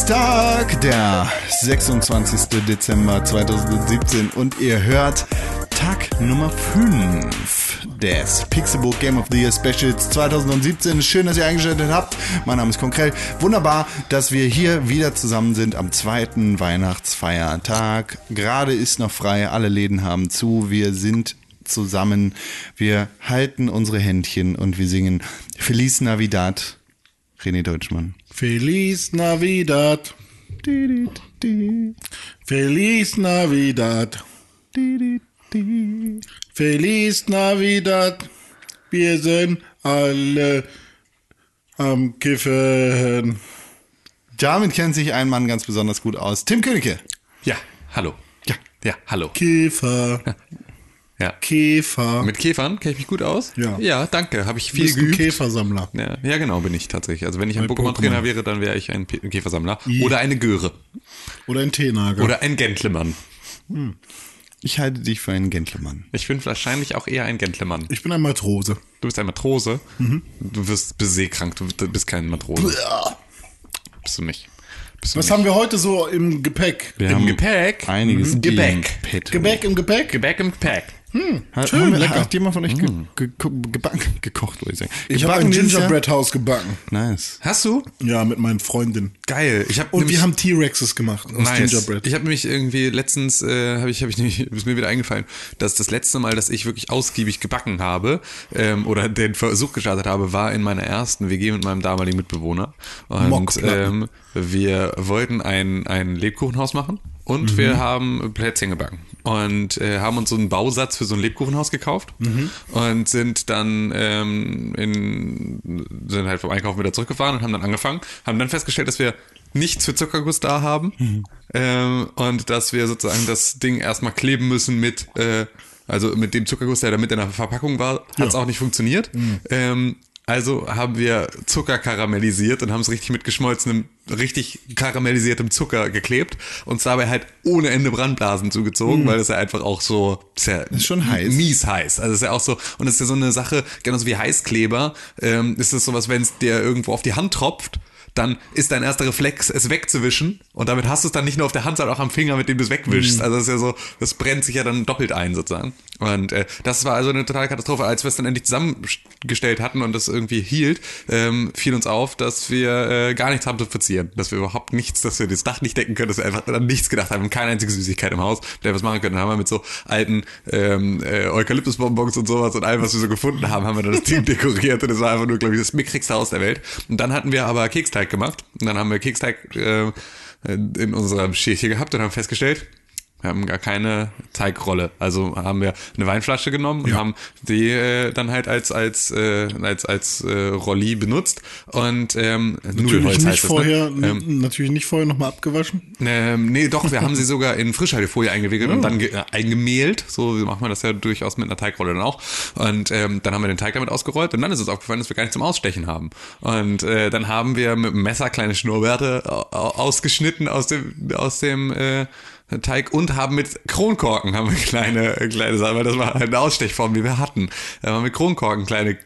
Dienstag, der 26. Dezember 2017 und ihr hört Tag Nummer 5 des Pixelbook Game of the Year Specials 2017. Schön, dass ihr eingeschaltet habt. Mein Name ist Konkret. Wunderbar, dass wir hier wieder zusammen sind am zweiten Weihnachtsfeiertag. Gerade ist noch frei, alle Läden haben zu. Wir sind zusammen. Wir halten unsere Händchen und wir singen Feliz Navidad. René Deutschmann. Feliz Navidad. Feliz Navidad. Feliz Navidad. Wir sind alle am Kiffen. Damit kennt sich ein Mann ganz besonders gut aus. Tim Königke. Ja, hallo. Ja. Ja, hallo. Käfer. Ja. Käfer. Mit Käfern kenne ich mich gut aus? Ja. Ja, danke. Habe ich viel bist ein geübt. Käfersammler. Ja, ja, genau, bin ich tatsächlich. Also wenn ich ein Pokémon-Trainer Pokémon. wäre, dann wäre ich ein P- Käfersammler. I. Oder eine Göre. Oder ein Teenagel. Oder ein Gentleman. Ich halte dich für einen Gentleman. Ich bin wahrscheinlich auch eher ein Gentleman. Ich bin ein Matrose. Du bist ein Matrose. Mhm. Du wirst bist seekrank. Du bist kein Matrose. Bist du nicht. Bist du Was nicht. haben wir heute so im Gepäck? Wir Im haben Gepäck? Einiges Mhm. Gebäck. im Petto. Gebäck im Gepäck? Gebäck im Gepäck. Hat, Schön, haben wir, lecker. Hat jemand von euch ge ge gebacken, gekocht, wollte ich sagen. Ich habe ein? Gingerbread House gebacken. Nice. Hast du? Ja, mit meinen Freundinnen. Geil. Ich hab Und nämlich- wir haben T-Rexes gemacht aus Nice. Gingerbread. Ich habe nämlich irgendwie letztens, äh, habe ich, habe ich nämlich, ist mir wieder eingefallen, dass das letzte Mal, dass ich wirklich ausgiebig gebacken habe ähm, oder den Versuch gestartet habe, war in meiner ersten WG mit meinem damaligen Mitbewohner. Und ähm, wir wollten ein, ein Lebkuchenhaus machen und wir haben Plätzchen gebacken. Und äh, haben uns so einen Bausatz für so ein Lebkuchenhaus gekauft und sind dann ähm, in, sind halt vom Einkaufen wieder zurückgefahren und haben dann angefangen, haben dann festgestellt, dass wir nichts für Zuckerguss da haben ähm, und dass wir sozusagen das Ding erstmal kleben müssen mit äh, also mit dem Zuckerguss, der da mit in der Verpackung war, hat es auch nicht funktioniert. Ähm, also haben wir Zucker karamellisiert und haben es richtig mit geschmolzenem, richtig karamellisiertem Zucker geklebt und dabei halt ohne Ende Brandblasen zugezogen, weil das ja einfach auch so, ist ja Ist schon heiß. mies heiß. Also ist ja auch so, und es ist ja so eine Sache, genauso wie Heißkleber, ähm, ist es sowas, wenn es dir irgendwo auf die Hand tropft, dann ist dein erster Reflex, es wegzuwischen. Und damit hast du es dann nicht nur auf der Hand, sondern auch am Finger, mit dem du es wegwischst. Also das ist ja so, das brennt sich ja dann doppelt ein sozusagen. Und äh, das war also eine totale Katastrophe. Als wir es dann endlich zusammengestellt hatten und das irgendwie hielt, ähm, fiel uns auf, dass wir äh, gar nichts haben zu verzieren. Dass wir überhaupt nichts, dass wir das Dach nicht decken können, dass wir einfach an nichts gedacht haben. Keine einzige Süßigkeit im Haus, mit der wir was machen können. Dann haben wir mit so alten ähm, äh, Eukalyptusbonbons und sowas und allem, was wir so gefunden haben, haben wir dann das Team dekoriert und es war einfach nur, glaube ich, das mickrigste Haus der Welt. Und dann hatten wir aber Keksteig gemacht. Und dann haben wir Keksteig äh, in unserem Schälchen gehabt und haben festgestellt, wir haben gar keine Teigrolle. Also haben wir eine Weinflasche genommen und Ja. haben die äh, dann halt als als äh, als als äh, Rolli benutzt und ähm, Natürlich Nudelholz nicht heißt vorher, das. Ne? Ähm, natürlich nicht vorher nochmal abgewaschen. ähm, nee, doch, wir haben sie sogar in Frischhaltefolie eingewickelt und dann äh, eingemehlt. So macht man das ja durchaus mit einer Teigrolle dann auch. Und ähm, dann haben wir den Teig damit ausgerollt und dann ist uns aufgefallen, dass wir gar nicht zum Ausstechen haben. Und äh, dann haben wir mit dem Messer kleine Schnurrbärte au- au- ausgeschnitten aus dem aus dem äh, Teig und haben mit Kronkorken haben wir kleine kleine Sachen, weil das war eine Ausstechform, die wir hatten. Da haben wir mit Kronkorken kleine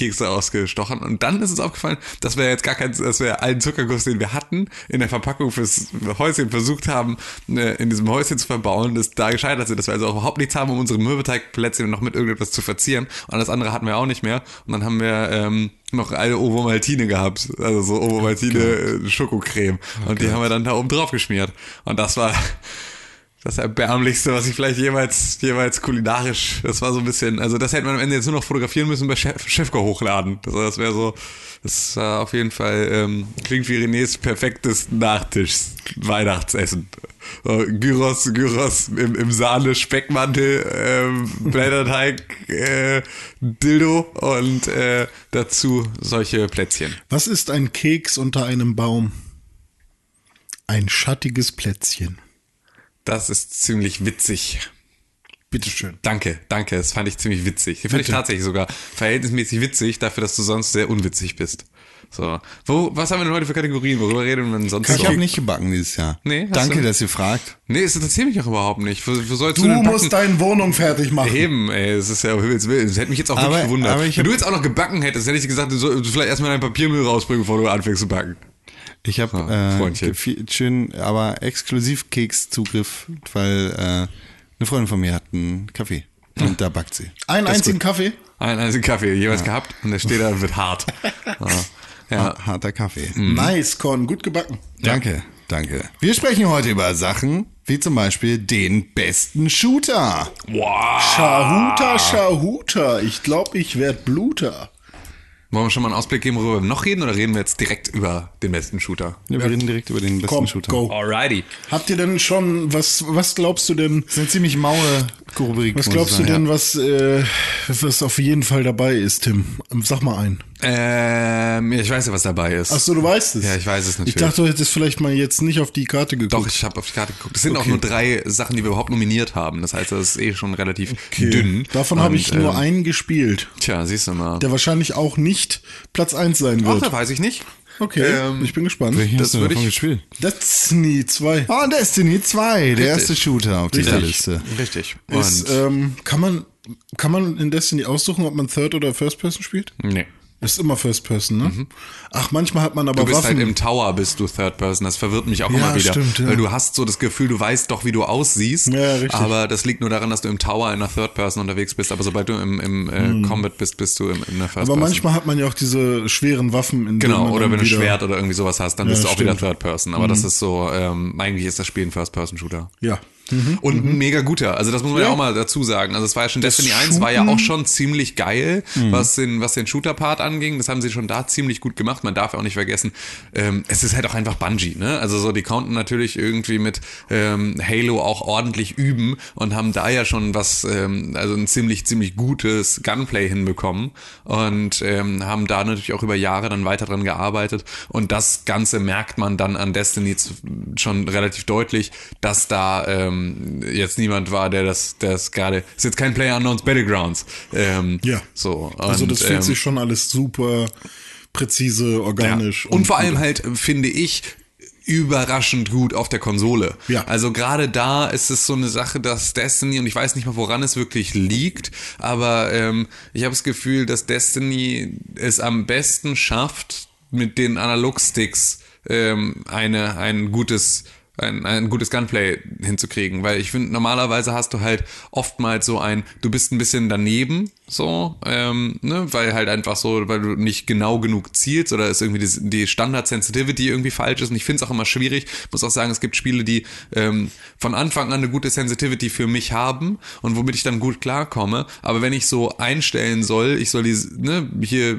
Kekse ausgestochen. Und dann ist uns aufgefallen, dass wir jetzt gar kein, dass wir allen Zuckerguss, den wir hatten, in der Verpackung fürs Häuschen versucht haben, äh, in diesem Häuschen zu verbauen, das da gescheitert sind, dass wir also auch überhaupt nichts haben, um unsere Mürbeteigplätzchen noch mit irgendetwas zu verzieren. Und alles andere hatten wir auch nicht mehr. Und dann haben wir ähm, noch eine Ovo Maltine gehabt, also so Ovo Maltine äh, Schokocreme. Und die haben wir dann da oben drauf geschmiert. Und das war das erbärmlichste, was ich vielleicht jemals, jemals kulinarisch, das war so ein bisschen, also das hätte man am Ende jetzt nur noch fotografieren müssen bei Chef, Chefko hochladen. Das, das wäre so, das war auf jeden Fall, ähm, klingt wie Renés perfektes Nachtischs, Weihnachtsessen. So, Gyros, Gyros im, im Sahne, Speckmantel, ähm, Blätterteig, äh, Dildo und äh, dazu solche Plätzchen. Was ist ein Keks unter einem Baum? Ein schattiges Plätzchen. Das ist ziemlich witzig. Bitteschön. Danke, danke. Das fand ich ziemlich witzig. Den fand ich tatsächlich sogar verhältnismäßig witzig, dafür, dass du sonst sehr unwitzig bist. So. Wo, was haben wir denn heute für Kategorien? Worüber reden wir denn sonst Ich so? habe nicht gebacken dieses Jahr. Nee, Danke, du? dass ihr fragt. Nee, es interessiert mich auch überhaupt nicht. Wo, wo sollst Du du, musst deine Wohnung fertig machen. Eben, ey, es ist ja um Himmels Willen. Das hätte mich jetzt auch wirklich Aber- gewundert. aber ich Wenn du jetzt auch noch gebacken hättest, hätte ich gesagt, du sollst vielleicht erstmal deinen Papiermüll rausbringen, bevor du anfängst zu backen. Ich habe Ja, äh, viel- schön, aber exklusiv Keks-Zugriff, weil äh, eine Freundin von mir hat einen Kaffee und da backt sie. Einen Das einzigen Kaffee? Einen einzigen Kaffee jeweils gehabt und der steht da und wird hart. Ja. ja. Ha- Harter Kaffee. Nice, Con, gut gebacken. Danke, danke. Wir sprechen heute über Sachen wie zum Beispiel den besten Shooter. Shahuta, Shahuta. Ich glaube, ich werd Bluter. Wollen wir schon mal einen Ausblick geben, worüber wir noch reden oder reden wir jetzt direkt über den besten Shooter? Ja, wir reden direkt über den besten Komm, Shooter. go. Alrighty. Habt ihr denn schon, was, was glaubst du denn, Das ist eine ziemlich maue Rubrik. was glaubst du denn, was, äh, was auf jeden Fall dabei ist, Tim? Sag mal ein. Ähm, ja, ich weiß ja, was dabei ist. Ach so, du weißt es. Ja, ich weiß es natürlich. Ich dachte, du hättest vielleicht mal jetzt nicht auf die Karte geguckt. Doch, ich habe auf die Karte geguckt. Es sind auch Okay. nur drei Sachen, die wir überhaupt nominiert haben. Das heißt, das ist eh schon relativ dünn. Davon habe ich nur ähm, einen gespielt, Tja, siehst du mal. der wahrscheinlich auch nicht Platz 1 sein Ach, wird. da weiß ich nicht. Okay, ähm, ich bin gespannt. Welchen Das hast du würde ich- gespielt? Destiny 2 Oh, Destiny 2, der erste Shooter auf dieser Richtig. Liste. Richtig. ist, Und, ähm, kann man, kann man in Destiny aussuchen, ob man Third oder First Person spielt? nee. Ist immer First Person, ne? Ach, manchmal hat man aber Mhm. Du bist Waffen. halt im Tower, bist du Third Person. Das verwirrt mich auch Ja, immer wieder. stimmt, ja. Weil du hast so das Gefühl, du weißt doch, wie du aussiehst. Ja, richtig. Aber das liegt nur daran, dass du im Tower in einer Third Person unterwegs bist. Aber sobald du im, im äh, Combat bist, bist du im, in einer First Hm. aber Person. manchmal hat man ja auch diese schweren Waffen in Genau, oder wenn du ein wieder- Schwert oder irgendwie sowas hast, dann Ja, bist du auch wieder stimmt. Mhm. Third Person. Aber das ist so, ähm, eigentlich ist das Spiel ein First-Person-Shooter. Ja. Und ein mega guter. Also das muss man ja. Mhm. Ja. auch mal dazu sagen. Also es war ja schon Destiny 1 war ja auch schon ziemlich geil, Mhm. was den, was den Shooter-Part anging. Das haben sie schon da ziemlich gut gemacht. Man darf auch nicht vergessen, ähm, es ist halt auch einfach Bungie, ne? Also so, die konnten natürlich irgendwie mit ähm, Halo auch ordentlich üben und haben da ja schon was, ähm, also ein ziemlich, ziemlich gutes Gunplay hinbekommen und ähm, haben da natürlich auch über Jahre dann weiter dran gearbeitet. Und das Ganze merkt man dann an Destiny schon relativ deutlich, dass da ähm, jetzt niemand war, der das, der das gerade, ist jetzt kein Player Unknowns Battlegrounds. Ähm, Ja. So. Also und, das fühlt ähm, sich schon alles super präzise, organisch. ja. Und vor allem halt, finde ich, überraschend gut auf der Konsole. Ja. Also gerade da ist es so eine Sache, dass Destiny, und ich weiß nicht mal, woran es wirklich liegt, aber ähm, ich habe das Gefühl, dass Destiny es am besten schafft, mit den Analogsticks ähm, eine, ein gutes ein, ein gutes Gunplay hinzukriegen, weil ich finde, normalerweise hast du halt oftmals so ein, du bist ein bisschen daneben, so, ähm, ne, weil halt einfach so, weil du nicht genau genug zielst oder ist irgendwie die, die Standard-Sensitivity irgendwie falsch ist. Und ich finde es auch immer schwierig, muss auch sagen, es gibt Spiele, die ähm, von Anfang an eine gute Sensitivity für mich haben und womit ich dann gut klarkomme, aber wenn ich so einstellen soll, ich soll die, ne, hier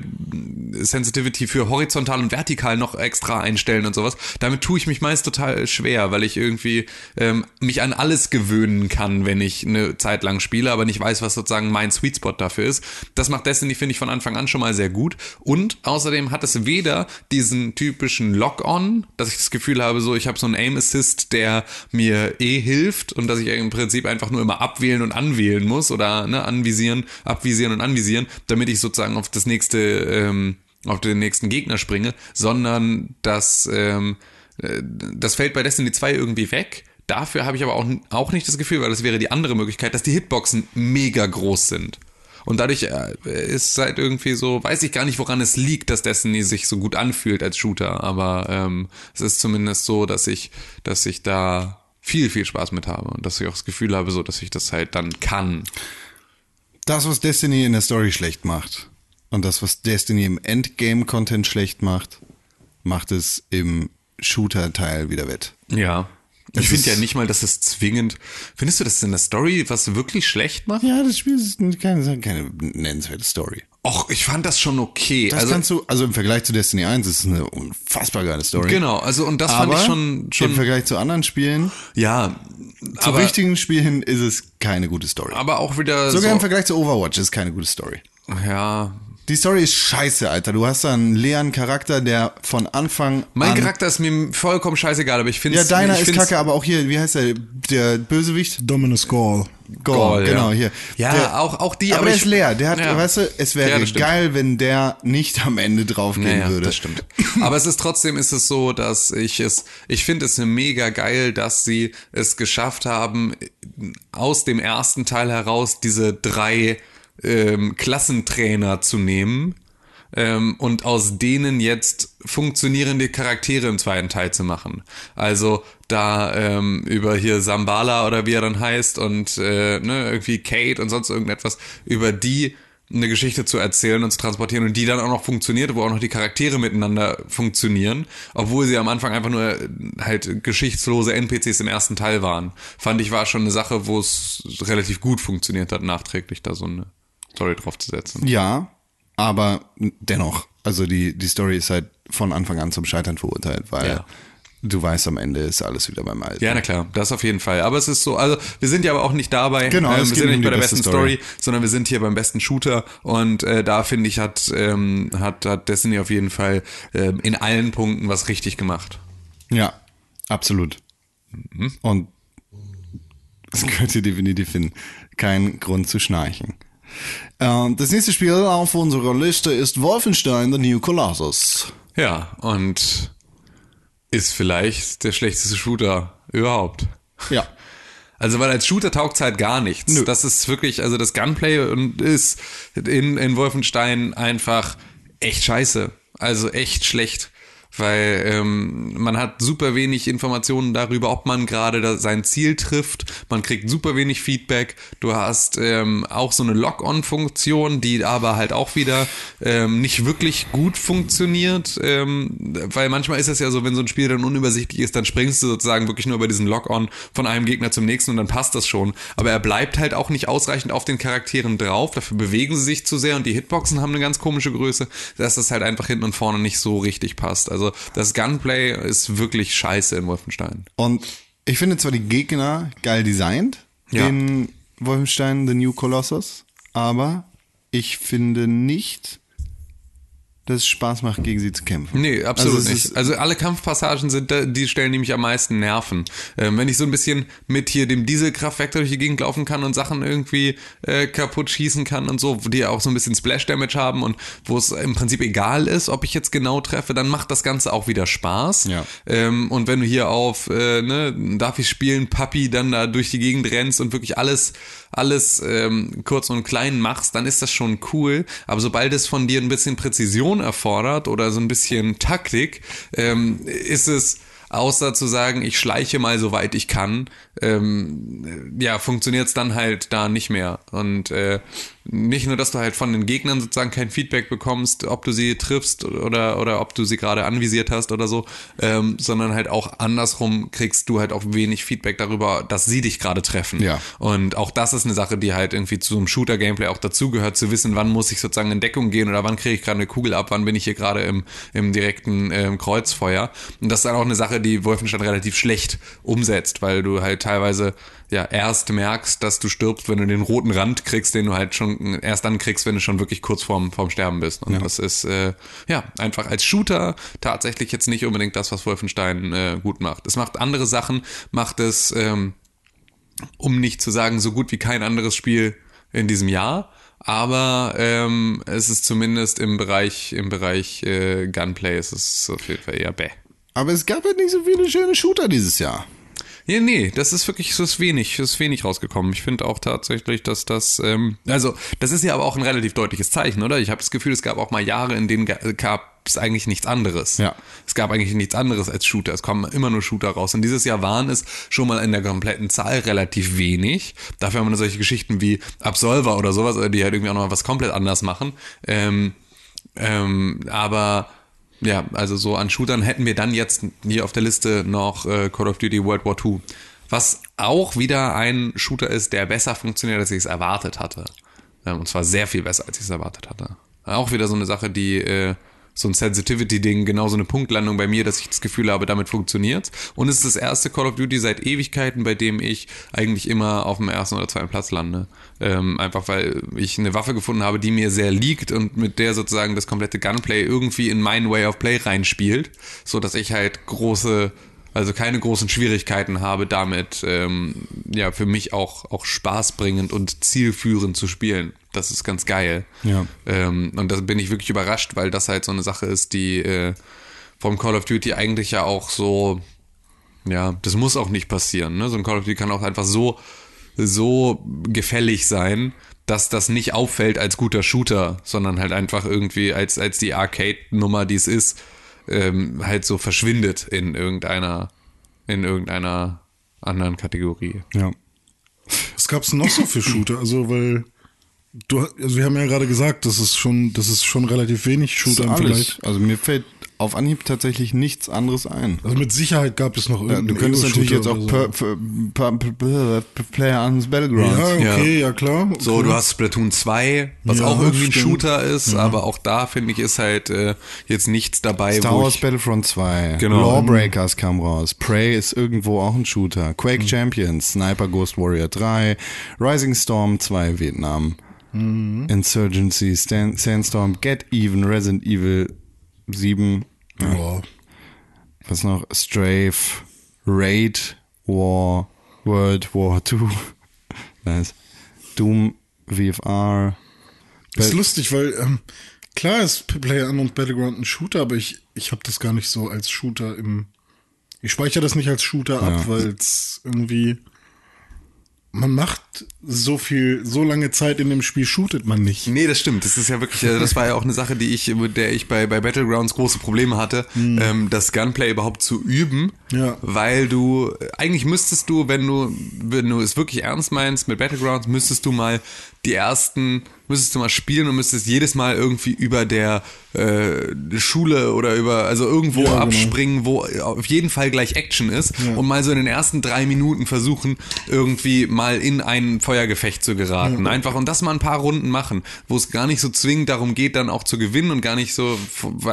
Sensitivity für horizontal und vertikal noch extra einstellen und sowas, damit tue ich mich meist total schwer, weil ich irgendwie ähm, mich an alles gewöhnen kann, wenn ich eine Zeit lang spiele, aber nicht weiß, was sozusagen mein Sweet Spot dafür ist. Das macht Destiny, finde ich, von Anfang an schon mal sehr gut. Und außerdem hat es weder diesen typischen Lock-on, dass ich das Gefühl habe, so ich habe so einen Aim-Assist, der mir eh hilft und dass ich im Prinzip einfach nur immer abwählen und anwählen muss oder ne, anvisieren, abvisieren und anvisieren, damit ich sozusagen auf das nächste ähm, auf den nächsten Gegner springe, sondern das, ähm, äh, das fällt bei Destiny 2 irgendwie weg. Dafür habe ich aber auch, auch nicht das Gefühl, weil das wäre die andere Möglichkeit, dass die Hitboxen mega groß sind. Und dadurch äh, ist halt irgendwie so, weiß ich gar nicht, woran es liegt, dass Destiny sich so gut anfühlt als Shooter, aber ähm, es ist zumindest so, dass ich, dass ich da viel, viel Spaß mit habe und dass ich auch das Gefühl habe, so, dass ich das halt dann kann. Das, was Destiny in der Story schlecht macht und das, was Destiny im Endgame-Content schlecht macht, macht es im Shooter-Teil wieder wett. Ja. Das Ich finde ja nicht mal, dass es zwingend. Findest du das in der Story, was wirklich schlecht macht? Ja, das Spiel ist keine, keine nennenswerte Story. Och, ich fand das schon okay. Das also, kannst du, also im Vergleich zu Destiny 1 ist es eine unfassbar geile Story. genau, also und das Aber fand ich schon, im schon Vergleich zu anderen Spielen, ja, zu aber, richtigen Spielen ist es keine gute Story. aber auch wieder Sogar im so, Vergleich zu Overwatch ist es keine gute Story. ja. Die Story ist scheiße, Alter. Du hast da einen leeren Charakter, der von Anfang Mein an Charakter ist mir vollkommen scheißegal, aber ich finde Ja, deiner ist kacke, aber auch hier, wie heißt der, der Bösewicht? Dominus Gall. Gaul, genau, ja. hier. Ja, der, auch, auch die, aber, aber, der ist leer. Der hat, Ja. weißt du, es wäre Ja, geil, wenn der nicht am Ende draufgehen Ja, ja, würde. das stimmt. Aber es ist trotzdem ist es so, dass ich es, ich finde es mega geil, dass sie es geschafft haben, aus dem ersten Teil heraus diese drei ähm, Klassentrainer zu nehmen. ähm, und aus denen jetzt funktionierende Charaktere im zweiten Teil zu machen. Also da ähm, über hier Sambala oder wie er dann heißt und äh, ne, irgendwie Kate und sonst irgendetwas, über die eine Geschichte zu erzählen und zu transportieren und die dann auch noch funktioniert, wo auch noch die Charaktere miteinander funktionieren, obwohl sie am Anfang einfach nur halt geschichtslose NPCs im ersten Teil waren. Fand ich war schon eine Sache, wo es relativ gut funktioniert hat, nachträglich da so eine Story drauf zu setzen. Ja, aber dennoch, also die, die Story ist halt von Anfang an zum Scheitern verurteilt, weil Ja. du weißt, am Ende ist alles wieder beim Alten. Ja, na klar, das auf jeden Fall. Aber es ist so, also wir sind ja aber auch nicht dabei. Genau, ähm, wir sind nicht bei der beste besten Story. Story. sondern wir sind hier beim besten Shooter. Und äh, da finde ich, hat, ähm, hat, hat Destiny auf jeden Fall ähm, in allen Punkten was richtig gemacht. Ja, absolut. Mhm. Und es könnte definitiv finden. Kein Grund zu schnarchen. Ähm, Das nächste Spiel auf unserer Liste ist Wolfenstein The New Colossus. Ja, und ist vielleicht der schlechteste Shooter überhaupt. Ja. Also weil als Shooter taugt halt gar nichts. Nö. Das ist wirklich, also das Gunplay und ist in, in Wolfenstein einfach echt scheiße. Also echt schlecht. Weil ähm, man hat super wenig Informationen darüber, ob man gerade sein Ziel trifft. Man kriegt super wenig Feedback. Du hast ähm, auch so eine Lock-on-Funktion, die aber halt auch wieder ähm, nicht wirklich gut funktioniert. Ähm, weil manchmal ist es ja so, wenn so ein Spiel dann unübersichtlich ist, dann springst du sozusagen wirklich nur über diesen Lock-on von einem Gegner zum nächsten und dann passt das schon. Aber er bleibt halt auch nicht ausreichend auf den Charakteren drauf. Dafür bewegen sie sich zu sehr und die Hitboxen haben eine ganz komische Größe, dass das halt einfach hinten und vorne nicht so richtig passt. Also das Gunplay ist wirklich scheiße in Wolfenstein. Und ich finde zwar die Gegner geil designt, Ja. in Wolfenstein The New Colossus, aber ich finde nicht, dass es Spaß macht, gegen sie zu kämpfen. Nee, absolut Also nicht. also alle Kampfpassagen sind, da- die stellen nämlich am meisten Nerven. Ähm, wenn ich so ein bisschen mit hier dem Dieselkraftwerk durch die Gegend laufen kann und Sachen irgendwie äh, kaputt schießen kann und so, die ja auch so ein bisschen Splash-Damage haben und wo es im Prinzip egal ist, ob ich jetzt genau treffe, dann macht das Ganze auch wieder Spaß. Ja. Ähm, und wenn du hier auf, äh, ne, darf ich spielen, Papi, dann da durch die Gegend rennst und wirklich alles, alles ähm, kurz und klein machst, dann ist das schon cool. Aber sobald es von dir ein bisschen Präzision erfordert oder so ein bisschen Taktik, ähm, ist es außer zu sagen, ich schleiche mal so weit ich kann, ähm, ja, funktioniert es dann halt da nicht mehr. Und äh, nicht nur, dass du halt von den Gegnern sozusagen kein Feedback bekommst, ob du sie triffst oder, oder ob du sie gerade anvisiert hast oder so, ähm, sondern halt auch andersrum kriegst du halt auch wenig Feedback darüber, dass sie dich gerade treffen. Ja. Und auch das ist eine Sache, die halt irgendwie zu so einem Shooter-Gameplay auch dazugehört, zu wissen, wann muss ich sozusagen in Deckung gehen oder wann kriege ich gerade eine Kugel ab, wann bin ich hier gerade im, im direkten ähm, Kreuzfeuer. Und das ist dann auch eine Sache, die Wolfenstein relativ schlecht umsetzt, weil du halt teilweise ja erst merkst, dass du stirbst, wenn du den roten Rand kriegst, den du halt schon erst dann kriegst, wenn du schon wirklich kurz vorm, vorm Sterben bist. Und das ist äh, ja einfach als Shooter tatsächlich jetzt nicht unbedingt das, was Wolfenstein äh, gut macht. Es macht andere Sachen, macht es ähm, um nicht zu sagen, so gut wie kein anderes Spiel in diesem Jahr. Aber ähm, es ist zumindest im Bereich, im Bereich äh, Gunplay ist es auf jeden Fall eher bäh. Aber es gab halt nicht so viele schöne Shooter dieses Jahr. Ja, nee, das ist wirklich, das ist wenig, ist wenig rausgekommen. Ich finde auch tatsächlich, dass das, ähm, also das ist ja aber auch ein relativ deutliches Zeichen, oder? Ich habe das Gefühl, es gab auch mal Jahre, in denen ga- gab es eigentlich nichts anderes. Ja. Es gab eigentlich nichts anderes als Shooter. Es kommen immer nur Shooter raus. Und dieses Jahr waren es schon mal in der kompletten Zahl relativ wenig. Dafür haben wir solche Geschichten wie Absolver oder sowas, die halt irgendwie auch noch mal was komplett anders machen. Ähm, ähm, aber ja, also so an Shootern hätten wir dann jetzt hier auf der Liste noch äh, Call of Duty World War II. Was auch wieder ein Shooter ist, der besser funktioniert, als ich es erwartet hatte. Ähm, und zwar sehr viel besser, als ich es erwartet hatte. Auch wieder so eine Sache, die äh, so ein Sensitivity-Ding, genau so eine Punktlandung bei mir, dass ich das Gefühl habe, damit funktioniert's. Und es ist das erste Call of Duty seit Ewigkeiten, bei dem ich eigentlich immer auf dem ersten oder zweiten Platz lande. Ähm, einfach weil ich eine Waffe gefunden habe, die mir sehr liegt und mit der sozusagen das komplette Gunplay irgendwie in mein Way of Play reinspielt, so dass ich halt große also keine großen Schwierigkeiten habe, damit ähm, ja für mich auch auch spaßbringend und zielführend zu spielen. Das ist ganz geil. Ja. Ähm, und da bin ich wirklich überrascht, weil das halt so eine Sache ist, die äh, vom Call of Duty eigentlich ja auch so, ja, das muss auch nicht passieren. Ne? So ein Call of Duty kann auch einfach so so gefällig sein, dass das nicht auffällt als guter Shooter, sondern halt einfach irgendwie als, als die Arcade-Nummer, die es ist, ähm, halt so verschwindet in irgendeiner, in irgendeiner anderen Kategorie. Ja. Was gab's noch so für Shooter? Also, weil du, also wir haben ja gerade gesagt, das ist schon, das ist schon relativ wenig Shooter. Vergleich. Also mir fällt auf Anhieb tatsächlich nichts anderes ein. Also mit Sicherheit gab es noch Ja, irgendeinen du könntest natürlich jetzt auch so. per, per, per, per, Player Unknown's Battlegrounds. Ja, okay, ja, klar. Okay. So, du hast Splatoon 2, was Ja, auch irgendwie ein. Shooter ist, aber auch da finde ich ist halt äh, jetzt nichts dabei, Star Wars ich, Battlefront 2. Genau. Lawbreakers kam raus. Prey ist irgendwo auch ein Shooter. Quake Champions, Sniper Ghost Warrior 3, Rising Storm 2 Vietnam, Insurgency, Stan Sandstorm, Get Even, Resident Evil 7, Ja. was noch? Strafe, Raid, War, World War 2, nice. Doom, VFR, Ist lustig, weil ähm, klar ist Player und Battleground ein Shooter, aber ich, ich habe das gar nicht so als Shooter im. Ich speichere das nicht als Shooter ab, weil es irgendwie. Man macht so viel, so lange Zeit in dem Spiel shootet man nicht. Nee, das stimmt. Das ist ja wirklich, äh, das war ja auch eine Sache, die ich, mit der ich bei, bei Battlegrounds große Probleme hatte, ähm, das Gunplay überhaupt zu üben. Ja. Weil du, eigentlich müsstest du, wenn du, wenn du es wirklich ernst meinst mit Battlegrounds, müsstest du mal die ersten, müsstest du mal spielen und müsstest jedes Mal irgendwie über der äh, Schule oder über, also irgendwo Ja, genau. abspringen, wo auf jeden Fall gleich Action ist und mal so in den ersten drei Minuten versuchen, irgendwie mal in ein Feuergefecht zu geraten. Einfach und das mal ein paar Runden machen, wo es gar nicht so zwingend darum geht, dann auch zu gewinnen und gar nicht so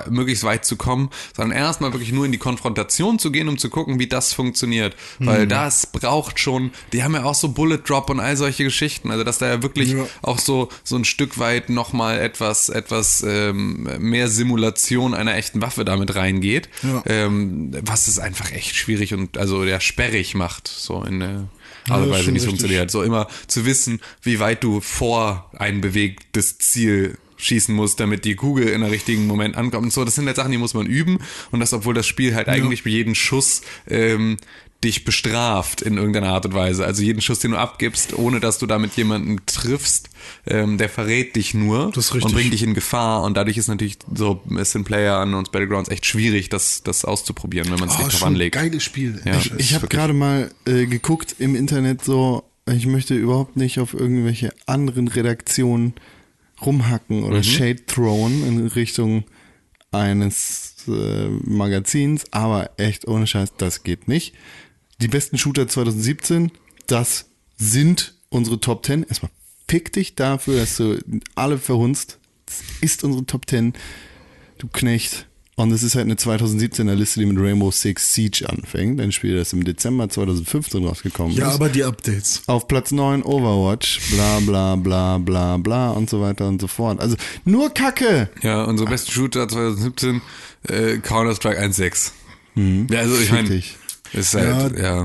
möglichst weit zu kommen, sondern erstmal wirklich nur in die Konfrontation zu gehen, um zu gucken, wie das funktioniert. Weil das braucht schon, die haben ja auch so Bullet Drop und all solche Geschichten, also dass da ja wirklich Ja. auch so, so ein Stück weit nochmal etwas, etwas ähm, mehr Simulation einer echten Waffe damit reingeht, Ja. ähm, was es einfach echt schwierig und also der sperrig macht, so in der Art Ja, und Weise, richtig. funktioniert. So immer zu wissen, wie weit du vor ein bewegtes Ziel schießen musst, damit die Kugel in der richtigen Moment ankommt und so. Das sind halt Sachen, die muss man üben und das, obwohl das Spiel halt eigentlich für jeden Schuss ähm, dich bestraft in irgendeiner Art und Weise. Also jeden Schuss, den du abgibst, ohne dass du damit jemanden triffst, ähm, der verrät dich nur Das ist und bringt dich in Gefahr. Und dadurch ist natürlich so es sind Player an uns Battlegrounds echt schwierig, das, das auszuprobieren, wenn man es Oh, nicht drauf anlegt. geiles Spiel. Ja. Echt. Ich habe gerade mal äh, geguckt im Internet so, ich möchte überhaupt nicht auf irgendwelche anderen Redaktionen rumhacken oder Shade throwen in Richtung eines äh, Magazins, aber echt ohne Scheiß, das geht nicht. Die besten Shooter 2017, das sind unsere Top 10. Erstmal fick dich dafür, dass du alle verhunzt. Das ist unsere Top 10, du Knecht. Und es ist halt eine 2017er Liste, die mit Rainbow Six Siege anfängt. Ein Spiel, das im Dezember 2015 rausgekommen Ja, ist. aber die Updates. Auf Platz 9 Overwatch, bla bla bla bla bla und so weiter und so fort. Also nur Kacke. Ja, unsere besten Shooter 2017, äh, Counter-Strike 1.6. Ja, also ich meine. Ist halt, Ja. ja.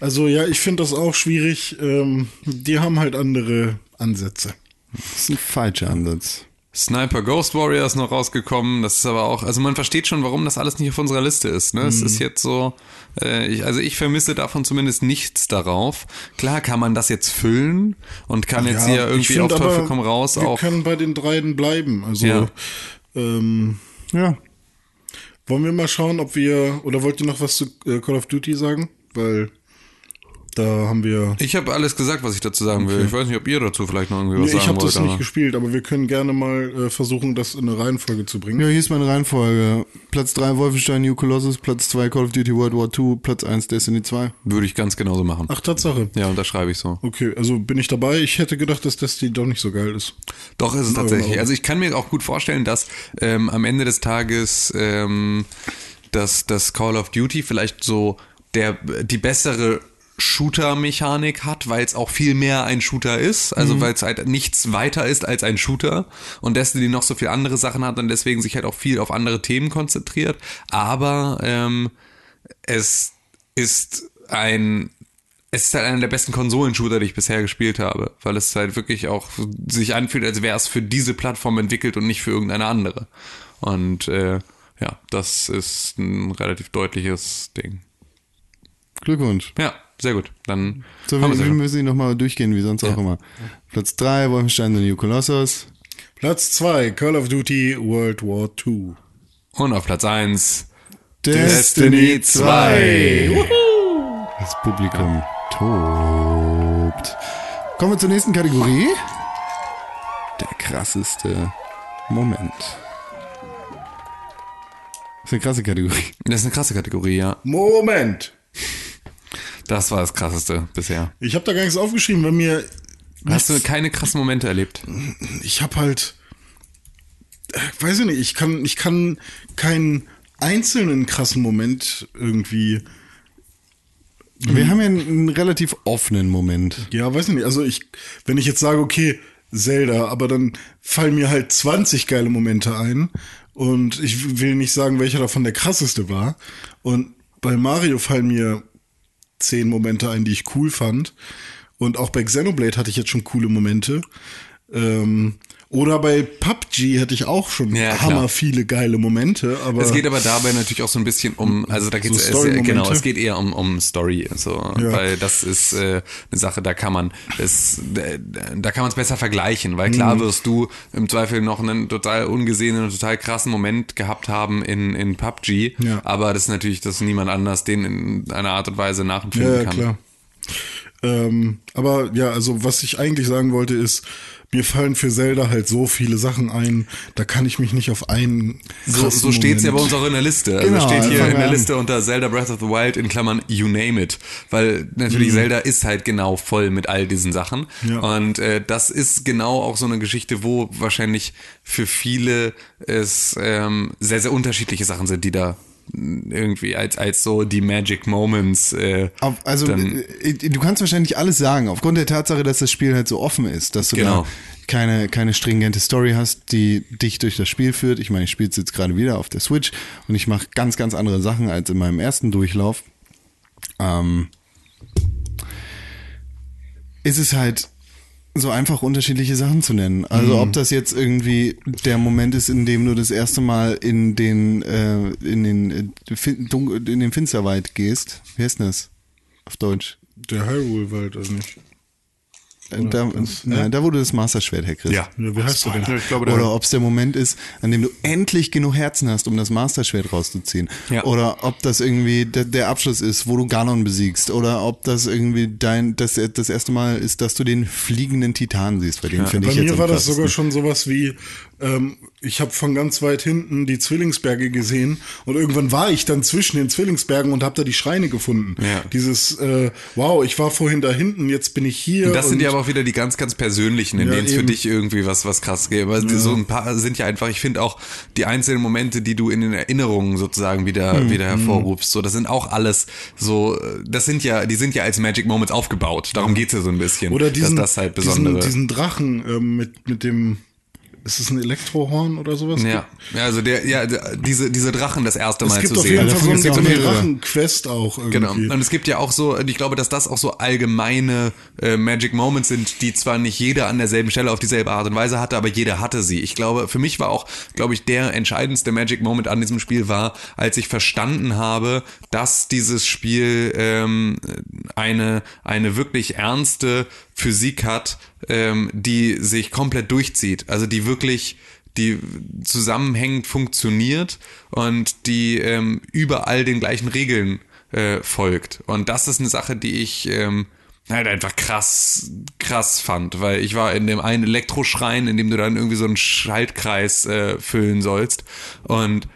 Also ja, ich finde das auch schwierig. Ähm, die haben halt andere Ansätze. Das ist ein falscher Ansatz. Sniper Ghost Warrior ist noch rausgekommen. Das ist aber auch, also man versteht schon, warum das alles nicht auf unserer Liste ist. Ne? Mhm. Es ist jetzt so, äh, ich, also ich vermisse davon zumindest nichts darauf. Klar kann man das jetzt füllen und kann jetzt hier irgendwie auf Teufel komm raus Wir auch. können bei den dreien bleiben. Also Ja. ähm, Ja. Wollen wir mal schauen, ob wir oder wollt ihr noch was zu äh, Call of Duty sagen? Weil da haben wir. Ich habe alles gesagt, was ich dazu sagen will. Ich weiß nicht, ob ihr dazu vielleicht noch irgendwie was Nee, ich sagen habe das wollt. nicht aber- gespielt, aber wir können gerne mal äh, versuchen, das in eine Reihenfolge zu bringen. Ja, hier ist meine Reihenfolge. Platz 3 Wolfenstein New Colossus, Platz 2 Call of Duty World War II, Platz 1 Destiny 2. Würde ich ganz genauso machen. Ach, Tatsache. Ja, unterschreibe ich so. Okay, also bin ich dabei. Ich hätte gedacht, dass das die doch nicht so geil ist. Doch, ist es tatsächlich. Also ich kann mir auch gut vorstellen, dass ähm, am Ende des Tages ähm, dass das Call of Duty vielleicht so der die bessere Shooter-Mechanik hat, weil es auch viel mehr ein Shooter ist, also weil es halt nichts weiter ist als ein Shooter und Destiny noch so viel andere Sachen hat und deswegen sich halt auch viel auf andere Themen konzentriert. Aber ähm, es ist ein es ist halt einer der besten Konsolenshooter, die ich bisher gespielt habe, weil es halt wirklich auch sich anfühlt, als wäre es für diese Plattform entwickelt und nicht für irgendeine andere. Und äh, ja, das ist ein relativ deutliches Ding. Glückwunsch. Ja, sehr gut. Dann So, haben wir, ja wir müssen ihn nochmal durchgehen, wie sonst auch immer. Platz 3, Wolfenstein The New Colossus. Platz 2, Call of Duty World War II. Und auf Platz 1 Destiny 2. Das Publikum tobt. Kommen wir zur nächsten Kategorie. Der krasseste Moment. Das ist eine krasse Kategorie. Das ist eine krasse Kategorie, ja. Moment. Das war das krasseste bisher. Ich habe da gar nichts aufgeschrieben, weil mir Hast du keine krassen Momente erlebt? ich habe halt, äh, weiß ich nicht, ich kann, ich kann keinen einzelnen krassen Moment irgendwie, Wir haben ja einen, einen relativ offenen Moment. ja, weiß ich nicht, also ich, wenn ich jetzt sage, okay, Zelda, aber dann fallen mir halt 20 geile Momente ein und ich will nicht sagen, welcher davon der krasseste war und bei Mario fallen mir 10 Momente ein, die ich cool fand und auch bei Xenoblade hatte ich jetzt schon coole Momente. Ähm, oder bei PUBG hätte ich auch schon Ja, klar. hammer viele geile Momente, aber Es geht aber dabei natürlich auch so ein bisschen um, also da geht es genau, es geht eher um, um Story, so, Ja. weil das ist äh, eine Sache, da kann man es, da kann man es besser vergleichen, weil klar Mhm. wirst du im Zweifel noch einen total ungesehenen und total krassen Moment gehabt haben in in PUBG, Ja. aber das ist natürlich, dass niemand anders den in einer Art und Weise nachempfinden ja kann. klar. Ähm, aber ja, also was ich eigentlich sagen wollte ist, mir fallen für Zelda halt so viele Sachen ein, da kann ich mich nicht auf einen So, so steht's ja bei uns auch in der Liste. Also Genau, steht hier fangen in der. Liste unter Zelda Breath of the Wild in Klammern You Name It. Weil natürlich Zelda ist halt genau voll mit all diesen Sachen. Ja. Und äh, das ist genau auch so eine Geschichte, wo wahrscheinlich für viele es ähm, sehr, sehr unterschiedliche Sachen sind, die da irgendwie als, als so die Magic Moments äh, Auf, also dann, äh, du kannst wahrscheinlich alles sagen, aufgrund der Tatsache, dass das Spiel halt so offen ist, dass du Genau. da keine, keine stringente Story hast, die dich durch das Spiel führt. Ich meine, ich spiele es jetzt gerade wieder auf der Switch und ich mache ganz, ganz andere Sachen als in meinem ersten Durchlauf. Ähm, ist es halt so einfach unterschiedliche Sachen zu nennen. Also ob das jetzt irgendwie der Moment ist, in dem du das erste Mal in den äh, in den äh, in den Finsterwald gehst. Wie heißt denn das auf Deutsch? Der Hyrule-Wald, also nicht. Äh, da, nein, da wo du das Masterschwert herkriegst. ja. Ja, wie heißt du denn? Ich glaube, Oder ob es der Moment ist, an dem du endlich genug Herzen hast, um das Masterschwert rauszuziehen. Ja. Oder ob das irgendwie der, der Abschluss ist, wo du Ganon besiegst. Oder ob das irgendwie dein das, das erste Mal ist, dass du den fliegenden Titan siehst. Bei dem finde Bei ich jetzt mir am war das sogar schon sowas wie, ähm, ich habe von ganz weit hinten die Zwillingsberge gesehen und irgendwann war ich dann zwischen den Zwillingsbergen und habe da die Schreine gefunden. Ja. Dieses, äh, wow, ich war vorhin da hinten, jetzt bin ich hier. Und das sind und- ja aber auch wieder die ganz, ganz persönlichen, in Ja, denen es für dich irgendwie was, was krass geht. Weil so ein paar sind ja einfach, ich finde auch die einzelnen Momente, die du in den Erinnerungen sozusagen wieder, Hm, wieder hervorrufst, so, das sind auch alles so, das sind ja, die sind ja als Magic Moments aufgebaut. Darum geht's ja so ein bisschen. Oder diesen, dass das halt besondere. diesen, diesen Drachen ähm, mit, mit dem, ist es ein Elektrohorn oder sowas? ja, ja, also der, ja, diese, diese Drachen das erste Es Mal gibt zu auf sehen. jeden Fall so, davon ein- gibt's so eine. Drachenquest auch irgendwie. Genau. Und es gibt ja auch so, und ich glaube, dass das auch so allgemeine äh, Magic Moments sind, die zwar nicht jeder an derselben Stelle auf dieselbe Art und Weise hatte, aber jeder hatte sie. Ich glaube, für mich war auch, glaube ich, der entscheidendste Magic Moment an diesem Spiel war, als ich verstanden habe, dass dieses Spiel ähm, eine, eine wirklich ernste Physik hat, ähm, die sich komplett durchzieht. Also die wirklich die zusammenhängend funktioniert und die ähm, überall den gleichen Regeln äh, folgt. Und das ist eine Sache, die ich ähm, halt einfach krass, krass fand, weil ich war in dem einen Elektroschrein, in dem du dann irgendwie so einen Schaltkreis äh, füllen sollst und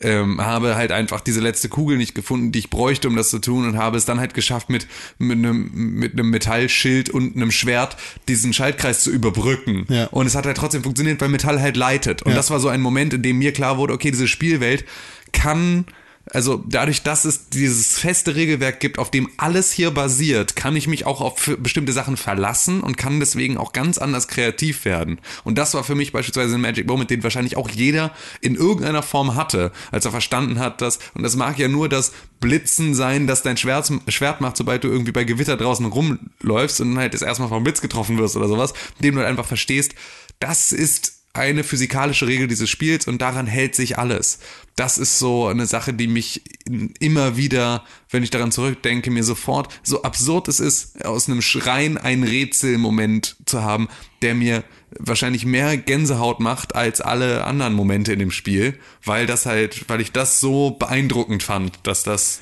ähm, habe halt einfach diese letzte Kugel nicht gefunden, die ich bräuchte, um das zu tun und habe es dann halt geschafft, mit, mit, einem, mit einem Metallschild und einem Schwert diesen Schaltkreis zu überbrücken. Ja. Und es hat halt trotzdem funktioniert, weil Metall halt leitet. Und Ja. das war so ein Moment, in dem mir klar wurde, okay, diese Spielwelt kann also dadurch, dass es dieses feste Regelwerk gibt, auf dem alles hier basiert, kann ich mich auch auf bestimmte Sachen verlassen und kann deswegen auch ganz anders kreativ werden. Und das war für mich beispielsweise ein Magic Moment, den wahrscheinlich auch jeder in irgendeiner Form hatte, als er verstanden hat, dass, und das mag ja nur das Blitzen sein, dass dein Schwert, Schwert macht, sobald du irgendwie bei Gewitter draußen rumläufst und halt das erstmal vom Blitz getroffen wirst oder sowas, indem du halt einfach verstehst, das ist eine physikalische Regel dieses Spiels und daran hält sich alles. Das ist so eine Sache, die mich immer wieder, wenn ich daran zurückdenke, mir sofort, so absurd es ist, aus einem Schrein einen Rätselmoment zu haben, der mir wahrscheinlich mehr Gänsehaut macht als alle anderen Momente in dem Spiel, weil das halt, weil ich das so beeindruckend fand, dass das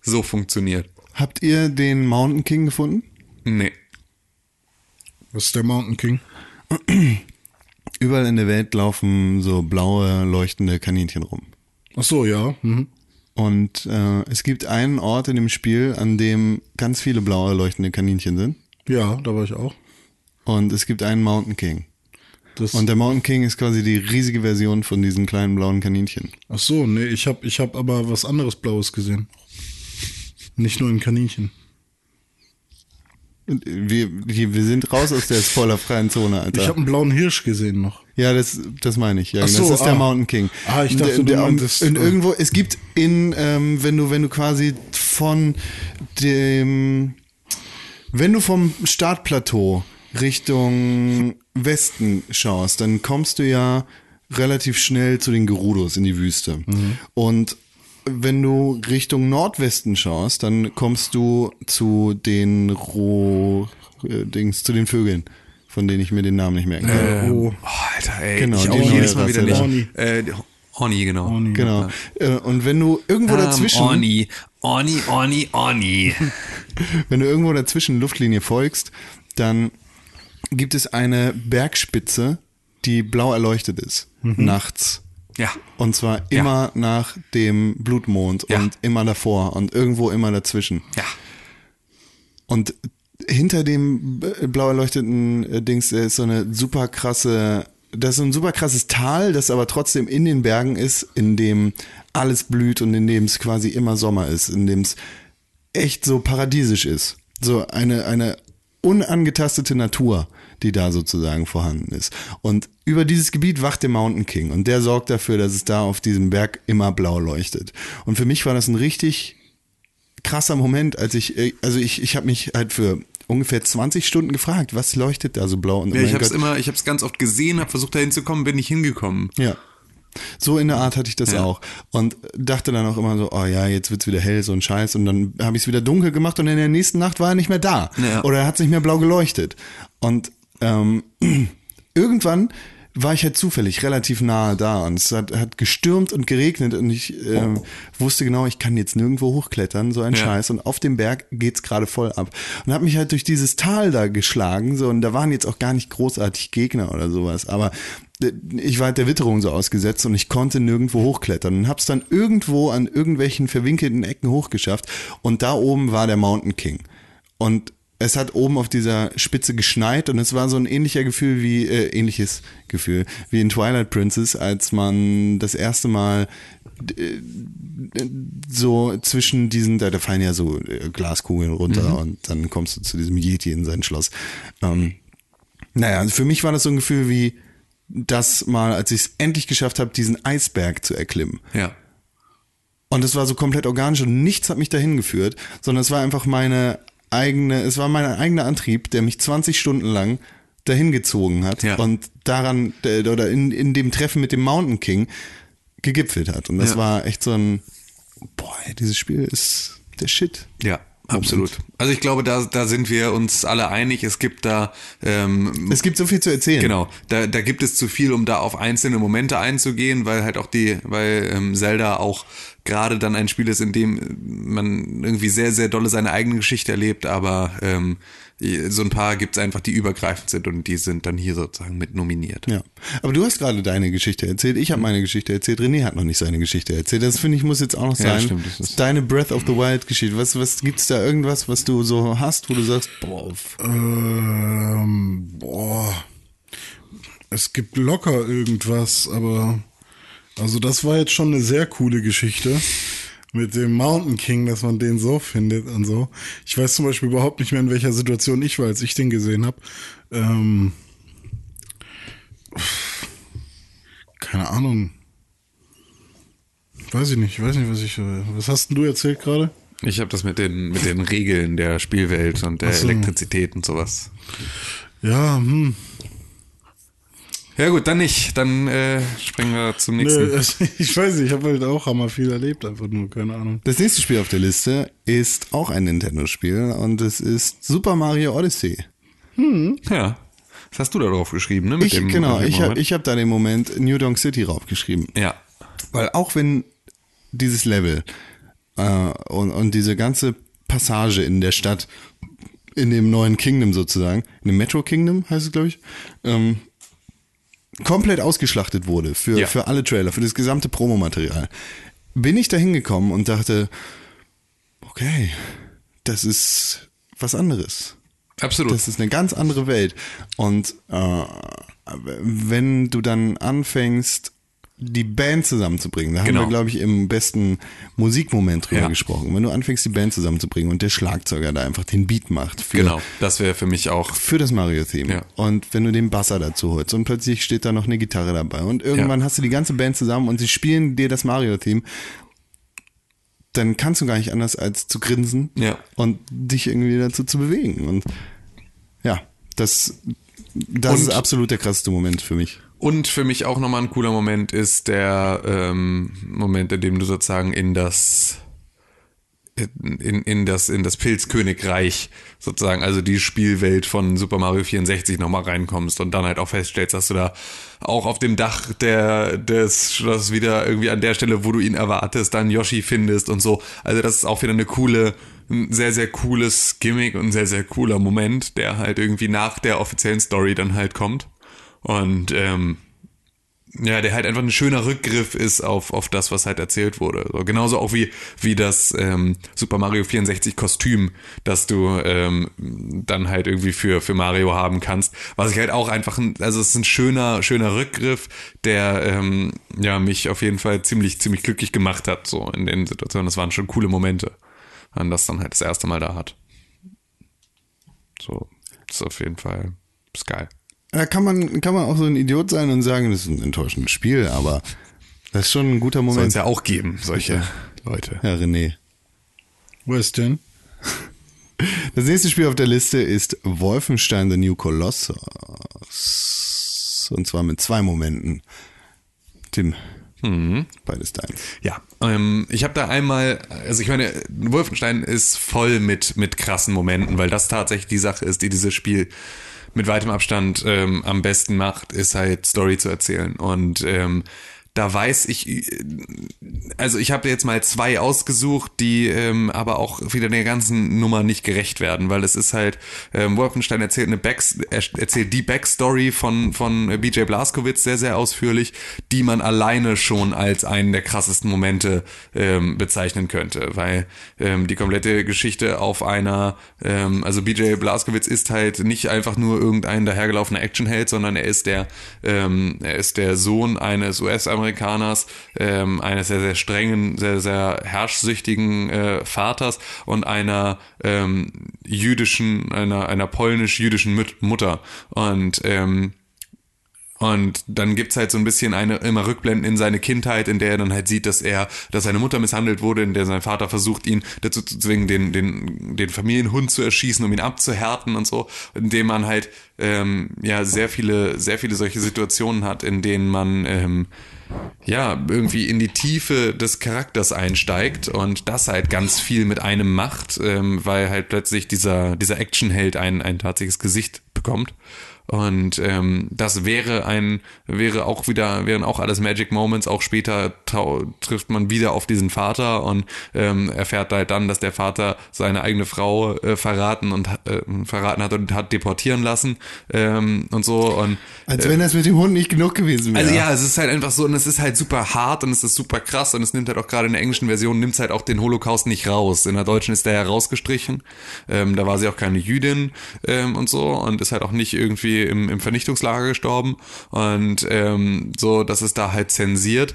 so funktioniert. Habt ihr den Mountain King gefunden? Nee. Was ist der Mountain King? Überall in der Welt laufen so blaue, leuchtende Kaninchen rum. Ach so, ja. Mhm. Und äh, es gibt einen Ort in dem Spiel, an dem ganz viele blaue, leuchtende Kaninchen sind. Ja, da war ich auch. Und es gibt einen Mountain King. Das, Und der Mountain King ist quasi die riesige Version von diesen kleinen blauen Kaninchen. ach so, nee, ich habe ich hab aber was anderes Blaues gesehen. Nicht nur ein Kaninchen. Wir, wir wir sind raus aus der spoilerfreien Zone, Alter. Ich habe einen blauen Hirsch gesehen noch. Ja, das, das meine ich. Ja, Ach so, das ist der ah. Mountain King. Ah, ich Und dachte, der, du der, meintest- in irgendwo, es gibt in, ähm, wenn du, wenn du quasi von dem, wenn du vom Startplateau Richtung Westen schaust, dann kommst du ja relativ schnell zu den Gerudos in die Wüste. Mhm. Und wenn du Richtung Nordwesten schaust, dann kommst du zu den Roh, äh, Dings, zu den Vögeln, von denen ich mir den Namen nicht merken kann. oh. Oh, Alter, ey. Genau, ich die auch jedes Mal wieder nicht. Äh, Orni, genau. Orni. Genau. Äh, Und wenn du irgendwo dazwischen, Orni, Orni, Orni, Orni. wenn du irgendwo dazwischen Luftlinie folgst, dann gibt es eine Bergspitze, die blau erleuchtet ist, nachts. Ja. Und zwar immer nach dem Blutmond Ja. und immer davor und irgendwo immer dazwischen. Ja. Und hinter dem äh, blau erleuchteten äh, Dings äh, ist so eine super krasse, das ist so ein super krasses Tal, das aber trotzdem in den Bergen ist, in dem alles blüht und in dem es quasi immer Sommer ist, in dem es echt so paradiesisch ist. So eine, eine unangetastete Natur, die da sozusagen vorhanden ist. Und über dieses Gebiet wacht der Mountain King und der sorgt dafür, dass es da auf diesem Berg immer blau leuchtet. Und für mich war das ein richtig krasser Moment, als ich, also ich, ich habe mich halt für ungefähr 20 Stunden gefragt, was leuchtet da so blau? Und Ja, ich hab's Gott, immer, ich hab's ganz oft gesehen, hab versucht da hinzukommen, bin nicht hingekommen. Ja. So in der Art hatte ich das Ja. auch. Und dachte dann auch immer so, oh ja, jetzt wird's wieder hell, so ein Scheiß. Und dann habe ich es wieder dunkel gemacht und in der nächsten Nacht war er nicht mehr da. Ja. Oder er hat nicht mehr blau geleuchtet. Und ähm, irgendwann war ich halt zufällig relativ nahe da und es hat, hat gestürmt und geregnet und ich ähm, wusste genau, ich kann jetzt nirgendwo hochklettern, so ein Ja. Scheiß. Und auf dem Berg geht's gerade voll ab. Und habe mich halt durch dieses Tal da geschlagen, so und da waren jetzt auch gar nicht großartig Gegner oder sowas, aber äh, ich war halt der Witterung so ausgesetzt und ich konnte nirgendwo hochklettern und hab's dann irgendwo an irgendwelchen verwinkelten Ecken hochgeschafft und da oben war der Mountain King. Und es hat oben auf dieser Spitze geschneit und es war so ein ähnlicher Gefühl wie, äh, ähnliches Gefühl wie in Twilight Princess, als man das erste Mal äh, so zwischen diesen, da, da fallen ja so äh, Glaskugeln runter und dann kommst du zu diesem Yeti in sein Schloss. Ähm, naja, für mich war das so ein Gefühl wie das mal, als ich es endlich geschafft habe, diesen Eisberg zu erklimmen. Ja. Und es war so komplett organisch und nichts hat mich dahin geführt, sondern es war einfach meine eigene, es war mein eigener Antrieb, der mich 20 Stunden lang dahin gezogen hat Ja. und daran äh, oder in, in dem Treffen mit dem Mountain King gegipfelt hat. Und das Ja. war echt so ein, boah, dieses Spiel ist der Shit. Ja, absolut. Also ich glaube, da, da sind wir uns alle einig. Es gibt da ähm, Es gibt so viel zu erzählen. Genau, da, da gibt es zu viel, um da auf einzelne Momente einzugehen, weil halt auch die, weil ähm, Zelda auch gerade dann ein Spiel ist, in dem man irgendwie sehr, sehr dolle seine eigene Geschichte erlebt, aber ähm, so ein paar gibt es einfach, die übergreifend sind und die sind dann hier sozusagen mit nominiert. Ja, aber du hast gerade deine Geschichte erzählt. Ich habe meine Geschichte erzählt. René hat noch nicht seine Geschichte erzählt. Das finde ich muss jetzt auch noch Ja, sein. stimmt, das ist- Deine Breath of the Wild Geschichte. Was was gibt's da irgendwas, was du so hast, wo du sagst, boah, Ähm, boah. Es gibt locker irgendwas, aber also das war jetzt schon eine sehr coole Geschichte mit dem Mountain King, dass man den so findet und so. Ich weiß zum Beispiel überhaupt nicht mehr, in welcher Situation ich war, als ich den gesehen habe. Ähm, keine Ahnung. Weiß ich nicht, weiß nicht, was ich. Was hast denn du erzählt gerade? Ich habe das mit den, mit den Regeln der Spielwelt und der so. Elektrizität und sowas. Ja, hm. Ja gut, dann nicht. Dann äh, springen wir zum nächsten. Nö, also ich weiß nicht, ich habe halt auch hammer viel erlebt, einfach nur, keine Ahnung. Das nächste Spiel auf der Liste ist auch ein Nintendo-Spiel und es ist Super Mario Odyssey. Ja. Was hast du da drauf geschrieben, ne? Mit Ich, dem- genau, mit dem ich habe hab da den Moment New Donk City raufgeschrieben. Ja. Weil auch wenn dieses Level äh, und, und diese ganze Passage in der Stadt, in dem neuen Kingdom sozusagen, in dem Metro Kingdom heißt es, glaube ich, ähm, komplett ausgeschlachtet wurde für, Ja. für alle Trailer, für das gesamte Promomaterial, bin ich da hingekommen und dachte, okay, das ist was anderes. Absolut. Das ist eine ganz andere Welt. Und äh, wenn du dann anfängst, die Band zusammenzubringen, da Genau. haben wir, glaube ich, im besten Musikmoment drüber Ja. gesprochen. Wenn du anfängst, die Band zusammenzubringen und der Schlagzeuger da einfach den Beat macht für, genau. Das wäre für mich auch. für das Mario-Theme. Ja. Und wenn du den Basser dazu holst und plötzlich steht da noch eine Gitarre dabei und irgendwann Ja. hast du die ganze Band zusammen und sie spielen dir das Mario-Theme, dann kannst du gar nicht anders als zu grinsen Ja. und dich irgendwie dazu zu bewegen. Und ja, das, das Und- ist absolut der krasseste Moment für mich. Und für mich auch nochmal ein cooler Moment ist der ähm, Moment, in dem du sozusagen in das in, in das in das Pilzkönigreich sozusagen, also die Spielwelt von Super Mario 64 nochmal reinkommst und dann halt auch feststellst, dass du da auch auf dem Dach der des Schlosses wieder irgendwie an der Stelle, wo du ihn erwartest, dann Yoshi findest und so. Also das ist auch wieder eine coole ein sehr, sehr cooles Gimmick und ein sehr, sehr cooler Moment, der halt irgendwie nach der offiziellen Story dann halt kommt. Und ähm, ja, der halt einfach ein schöner Rückgriff ist auf, auf das, was halt erzählt wurde. So, genauso auch wie, wie das ähm, Super Mario 64 Kostüm, das du ähm, dann halt irgendwie für, für Mario haben kannst. Was ich halt auch einfach, ein, also es ist ein schöner, schöner Rückgriff, der ähm, ja mich auf jeden Fall ziemlich, ziemlich glücklich gemacht hat, so in den Situationen. Das waren schon coole Momente, wenn das dann halt das erste Mal da hat. So, ist auf jeden Fall, ist geil. Da kann man, kann man auch so ein Idiot sein und sagen, das ist ein enttäuschendes Spiel, aber das ist schon ein guter Soll Moment. es ja auch geben, solche Leute. Ja, René. Wo ist denn? Das nächste Spiel auf der Liste ist Wolfenstein The New Colossus. Und zwar mit zwei Momenten. Tim, beides deins. Ja, ähm, ich habe da einmal, also ich meine, Wolfenstein ist voll mit, mit krassen Momenten, weil das tatsächlich die Sache ist, die dieses Spiel mit weitem Abstand ähm, am besten macht, ist halt Story zu erzählen. Und ähm, da weiß ich, also ich habe jetzt mal zwei ausgesucht, die ähm, aber auch wieder der ganzen Nummer nicht gerecht werden, weil es ist halt, ähm, Wolfenstein erzählt eine Back, er erzählt die Backstory von, von BJ Blazkowicz sehr, sehr ausführlich, die man alleine schon als einen der krassesten Momente ähm, bezeichnen könnte, weil ähm, die komplette Geschichte auf einer, ähm, also BJ Blazkowicz ist halt nicht einfach nur irgendein dahergelaufener Actionheld, sondern er ist der, ähm, er ist der Sohn eines US-Amerikaners, ähm, eines sehr, sehr strengen, sehr, sehr herrschsüchtigen äh, Vaters und einer ähm, jüdischen, einer, einer polnisch-jüdischen Mutter. Und ähm, und dann gibt's halt so ein bisschen eine immer Rückblenden in seine Kindheit, in der er dann halt sieht, dass er, dass seine Mutter misshandelt wurde, in der sein Vater versucht, ihn dazu zu zwingen, den, den, den Familienhund zu erschießen, um ihn abzuhärten und so, indem man halt ähm, ja sehr viele, sehr viele solche Situationen hat, in denen man ähm, ja, irgendwie in die Tiefe des Charakters einsteigt und das halt ganz viel mit einem macht, ähm, weil halt plötzlich dieser, dieser Actionheld ein, ein tatsächliches Gesicht bekommt. Und ähm, das wäre ein, wäre auch wieder, wären auch alles Magic Moments. Auch später trifft man wieder auf diesen Vater und ähm, erfährt halt dann, dass der Vater seine eigene Frau äh, verraten und äh, verraten hat und hat deportieren lassen ähm, und so. Und Als wenn das mit dem Hund nicht genug gewesen wäre. also ja, es ist halt einfach so und es ist halt super hart und es ist super krass und es nimmt halt auch gerade in der englischen Version nimmt es halt auch den Holocaust nicht raus. In der deutschen ist der ja rausgestrichen. Ähm, da war sie auch keine Jüdin ähm, und so und ist halt auch nicht irgendwie im, im Vernichtungslager gestorben und ähm, so, dass es da halt zensiert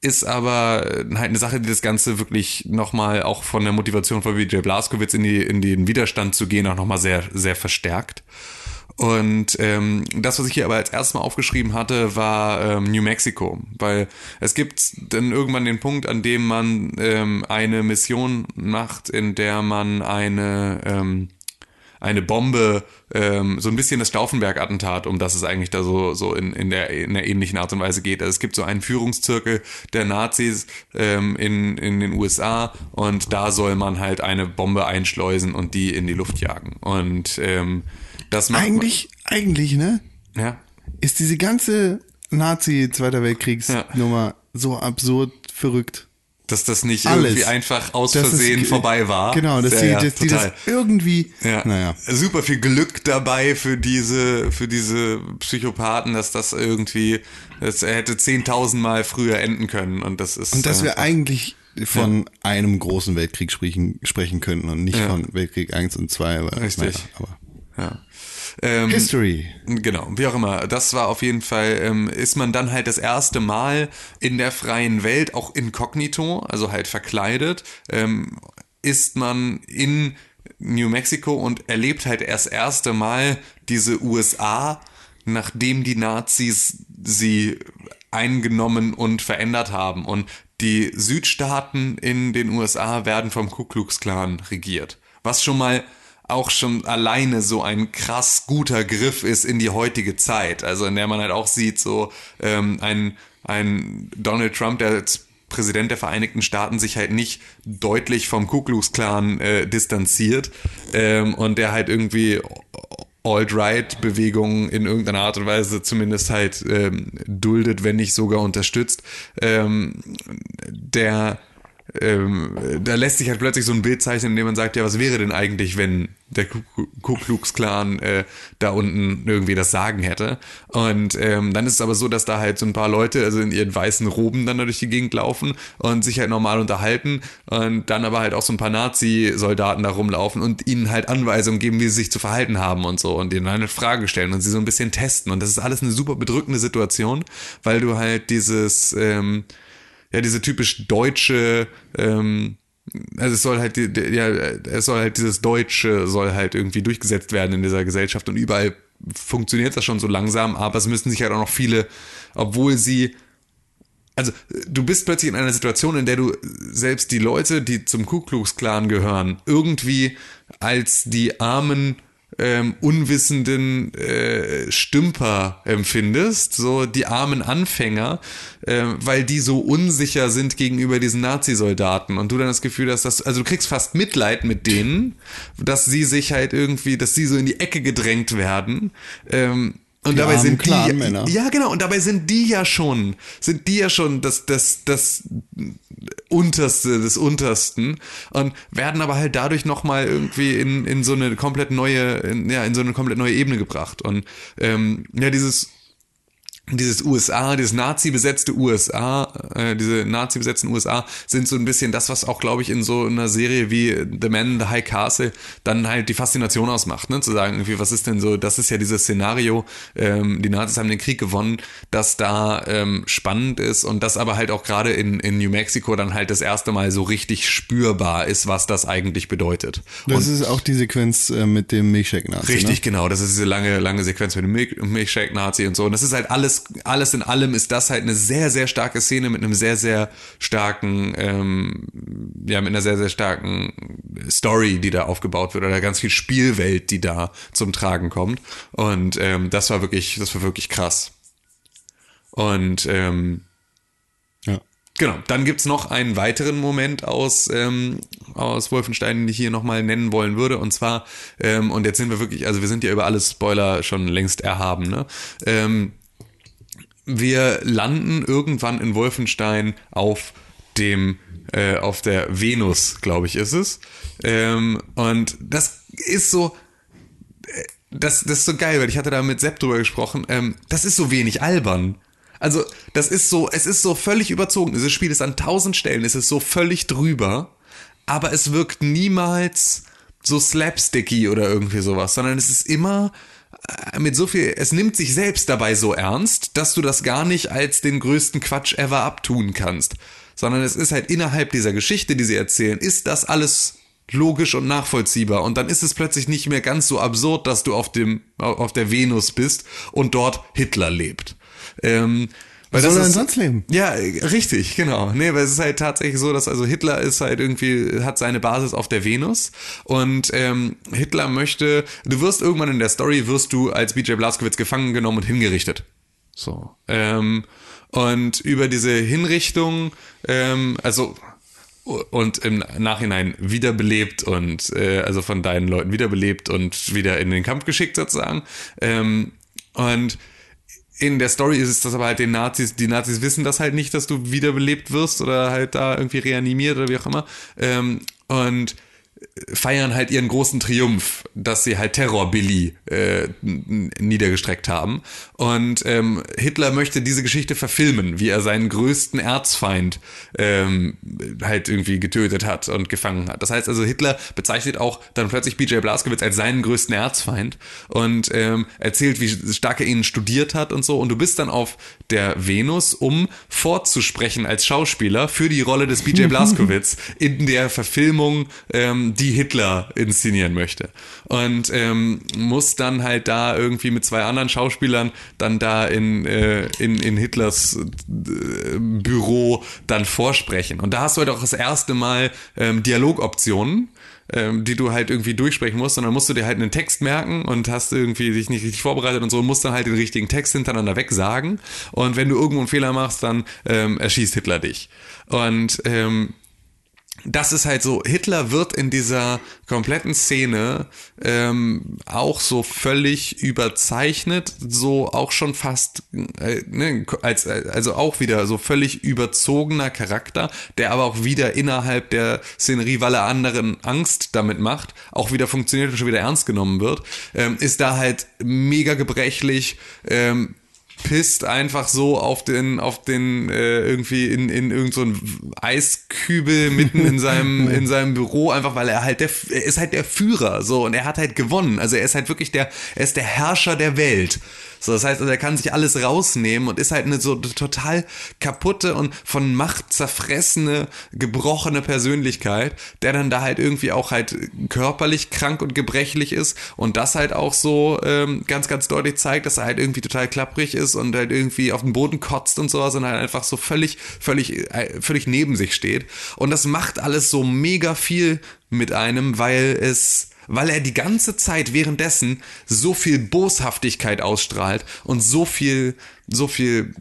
ist aber halt eine Sache, die das Ganze wirklich nochmal auch von der Motivation von Vijay Blaskowitz in, die, in den Widerstand zu gehen auch nochmal sehr, sehr verstärkt. Und ähm, das, was ich hier aber als erstes Mal aufgeschrieben hatte, war ähm, New Mexico, weil es gibt dann irgendwann den Punkt, an dem man ähm, eine Mission macht, in der man eine ähm, eine Bombe, ähm, so ein bisschen das Stauffenberg-Attentat, um das es eigentlich da so, so in, in, der, in der ähnlichen Art und Weise geht. Also es gibt so einen Führungszirkel der Nazis ähm, in, in den USA und da soll man halt eine Bombe einschleusen und die in die Luft jagen. Und ähm, das macht Eigentlich, eigentlich, ne? man, ja. Ist diese ganze Nazi-Zweiter Weltkriegsnummer so absurd verrückt. Dass das nicht Alles. irgendwie einfach aus Dass es- Versehen vorbei war. Genau, dass, ja, die, ja, dass die das irgendwie. Ja. Naja. Super viel Glück dabei für diese, für diese Psychopathen, dass das irgendwie, das hätte 10.000 Mal früher enden können und das ist. Und dass äh, wir eigentlich von einem großen Weltkrieg sprechen, sprechen könnten und nicht Ja. von Weltkrieg 1 und 2. Aber, Richtig. naja, aber ja. Ähm, History. Genau, wie auch immer. Das war auf jeden Fall, ähm, ist man dann halt das erste Mal in der freien Welt, auch inkognito, also halt verkleidet, ähm, ist man in New Mexico und erlebt halt erst erste Mal diese USA, nachdem die Nazis sie eingenommen und verändert haben. Und die Südstaaten in den USA werden vom Ku Klux Klan regiert. Was schon mal auch schon alleine so ein krass guter Griff ist in die heutige Zeit. Also in der man halt auch sieht, so ähm, ein, ein Donald Trump, der als Präsident der Vereinigten Staaten sich halt nicht deutlich vom Ku Klux Klan äh, distanziert ähm, und der halt irgendwie Alt-Right-Bewegungen in irgendeiner Art und Weise zumindest halt ähm, duldet, wenn nicht sogar unterstützt, ähm, der ähm, da lässt sich halt plötzlich so ein Bild zeichnen, in dem man sagt, ja, was wäre denn eigentlich, wenn der Ku Klux Klan äh, da unten irgendwie das Sagen hätte? Und ähm, dann ist es aber so, dass da halt so ein paar Leute, also in ihren weißen Roben dann da durch die Gegend laufen und sich halt normal unterhalten und dann aber halt auch so ein paar Nazi-Soldaten da rumlaufen und ihnen halt Anweisungen geben, wie sie sich zu verhalten haben und so und ihnen eine Frage stellen und sie so ein bisschen testen und das ist alles eine super bedrückende Situation, weil du halt dieses ähm, ja, diese typisch deutsche, ähm, also es soll halt, ja, es soll halt dieses Deutsche soll halt irgendwie durchgesetzt werden in dieser Gesellschaft und überall funktioniert das schon so langsam, aber es müssen sich halt auch noch viele, obwohl sie also du bist plötzlich in einer Situation, in der du selbst die Leute, die zum Ku Klux Klan gehören, irgendwie als die armen ähm, unwissenden äh, Stümper empfindest, so die armen Anfänger, äh, weil die so unsicher sind gegenüber diesen Nazi-Soldaten und du dann das Gefühl hast, dass also du kriegst fast Mitleid mit denen, dass sie sich halt irgendwie, dass sie so in die Ecke gedrängt werden. Ähm, und Die dabei sind die, Clan-Männer. ja, genau. Und dabei sind die ja schon, sind die ja schon das, das, das Unterste des Untersten und werden aber halt dadurch nochmal irgendwie in, in so eine komplett neue, in, ja, in so eine komplett neue Ebene gebracht. Und ähm, ja, dieses dieses USA, dieses Nazi-besetzte USA, äh, diese Nazi-besetzten USA sind so ein bisschen das, was auch, glaube ich, in so einer Serie wie The Man in the High Castle dann halt die Faszination ausmacht, ne? Zu sagen, irgendwie, was ist denn so, das ist ja dieses Szenario, ähm, die Nazis haben den Krieg gewonnen, dass da ähm, spannend ist und das aber halt auch gerade in, in New Mexico dann halt das erste Mal so richtig spürbar ist, was das eigentlich bedeutet. Das ist auch die Sequenz äh, mit dem Milchshake-Nazi. Richtig, genau. Das ist diese lange, lange Sequenz mit dem Milch- Milchshake-Nazi und so. Und das ist halt alles, alles in allem ist das halt eine sehr, sehr starke Szene mit einem sehr, sehr starken, ähm, ja, mit einer sehr, sehr starken Story, die da aufgebaut wird oder ganz viel Spielwelt, die da zum Tragen kommt. Und ähm, das war wirklich, das war wirklich krass. Und ähm? Ja. Genau, dann gibt's noch einen weiteren Moment aus, ähm, aus Wolfenstein, den ich hier nochmal nennen wollen würde. Und zwar, ähm, und jetzt sind wir wirklich, also wir sind ja über alle Spoiler schon längst erhaben, ne? Ähm, wir landen irgendwann in Wolfenstein auf dem, äh, auf der Venus, glaube ich, ist es. Ähm, und das ist so, äh, das, das ist so geil, weil ich hatte da mit Sepp drüber gesprochen. Ähm, das ist so wenig albern. Also, das ist so, es ist so völlig überzogen. Dieses Spiel ist an tausend Stellen, es ist so völlig drüber, aber es wirkt niemals so slapsticky oder irgendwie sowas, sondern es ist immer mit so viel, es nimmt sich selbst dabei so ernst, dass du das gar nicht als den größten Quatsch ever abtun kannst, sondern es ist halt innerhalb dieser Geschichte, die sie erzählen, ist das alles logisch und nachvollziehbar und dann ist es plötzlich nicht mehr ganz so absurd, dass du auf dem auf der Venus bist und dort Hitler lebt. Ähm, Weil soll er sonst leben? Ja, richtig, genau. Nee, weil es ist halt tatsächlich so, dass also Hitler ist halt irgendwie, hat seine Basis auf der Venus und ähm, Hitler möchte, du wirst irgendwann in der Story, wirst du als BJ Blazkowicz gefangen genommen und hingerichtet. So. Ähm, und über diese Hinrichtung, ähm, also und im Nachhinein wiederbelebt und äh, also von deinen Leuten wiederbelebt und wieder in den Kampf geschickt sozusagen. Ähm, und in der Story ist es das aber halt den Nazis, die Nazis wissen das halt nicht, dass du wiederbelebt wirst oder halt da irgendwie reanimiert oder wie auch immer. Ähm, und feiern halt ihren großen Triumph, dass sie halt Terror-Billy äh, n- niedergestreckt haben. Und ähm, Hitler möchte diese Geschichte verfilmen, wie er seinen größten Erzfeind ähm, halt irgendwie getötet hat und gefangen hat. Das heißt also, Hitler bezeichnet auch dann plötzlich BJ Blazkowicz als seinen größten Erzfeind und ähm, erzählt, wie stark er ihn studiert hat und so. Und du bist dann auf der Venus, um vorzusprechen als Schauspieler für die Rolle des BJ Blazkowicz in der Verfilmung, ähm, die Hitler inszenieren möchte. Und ähm, muss dann halt da irgendwie mit zwei anderen Schauspielern dann da in, äh, in, in Hitlers äh, Büro dann vorsprechen. Und da hast du halt auch das erste Mal ähm, Dialogoptionen ähm, die du halt irgendwie durchsprechen musst, sondern musst du dir halt einen Text merken und hast irgendwie dich nicht richtig vorbereitet und so und musst dann halt den richtigen Text hintereinander weg sagen. Und wenn du irgendwo einen Fehler machst, dann ähm, erschießt Hitler dich. Und ähm, das ist halt so, Hitler wird in dieser kompletten Szene ähm, auch so völlig überzeichnet, so auch schon fast, äh, ne, als, also auch wieder so völlig überzogener Charakter, der aber auch wieder innerhalb der Szenerie, weil er anderen Angst damit macht, auch wieder funktioniert und schon wieder ernst genommen wird, ähm, ist da halt mega gebrechlich, ähm, pisst einfach so auf den, auf den, äh, irgendwie in, in irgend so Eiskübel mitten in seinem, in seinem Büro, einfach weil er halt der, er ist halt der Führer, so, und er hat halt gewonnen. Also er ist halt wirklich der, er ist der Herrscher der Welt. So, das heißt, also er kann sich alles rausnehmen und ist halt eine so total kaputte und von Macht zerfressene, gebrochene Persönlichkeit, der dann da halt irgendwie auch halt körperlich krank und gebrechlich ist und das halt auch so ähm, ganz, ganz deutlich zeigt, dass er halt irgendwie total klapprig ist und halt irgendwie auf den Boden kotzt und sowas und halt einfach so völlig, völlig, äh, völlig neben sich steht. Und das macht alles so mega viel mit einem, weil es weil er die ganze Zeit währenddessen so viel Boshaftigkeit ausstrahlt und so viel, so viel,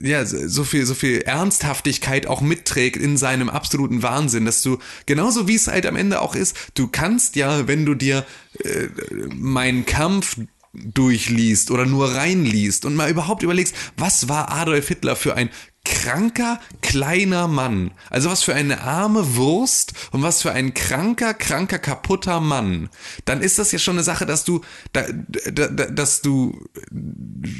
ja, so viel, so viel Ernsthaftigkeit auch mitträgt in seinem absoluten Wahnsinn, dass du, genauso wie es halt am Ende auch ist, du kannst ja, wenn du dir äh, meinen Kampf durchliest oder nur reinliest und mal überhaupt überlegst, was war Adolf Hitler für ein kranker, kleiner Mann. Also was für eine arme Wurst und was für ein kranker, kranker, kaputter Mann. Dann ist das ja schon eine Sache, dass du, da, da, da, dass du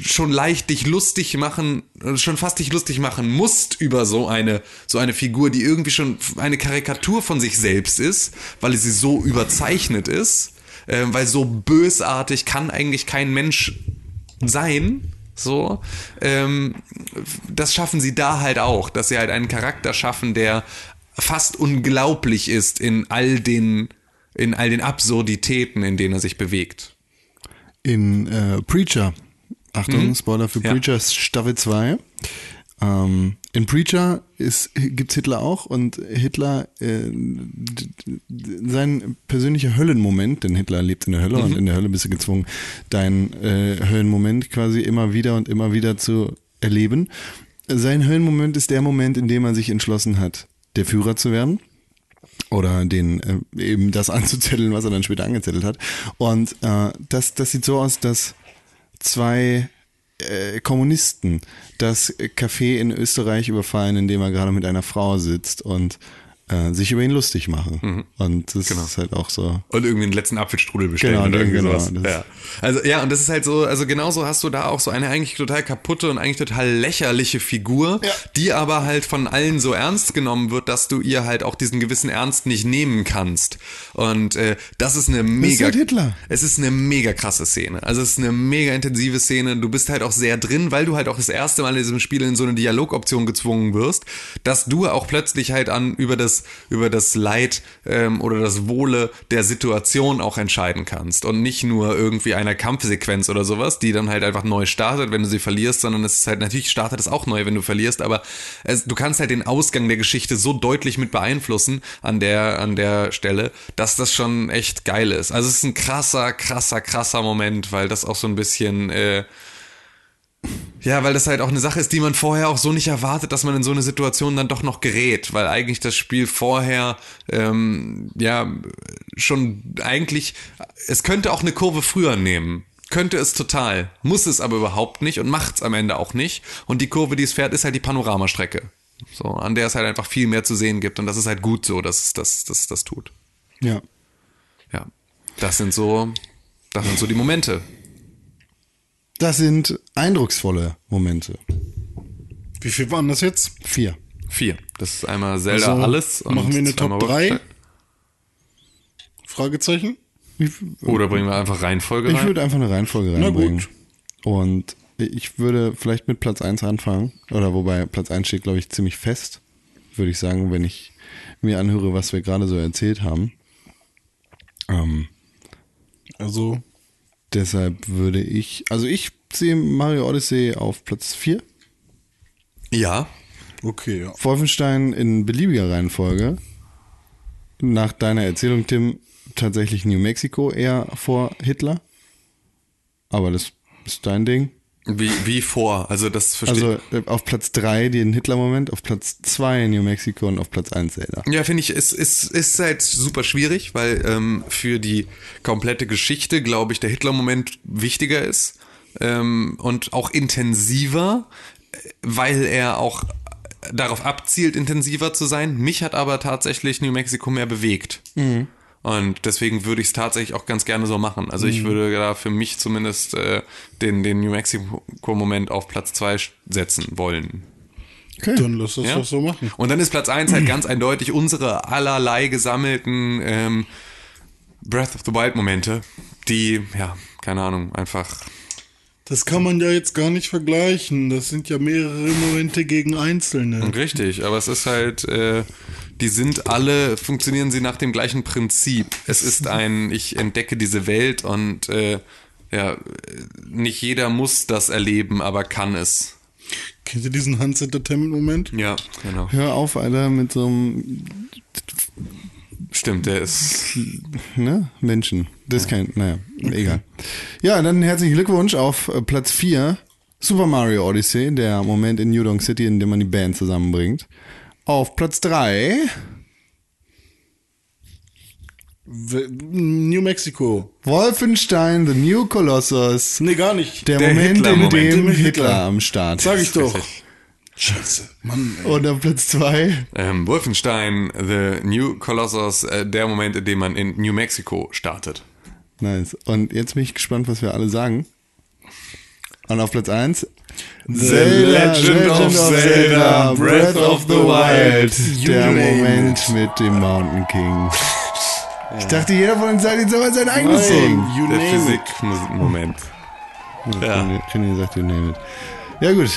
schon leicht dich lustig machen, schon fast dich lustig machen musst über so eine, so eine Figur, die irgendwie schon eine Karikatur von sich selbst ist, weil sie so überzeichnet ist, äh, weil so bösartig kann eigentlich kein Mensch sein. So, ähm, das schaffen sie da halt auch, dass sie halt einen Charakter schaffen, der fast unglaublich ist in all den, in all den Absurditäten, in denen er sich bewegt. In äh, Preacher, Achtung, Spoiler für Mhm. Ja. Preacher Staffel 2. Ähm, in Preacher ist, gibt's Hitler auch und Hitler, äh, sein persönlicher Höllenmoment, denn Hitler lebt in der Hölle Mhm. und in der Hölle bist du gezwungen, deinen äh, Höllenmoment quasi immer wieder und immer wieder zu erleben. Sein Höllenmoment ist der Moment, in dem er sich entschlossen hat, der Führer zu werden oder den äh, eben das anzuzetteln, was er dann später angezettelt hat. Und äh, das, das sieht so aus, dass zwei äh, Kommunisten das Café in Österreich überfallen, in dem er gerade mit einer Frau sitzt und äh, sich über ihn lustig machen. Und das ist halt auch so. Und irgendwie den letzten Apfelstrudel bestellen Genau, oder irgendwie genau, sowas. Ja. Also ja, und das ist halt so, also genauso hast du da auch so eine eigentlich total kaputte und eigentlich total lächerliche Figur, Ja. die aber halt von allen so ernst genommen wird, dass du ihr halt auch diesen gewissen Ernst nicht nehmen kannst. Und äh, das ist eine mega. halt Hitler. Es ist eine mega krasse Szene. Also es ist eine mega intensive Szene. Du bist halt auch sehr drin, weil du halt auch das erste Mal in diesem Spiel in so eine Dialogoption gezwungen wirst, dass du auch plötzlich halt an über das über das Leid ähm, oder das Wohle der Situation auch entscheiden kannst. Und nicht nur irgendwie einer Kampfsequenz oder sowas, die dann halt einfach neu startet, wenn du sie verlierst, sondern es ist halt, natürlich startet es auch neu, wenn du verlierst, aber es, du kannst halt den Ausgang der Geschichte so deutlich mit beeinflussen an der, an der Stelle, dass das schon echt geil ist. Also es ist ein krasser, krasser, krasser Moment, weil das auch so ein bisschen, äh, ja, weil das halt auch eine Sache ist, die man vorher auch so nicht erwartet, dass man in so eine Situation dann doch noch gerät, weil eigentlich das Spiel vorher ähm, ja schon eigentlich, es könnte auch eine Kurve früher nehmen. Könnte es total, muss es aber überhaupt nicht und macht es am Ende auch nicht. Und die Kurve, die es fährt, ist halt die Panoramastrecke. So, an der es halt einfach viel mehr zu sehen gibt und das ist halt gut so, dass es das, das, das tut. Ja. Ja. Das sind so, das sind so die Momente. Das sind eindrucksvolle Momente. Wie viel waren das jetzt? Vier. Vier. Das ist einmal Zelda Also, alles. und machen wir eine Top 3? Wolfenstein. Fragezeichen? Oder bringen wir einfach Reihenfolge Ich rein? würde einfach eine Reihenfolge Na reinbringen. gut. Und ich würde vielleicht mit Platz 1 anfangen. Oder wobei Platz 1 steht, glaube ich, ziemlich fest. Würde ich sagen, wenn ich mir anhöre, was wir gerade so erzählt haben. Ähm, Also, deshalb würde ich, also ich ziehe Mario Odyssey auf Platz 4. Ja. okay, ja. Wolfenstein in beliebiger Reihenfolge. Nach deiner Erzählung, Tim, tatsächlich New Mexico eher vor Hitler. Aber das ist dein Ding. Wie, wie vor? Also das verstehe Also äh, auf Platz 3 den Hitler-Moment, auf Platz 2 New Mexico und auf Platz 1 Zelda. Ja, finde ich, es ist, ist halt super schwierig, weil ähm, für die komplette Geschichte, glaube ich, der Hitler-Moment wichtiger ist ähm, und auch intensiver, weil er auch darauf abzielt, intensiver zu sein. Mich hat aber tatsächlich New Mexico mehr bewegt. Und deswegen würde ich es tatsächlich auch ganz gerne so machen. Also ich würde da für mich zumindest äh, den, den New Mexico-Moment auf Platz 2 setzen wollen. Okay. Dann lass das Ja? doch so machen. Und dann ist Platz 1 halt ganz eindeutig unsere allerlei gesammelten ähm, Breath of the Wild Momente, die, ja, keine Ahnung, einfach. Das kann man ja jetzt gar nicht vergleichen. Das sind ja mehrere Momente gegen einzelne. Richtig, aber es ist halt, äh, die sind alle, funktionieren sie nach dem gleichen Prinzip. Es ist ein, ich entdecke diese Welt und äh, ja, nicht jeder muss das erleben, aber kann es. Kennt ihr diesen Hans Entertainment Moment? Ja, genau. Hör auf, Alter, mit so einem Stimmt, der ist. ne, Menschen. Das ist kein, naja, egal. Ja, dann herzlichen Glückwunsch auf äh, Platz 4. Super Mario Odyssey, der Moment in New Donk City, in dem man die Band zusammenbringt. Auf Platz 3. W- New Mexico. Wolfenstein, The New Colossus. Nee, gar nicht. Der, Der Moment, in Hitler-Moment. dem Hitler. Hitler. am Start. Sag ich doch. Scheiße. Mann, ey. Und auf Platz 2. Ähm, Wolfenstein, The New Colossus, äh, der Moment, in dem man in New Mexico startet. Nice. Und jetzt bin ich gespannt, was wir alle sagen. Und auf Platz 1. The Legend of Zelda, Breath of the Wild. Der You Moment it. mit dem Mountain King. Ich dachte, jeder von uns sagt jetzt aber sein eigenes Ding. You Der. Physik-Moment. Ja. René- René sagt, you name it. Ja, gut.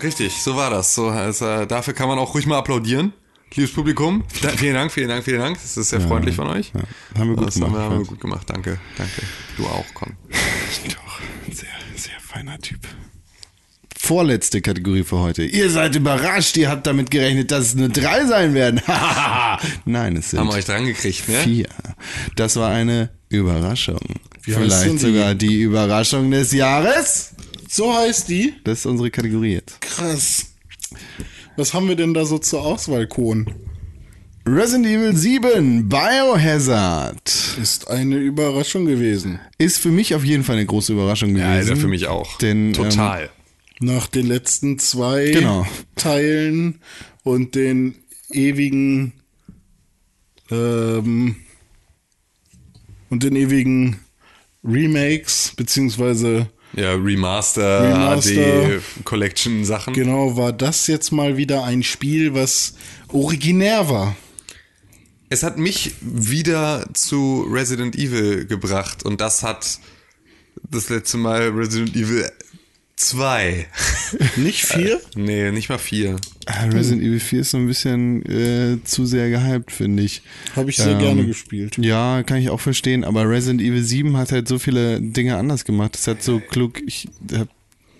Richtig, so war das. So, also, dafür kann man auch ruhig mal applaudieren. Liebes Publikum, da, vielen Dank, vielen Dank, vielen Dank. Das ist sehr freundlich von euch. Ja, haben wir gut das gemacht. Haben wir, haben wir gut gemacht, danke, danke. Du auch, Con. Doch, sehr, sehr feiner Typ. Vorletzte Kategorie für heute. Ihr seid überrascht, ihr habt damit gerechnet, dass es nur drei sein werden. Nein, es sind Haben wir euch dran gekriegt, ne? vier. Das war eine Überraschung. Wie Vielleicht sogar die Überraschung des Jahres. So heißt die. Das ist unsere Kategorie jetzt. Krass. Was haben wir denn da so zur Auswahl, Kohn? Resident Evil 7 Biohazard Ist eine Überraschung gewesen. ist für mich auf jeden Fall eine große Überraschung gewesen. Ja, Alter, für mich auch. Denn, Total. Nach den letzten zwei Genau. Teilen und den ewigen ähm, und den ewigen Remakes, beziehungsweise ja, Remaster, Remaster HD Collection Sachen. Genau, war das jetzt mal wieder ein Spiel, was originär war. Es hat mich wieder zu Resident Evil gebracht und das hat das letzte Mal Resident Evil 2. Nicht 4? Äh, nee, nicht mal 4. Ah, Resident. Hm. Evil 4 ist so ein bisschen äh, zu sehr gehypt, finde ich. Habe ich sehr ähm, gerne gespielt. Ja, kann ich auch verstehen, aber Resident Evil 7 hat halt so viele Dinge anders gemacht. Es hat so klug, ich hab,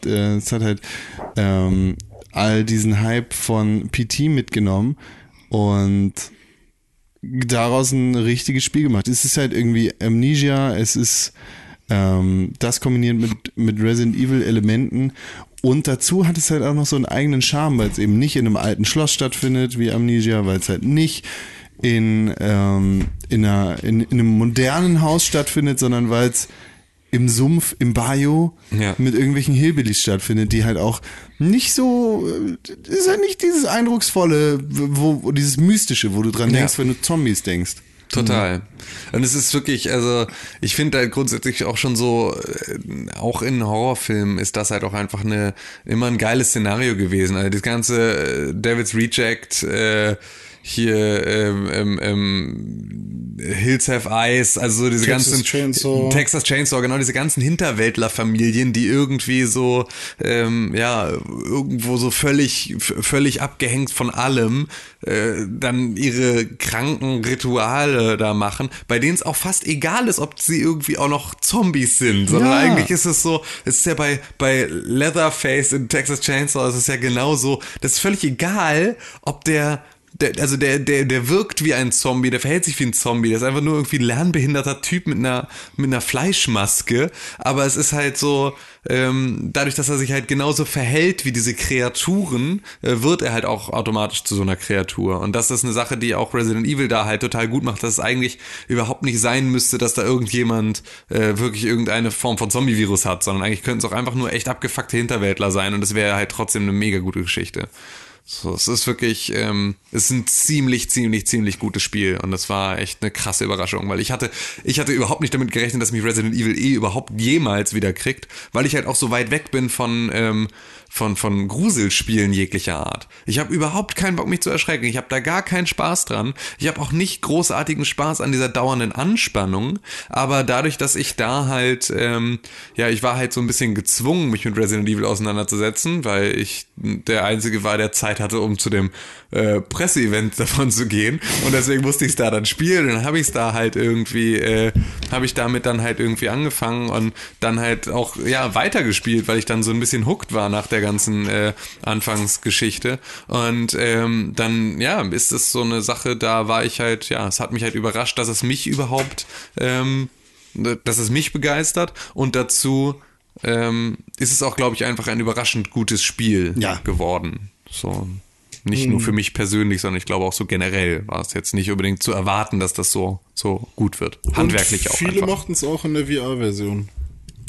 äh, es hat halt ähm, all diesen Hype von PT mitgenommen und daraus ein richtiges Spiel gemacht. Es ist halt irgendwie Amnesia, es ist ähm, das kombiniert mit, mit Resident Evil Elementen und dazu hat es halt auch noch so einen eigenen Charme, weil es eben nicht in einem alten Schloss stattfindet wie Amnesia, weil es halt nicht in, ähm, in, einer, in, in einem modernen Haus stattfindet, sondern weil es im Sumpf, im Bayou Ja. mit irgendwelchen Hillbillies stattfindet, die halt auch nicht so, äh, ist halt nicht dieses eindrucksvolle, wo, dieses mystische, wo du dran Ja. denkst, wenn du Zombies denkst. Total. Und es ist wirklich, also ich finde halt grundsätzlich auch schon so, äh, auch in Horrorfilmen ist das halt auch einfach eine immer ein geiles Szenario gewesen. Also das ganze äh, David's Reject, äh, hier ähm, ähm, ähm, Hills Have Eyes, also so diese Texas ganzen Chainsaw. Texas Chainsaw, genau diese ganzen Hinterwäldlerfamilien, die irgendwie so ähm, ja irgendwo so völlig völlig abgehängt von allem äh, dann ihre kranken Rituale da machen, bei denen es auch fast egal ist, ob sie irgendwie auch noch Zombies sind, sondern Ja. eigentlich ist es so, es ist ja bei bei Leatherface in Texas Chainsaw, es ist ja genauso, das ist völlig egal, ob der der, also der, der, der wirkt wie ein Zombie, der verhält sich wie ein Zombie, der ist einfach nur irgendwie ein lernbehinderter Typ mit einer, mit einer Fleischmaske, aber es ist halt so, ähm, dadurch, dass er sich halt genauso verhält wie diese Kreaturen, äh, wird er halt auch automatisch zu so einer Kreatur. Und das ist eine Sache, die auch Resident Evil da halt total gut macht, dass es eigentlich überhaupt nicht sein müsste, dass da irgendjemand äh, wirklich irgendeine Form von Zombie-Virus hat, sondern eigentlich könnten es auch einfach nur echt abgefuckte Hinterwäldler sein und es wäre halt trotzdem eine mega gute Geschichte. So, es ist wirklich, ähm, es ist ein ziemlich, ziemlich, ziemlich gutes Spiel und das war echt eine krasse Überraschung, weil ich hatte, ich hatte überhaupt nicht damit gerechnet, dass mich Resident Evil eh überhaupt jemals wieder kriegt, weil ich halt auch so weit weg bin von, ähm, von, von Gruselspielen jeglicher Art. Ich habe überhaupt keinen Bock, mich zu erschrecken. Ich habe da gar keinen Spaß dran. Ich habe auch nicht großartigen Spaß an dieser dauernden Anspannung. Aber dadurch, dass ich da halt, ähm, ja, ich war halt so ein bisschen gezwungen, mich mit Resident Evil auseinanderzusetzen, weil ich der Einzige war, der Zeit hatte, um zu dem äh, Presseevent davon zu gehen. Und deswegen musste ich es da dann spielen. Und dann habe ich es da halt irgendwie, äh, habe ich damit dann halt irgendwie angefangen und dann halt auch, ja, weitergespielt, weil ich dann so ein bisschen hooked war nach der ganzen äh, Anfangsgeschichte. Und ähm, dann, ja, ist es so eine Sache, da war ich halt, ja, es hat mich halt überrascht, dass es mich überhaupt, ähm, dass es mich begeistert und dazu ähm, ist es auch, glaube ich, einfach ein überraschend gutes Spiel Ja. geworden. So. Nicht nur für mich persönlich, sondern ich glaube auch so generell war es jetzt nicht unbedingt zu erwarten, dass das so, so gut wird. Handwerklich und auch Viele mochten es auch in der VR-Version.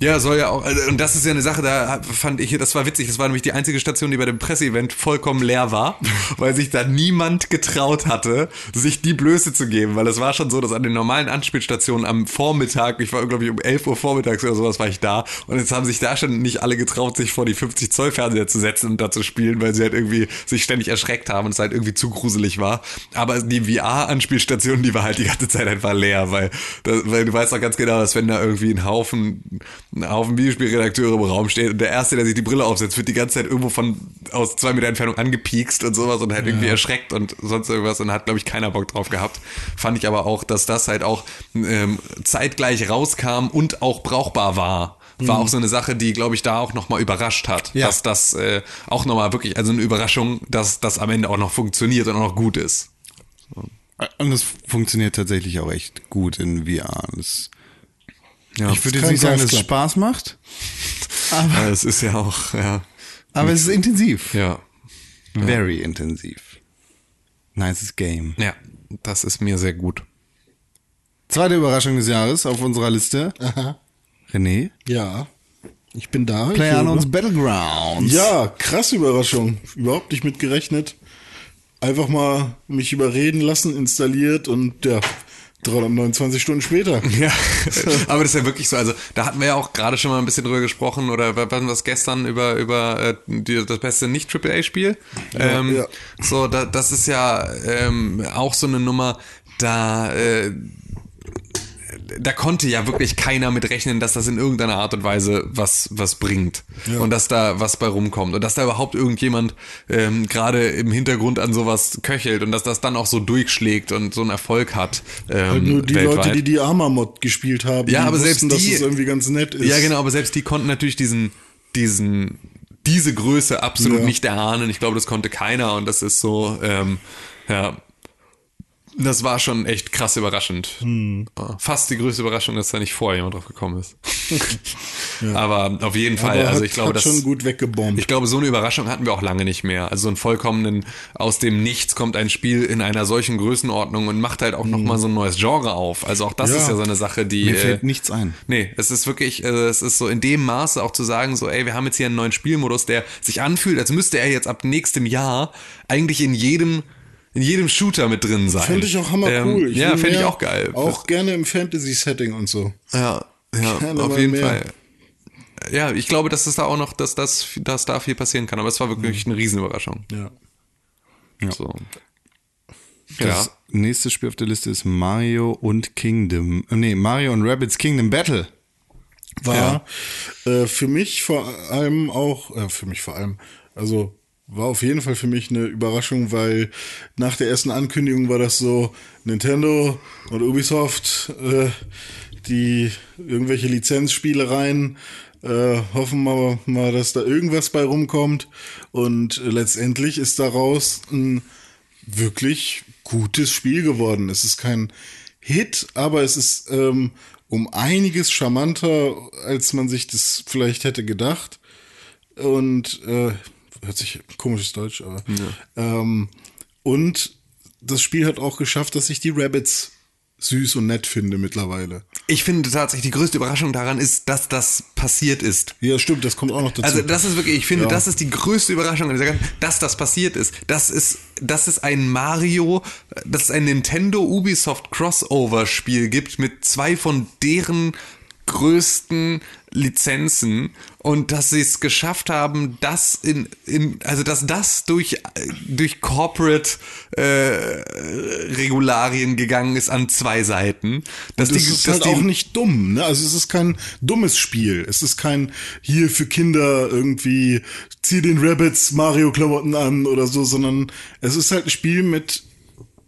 Ja, soll ja auch, also, und das ist ja eine Sache, da fand ich, das war witzig, das war nämlich die einzige Station, die bei dem Presseevent vollkommen leer war, weil sich da niemand getraut hatte, sich die Blöße zu geben, weil es war schon so, dass an den normalen Anspielstationen am Vormittag, ich war glaube ich um 11 Uhr vormittags oder sowas war ich da und jetzt haben sich da schon nicht alle getraut, sich vor die 50 Zoll Fernseher zu setzen und da zu spielen, weil sie halt irgendwie sich ständig erschreckt haben und es halt irgendwie zu gruselig war. Aber die VR-Anspielstation, die war halt die ganze Zeit einfach leer, weil, weil du weißt auch ganz genau, dass wenn da irgendwie ein Haufen, ein Haufen Videospielredakteure im Raum steht und der Erste, der sich die Brille aufsetzt, wird die ganze Zeit irgendwo von aus zwei Meter Entfernung angepiekst und sowas und halt irgendwie erschreckt und sonst irgendwas und hat, glaube ich, keiner Bock drauf gehabt. Fand ich aber auch, dass das halt auch ähm, zeitgleich rauskam und auch brauchbar war. War auch so eine Sache, die, glaube ich, da auch nochmal überrascht hat. Ja. Dass das äh, auch nochmal wirklich, also eine Überraschung, dass das am Ende auch noch funktioniert und auch noch gut ist. Und es funktioniert tatsächlich auch echt gut in VR. Das, Ja, ich würde jetzt nicht sagen, dass es. Spaß macht, Ja, es ist ja auch, ja. aber es ist intensiv. Ja. Very intensiv. Nices Game. Ja, das ist mir sehr gut. Zweite Überraschung des Jahres auf unserer Liste. Aha. René. Ja. Ich bin da. PlayerUnknown's. Battlegrounds. Ja, krasse Überraschung. Überhaupt nicht mit gerechnet. Einfach mal mich überreden lassen, installiert und ja, 329 Stunden später. Ja, aber das ist ja wirklich so. Also da hatten wir ja auch gerade schon mal ein bisschen drüber gesprochen oder wann was gestern über über äh, die, das beste nicht AAA Spiel. ähm, ja. So, da, das ist ja ähm, auch so eine Nummer. Da äh, da konnte ja wirklich keiner mit rechnen, dass das in irgendeiner Art und Weise was, was bringt. Und dass da was bei rumkommt. Und dass da überhaupt irgendjemand ähm, gerade im Hintergrund an sowas köchelt und dass das dann auch so durchschlägt und so einen Erfolg hat. Ähm, Halt nur die weltweit. Leute, die die Arma-Mod gespielt haben, Ja, die aber wussten, selbst die- dass es irgendwie ganz nett ist. Ja, genau, aber selbst die konnten natürlich diesen, diesen, diese Größe absolut Ja. nicht erahnen. Ich glaube, das konnte keiner und das ist so, ähm, ja. Das war schon echt krass überraschend. Hm. Fast die größte Überraschung, dass da nicht vorher jemand drauf gekommen ist. Aber auf jeden Fall, also hat, ich glaube, das, schon gut weggebombt. ich glaube, so eine Überraschung hatten wir auch lange nicht mehr. Also so einen vollkommenen, aus dem Nichts kommt ein Spiel in einer solchen Größenordnung und macht halt auch nochmal so ein neues Genre auf. Also auch das Ja. ist ja so eine Sache, die. Mir äh, fällt nichts ein. Nee, es ist wirklich, äh, es ist so in dem Maße auch zu sagen, so, ey, wir haben jetzt hier einen neuen Spielmodus, der sich anfühlt, als müsste er jetzt ab nächstem Jahr eigentlich in jedem, in jedem Shooter mit drin sein. Fände ich auch hammer Ähm, cool. ja, fände ich auch geil. Auch gerne im Fantasy-Setting und so. ja, ja, Gerne auf jeden mehr. Fall. Ja, ich glaube, dass es da auch noch, dass das, dass da viel passieren kann, aber es war wirklich eine Riesenüberraschung. Ja. So. Das nächste Spiel auf der Liste ist Mario und Kingdom. äh, Nee, Mario und Rabbids Kingdom Battle. War äh, für mich vor allem auch, äh, für mich vor allem, also war auf jeden Fall für mich eine Überraschung, weil nach der ersten Ankündigung war das so, Nintendo und Ubisoft, äh, die irgendwelche Lizenzspielereien, äh, hoffen wir mal, dass da irgendwas bei rumkommt. Und letztendlich ist daraus ein wirklich gutes Spiel geworden. Es ist kein Hit, aber es ist ähm, um einiges charmanter, als man sich das vielleicht hätte gedacht. Und äh, hört sich komisches Deutsch, aber ähm, und das Spiel hat auch geschafft, dass ich die Rabbits süß und nett finde mittlerweile. Ich finde tatsächlich, die größte Überraschung daran ist, dass das passiert ist. Ja, stimmt, das kommt auch noch dazu. Also das ist wirklich, ich finde, Ja. das ist die größte Überraschung an dieser ganzen, dass das passiert ist. Das ist, dass es ein Mario, dass es ein Nintendo Ubisoft Crossover Spiel gibt mit zwei von deren größten Lizenzen und dass sie es geschafft haben, das in, in also dass das durch durch Corporate äh, Regularien gegangen ist an zwei Seiten. Dass das die, ist dass halt die, auch nicht dumm, ne? Also es ist kein dummes Spiel. Es ist kein hier für Kinder irgendwie zieh den Rabbits Mario Klamotten an oder so, sondern es ist halt ein Spiel mit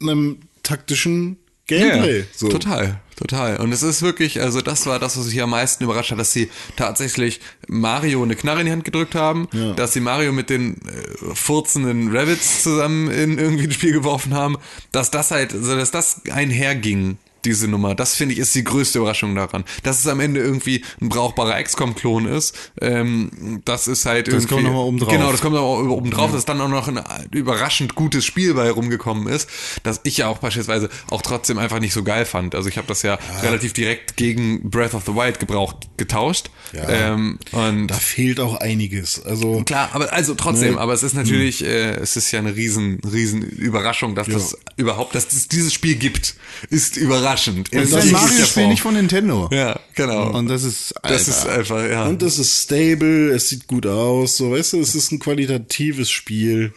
einem taktischen Gameplay. Ja, so. Total, total. Und es ist wirklich, also das war das, was mich am meisten überrascht hat, dass sie tatsächlich Mario eine Knarre in die Hand gedrückt haben, dass sie Mario mit den äh, furzenden Rabbits zusammen in irgendwie ein Spiel geworfen haben, dass das halt, also dass das einherging. Diese Nummer, das finde ich ist die größte Überraschung daran. Dass es am Ende irgendwie ein brauchbarer XCOM-Klon ist, ähm, das ist halt irgendwie. kommt noch mal oben drauf. Genau, das kommt noch mal oben drauf, dass dann auch noch ein überraschend gutes Spiel bei rumgekommen ist, das ich ja auch beispielsweise auch trotzdem einfach nicht so geil fand. Also ich habe das ja, relativ direkt gegen Breath of the Wild gebraucht getauscht. Ähm, und Da fehlt auch einiges. Also klar, aber also trotzdem, Ne? aber es ist natürlich, äh, es ist ja eine riesen, riesen Überraschung, dass das überhaupt, dass es dieses Spiel gibt, ist überraschend. Ist ein jeglicher Mario-Spiel nicht von Nintendo. Ja, genau. Und das ist, das ist Alter. einfach, ja. Und es ist stable, es sieht gut aus, so weißt du, es ist ein qualitatives Spiel,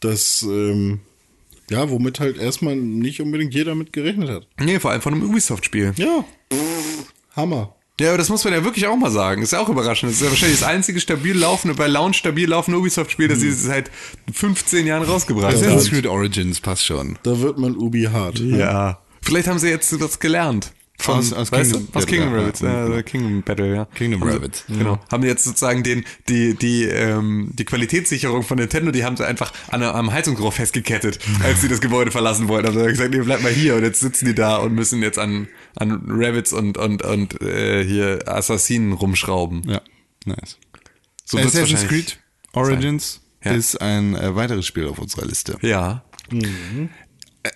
das ähm, ja, womit halt erstmal nicht unbedingt jeder mit gerechnet hat. nee, vor allem von einem Ubisoft-Spiel. Ja. Hammer. Ja, aber das muss man ja wirklich auch mal sagen. Das ist ja auch überraschend. Das ist ja wahrscheinlich das einzige stabil laufende, bei Launch stabil laufende Ubisoft-Spiel, das sie seit 15 Jahren rausgebracht haben. Assassin's Creed Origins passt schon. Da wird man Ubi hart. Ja. Vielleicht haben sie jetzt was gelernt. Von, Aus- aus weißt Kingdom du? Aus Kingdom ja. Rabbits, ja, oder Kingdom Battle, ja. Kingdom haben sie, Rabbits. Genau. Haben die jetzt sozusagen den, die, die, ähm, die Qualitätssicherung von Nintendo, die haben sie einfach an, am Heizungsrohr festgekettet, als sie das Gebäude verlassen wollten. Also gesagt, nee, bleib mal hier. Und jetzt sitzen die da und müssen jetzt an, an Rabbits und, und, und äh, hier Assassinen rumschrauben. Ja, nice. So Assassin's Creed Origins Ja. ist ein äh, weiteres Spiel auf unserer Liste. Ja.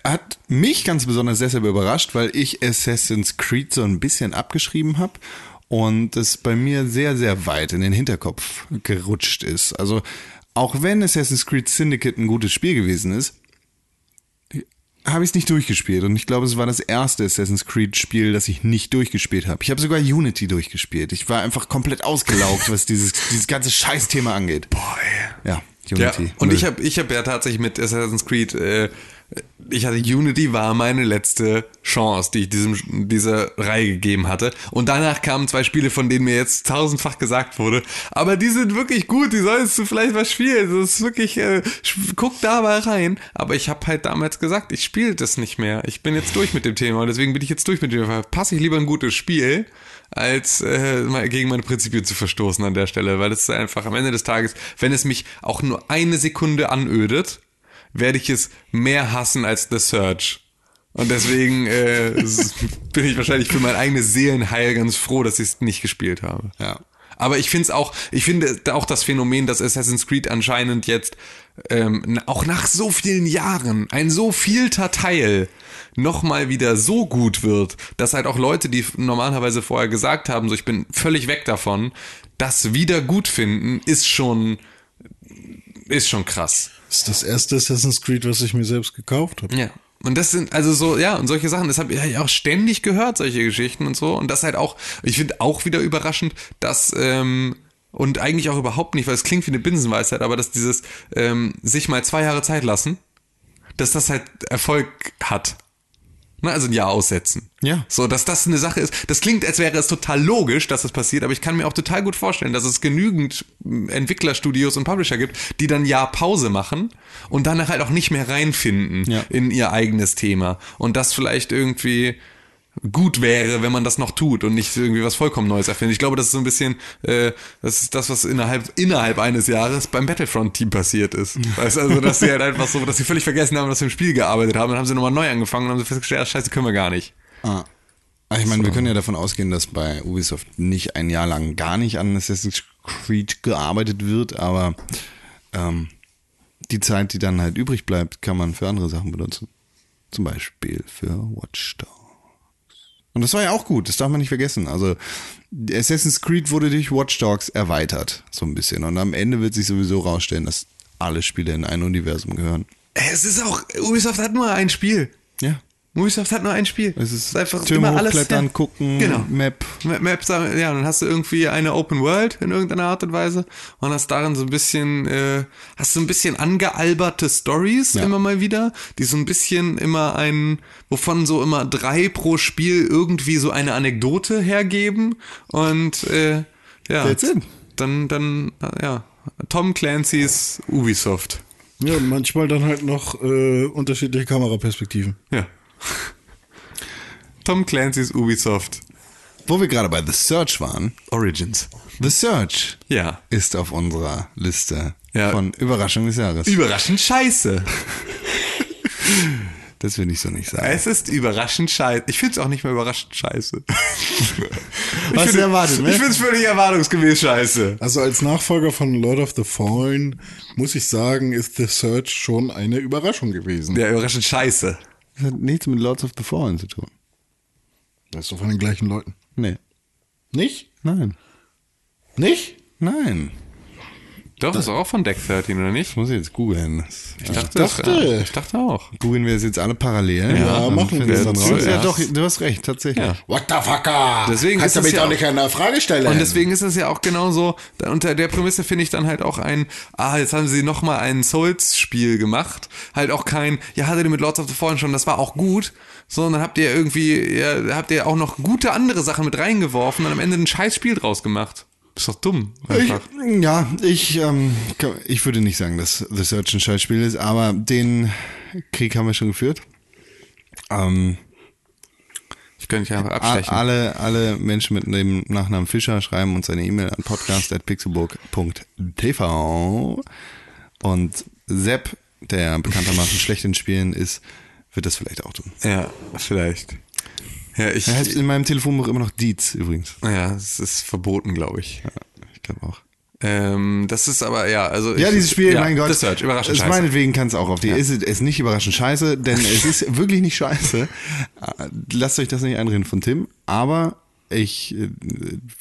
Hat mich ganz besonders deshalb überrascht, weil ich Assassin's Creed so ein bisschen abgeschrieben habe und es bei mir sehr, sehr weit in den Hinterkopf gerutscht ist. Also auch wenn Assassin's Creed Syndicate ein gutes Spiel gewesen ist, habe ich es nicht durchgespielt. Und ich glaube, es war das erste Assassin's Creed-Spiel, das ich nicht durchgespielt habe. Ich habe sogar Unity durchgespielt. Ich war einfach komplett ausgelaugt, was dieses, dieses ganze Scheißthema angeht. Boah, ey. Ja, Ja, Unity. und Müll. ich habe ich hab ja tatsächlich mit Assassin's Creed äh, ich hatte Unity war meine letzte Chance, die ich diesem, dieser Reihe gegeben hatte. Und danach kamen zwei Spiele, von denen mir jetzt tausendfach gesagt wurde, aber die sind wirklich gut, die sollst du vielleicht mal spielen. Das ist wirklich, äh, guck da mal rein. Aber ich habe halt damals gesagt, ich spiele das nicht mehr. Ich bin jetzt durch mit dem Thema und deswegen bin ich jetzt durch mit dem Thema. Passe ich lieber ein gutes Spiel als äh, gegen meine Prinzipien zu verstoßen an der Stelle, weil es ist einfach am Ende des Tages, wenn es mich auch nur eine Sekunde anödet, werde ich es mehr hassen als The Search. Und deswegen äh, bin ich wahrscheinlich für mein eigenes Seelenheil ganz froh, dass ich es nicht gespielt habe. Ja. Aber ich finde es auch, ich finde auch das Phänomen, dass Assassin's Creed anscheinend jetzt ähm, auch nach so vielen Jahren ein so vielter Teil nochmal wieder so gut wird, dass halt auch Leute, die normalerweise vorher gesagt haben, so ich bin völlig weg davon, das wieder gut finden, ist schon, ist schon krass. Das ist das erste Assassin's Creed, was ich mir selbst gekauft habe. Ja. Und das sind also so, ja, und solche Sachen, das habe ich auch ständig gehört, solche Geschichten und so. Und das halt auch, ich finde auch wieder überraschend, dass, ähm, und eigentlich auch überhaupt nicht, weil es klingt wie eine Binsenweisheit, aber dass dieses ähm, sich mal zwei Jahre Zeit lassen, dass das halt Erfolg hat. Ne, also ein Jahr aussetzen. Ja. So, dass das eine Sache ist. Das klingt, als wäre es total logisch, dass das passiert, aber ich kann mir auch total gut vorstellen, dass es genügend Entwicklerstudios und Publisher gibt, die dann ein Jahr Pause machen und danach halt auch nicht mehr reinfinden Ja. in ihr eigenes Thema. Und das vielleicht irgendwie gut wäre, wenn man das noch tut und nicht irgendwie was vollkommen Neues erfindet. Ich glaube, das ist so ein bisschen, äh, das ist das, was innerhalb, innerhalb eines Jahres beim Battlefront-Team passiert ist. Weißt du, also, dass sie halt einfach so, dass sie völlig vergessen haben, dass sie im Spiel gearbeitet haben, dann haben sie nochmal neu angefangen und haben sie festgestellt, ah, scheiße, können wir gar nicht. Ah. Ich meine, wir können ja davon ausgehen, dass bei Ubisoft nicht ein Jahr lang gar nicht an Assassin's Creed gearbeitet wird, aber ähm, die Zeit, die dann halt übrig bleibt, kann man für andere Sachen benutzen. Zum Beispiel für Watch Dogs. Und das war ja auch gut, das darf man nicht vergessen. Also Assassin's Creed wurde durch Watch Dogs erweitert, so ein bisschen. Und am Ende wird sich sowieso rausstellen, dass alle Spiele in ein Universum gehören. Es ist auch, Ubisoft hat nur ein Spiel. Ja. Ubisoft hat nur ein Spiel. Es ist einfach Türme immer alles. hochklettern, ja. gucken, Genau. Map. Ma- Maps, ja, dann hast du irgendwie eine Open World in irgendeiner Art und Weise und hast darin so ein bisschen, äh, hast du ein bisschen angealberte Stories Ja. immer mal wieder, die so ein bisschen immer ein, wovon so immer drei pro Spiel irgendwie so eine Anekdote hergeben und äh, ja, dann, dann, äh, ja, Tom Clancy's Ubisoft. Ja, und manchmal dann halt noch äh, unterschiedliche Kameraperspektiven. Ja. Tom Clancy's Ubisoft Wo wir gerade bei The Search waren, Origins. The Search Ja. ist auf unserer Liste Ja. von Überraschung des Jahres. Überraschend scheiße. Das will ich so nicht sagen. Es ist überraschend scheiße. Ich finde es auch nicht mehr überraschend scheiße. Was ich find- erwartet, ne? Ich finde es völlig erwartungsgemäß scheiße. Also als Nachfolger von Lord of the Fallen muss ich sagen, ist The Search schon eine Überraschung gewesen. Ja, überraschend scheiße. Das hat nichts mit Lords of the Fallen zu tun. Das ist doch von den gleichen Leuten. Nee. Nicht? Nein. Nicht? Nein. Doch, das ist auch von Deck 13, oder nicht? Ich muss jetzt googeln. Das- Ich dachte, dachte- Das, ich dachte auch. Googeln wir das jetzt alle parallel? Ja, dann machen wir das. dann raus. Ja, Ja. doch, du hast recht, tatsächlich. Ja. What the fucker? Deswegen Kannst ist du es mich ja doch nicht eine Frage stellen. Und deswegen ist es ja auch genauso, da- unter der Prämisse finde ich dann halt auch ein, ah, jetzt haben sie nochmal ein Souls-Spiel gemacht. Halt auch kein, ja, hattet ihr mit Lords of the Fallen schon, das war auch gut, sondern habt ihr irgendwie, ja, habt ihr auch noch gute andere Sachen mit reingeworfen und am Ende ein scheiß Spiel draus gemacht. Ist doch dumm. Ich, ja, ich, ähm, ich würde nicht sagen, dass The Search ein Scheißspiel ist, aber den Krieg haben wir schon geführt. Ähm, ich könnte dich einfach abstechen. alle, alle Menschen mit dem Nachnamen Fischer schreiben uns eine E-Mail an podcast.pixelburg.tv und Sepp, der bekanntermaßen schlecht in Spielen ist, wird das vielleicht auch tun. Ja, vielleicht. Ja, ich, Er heißt in meinem Telefonbuch immer noch Dietz übrigens. ja, es ist verboten, glaube ich. Ja, ich glaube auch. Ähm, das ist aber, ja, also. Ja, ich, dieses Spiel, ja, mein Gott. The Search, überraschend scheiße. meinetwegen kann es auch auf die. Ist es ist nicht überraschend scheiße, denn es ist wirklich nicht scheiße. Lasst euch das nicht einreden von Tim, aber ich äh,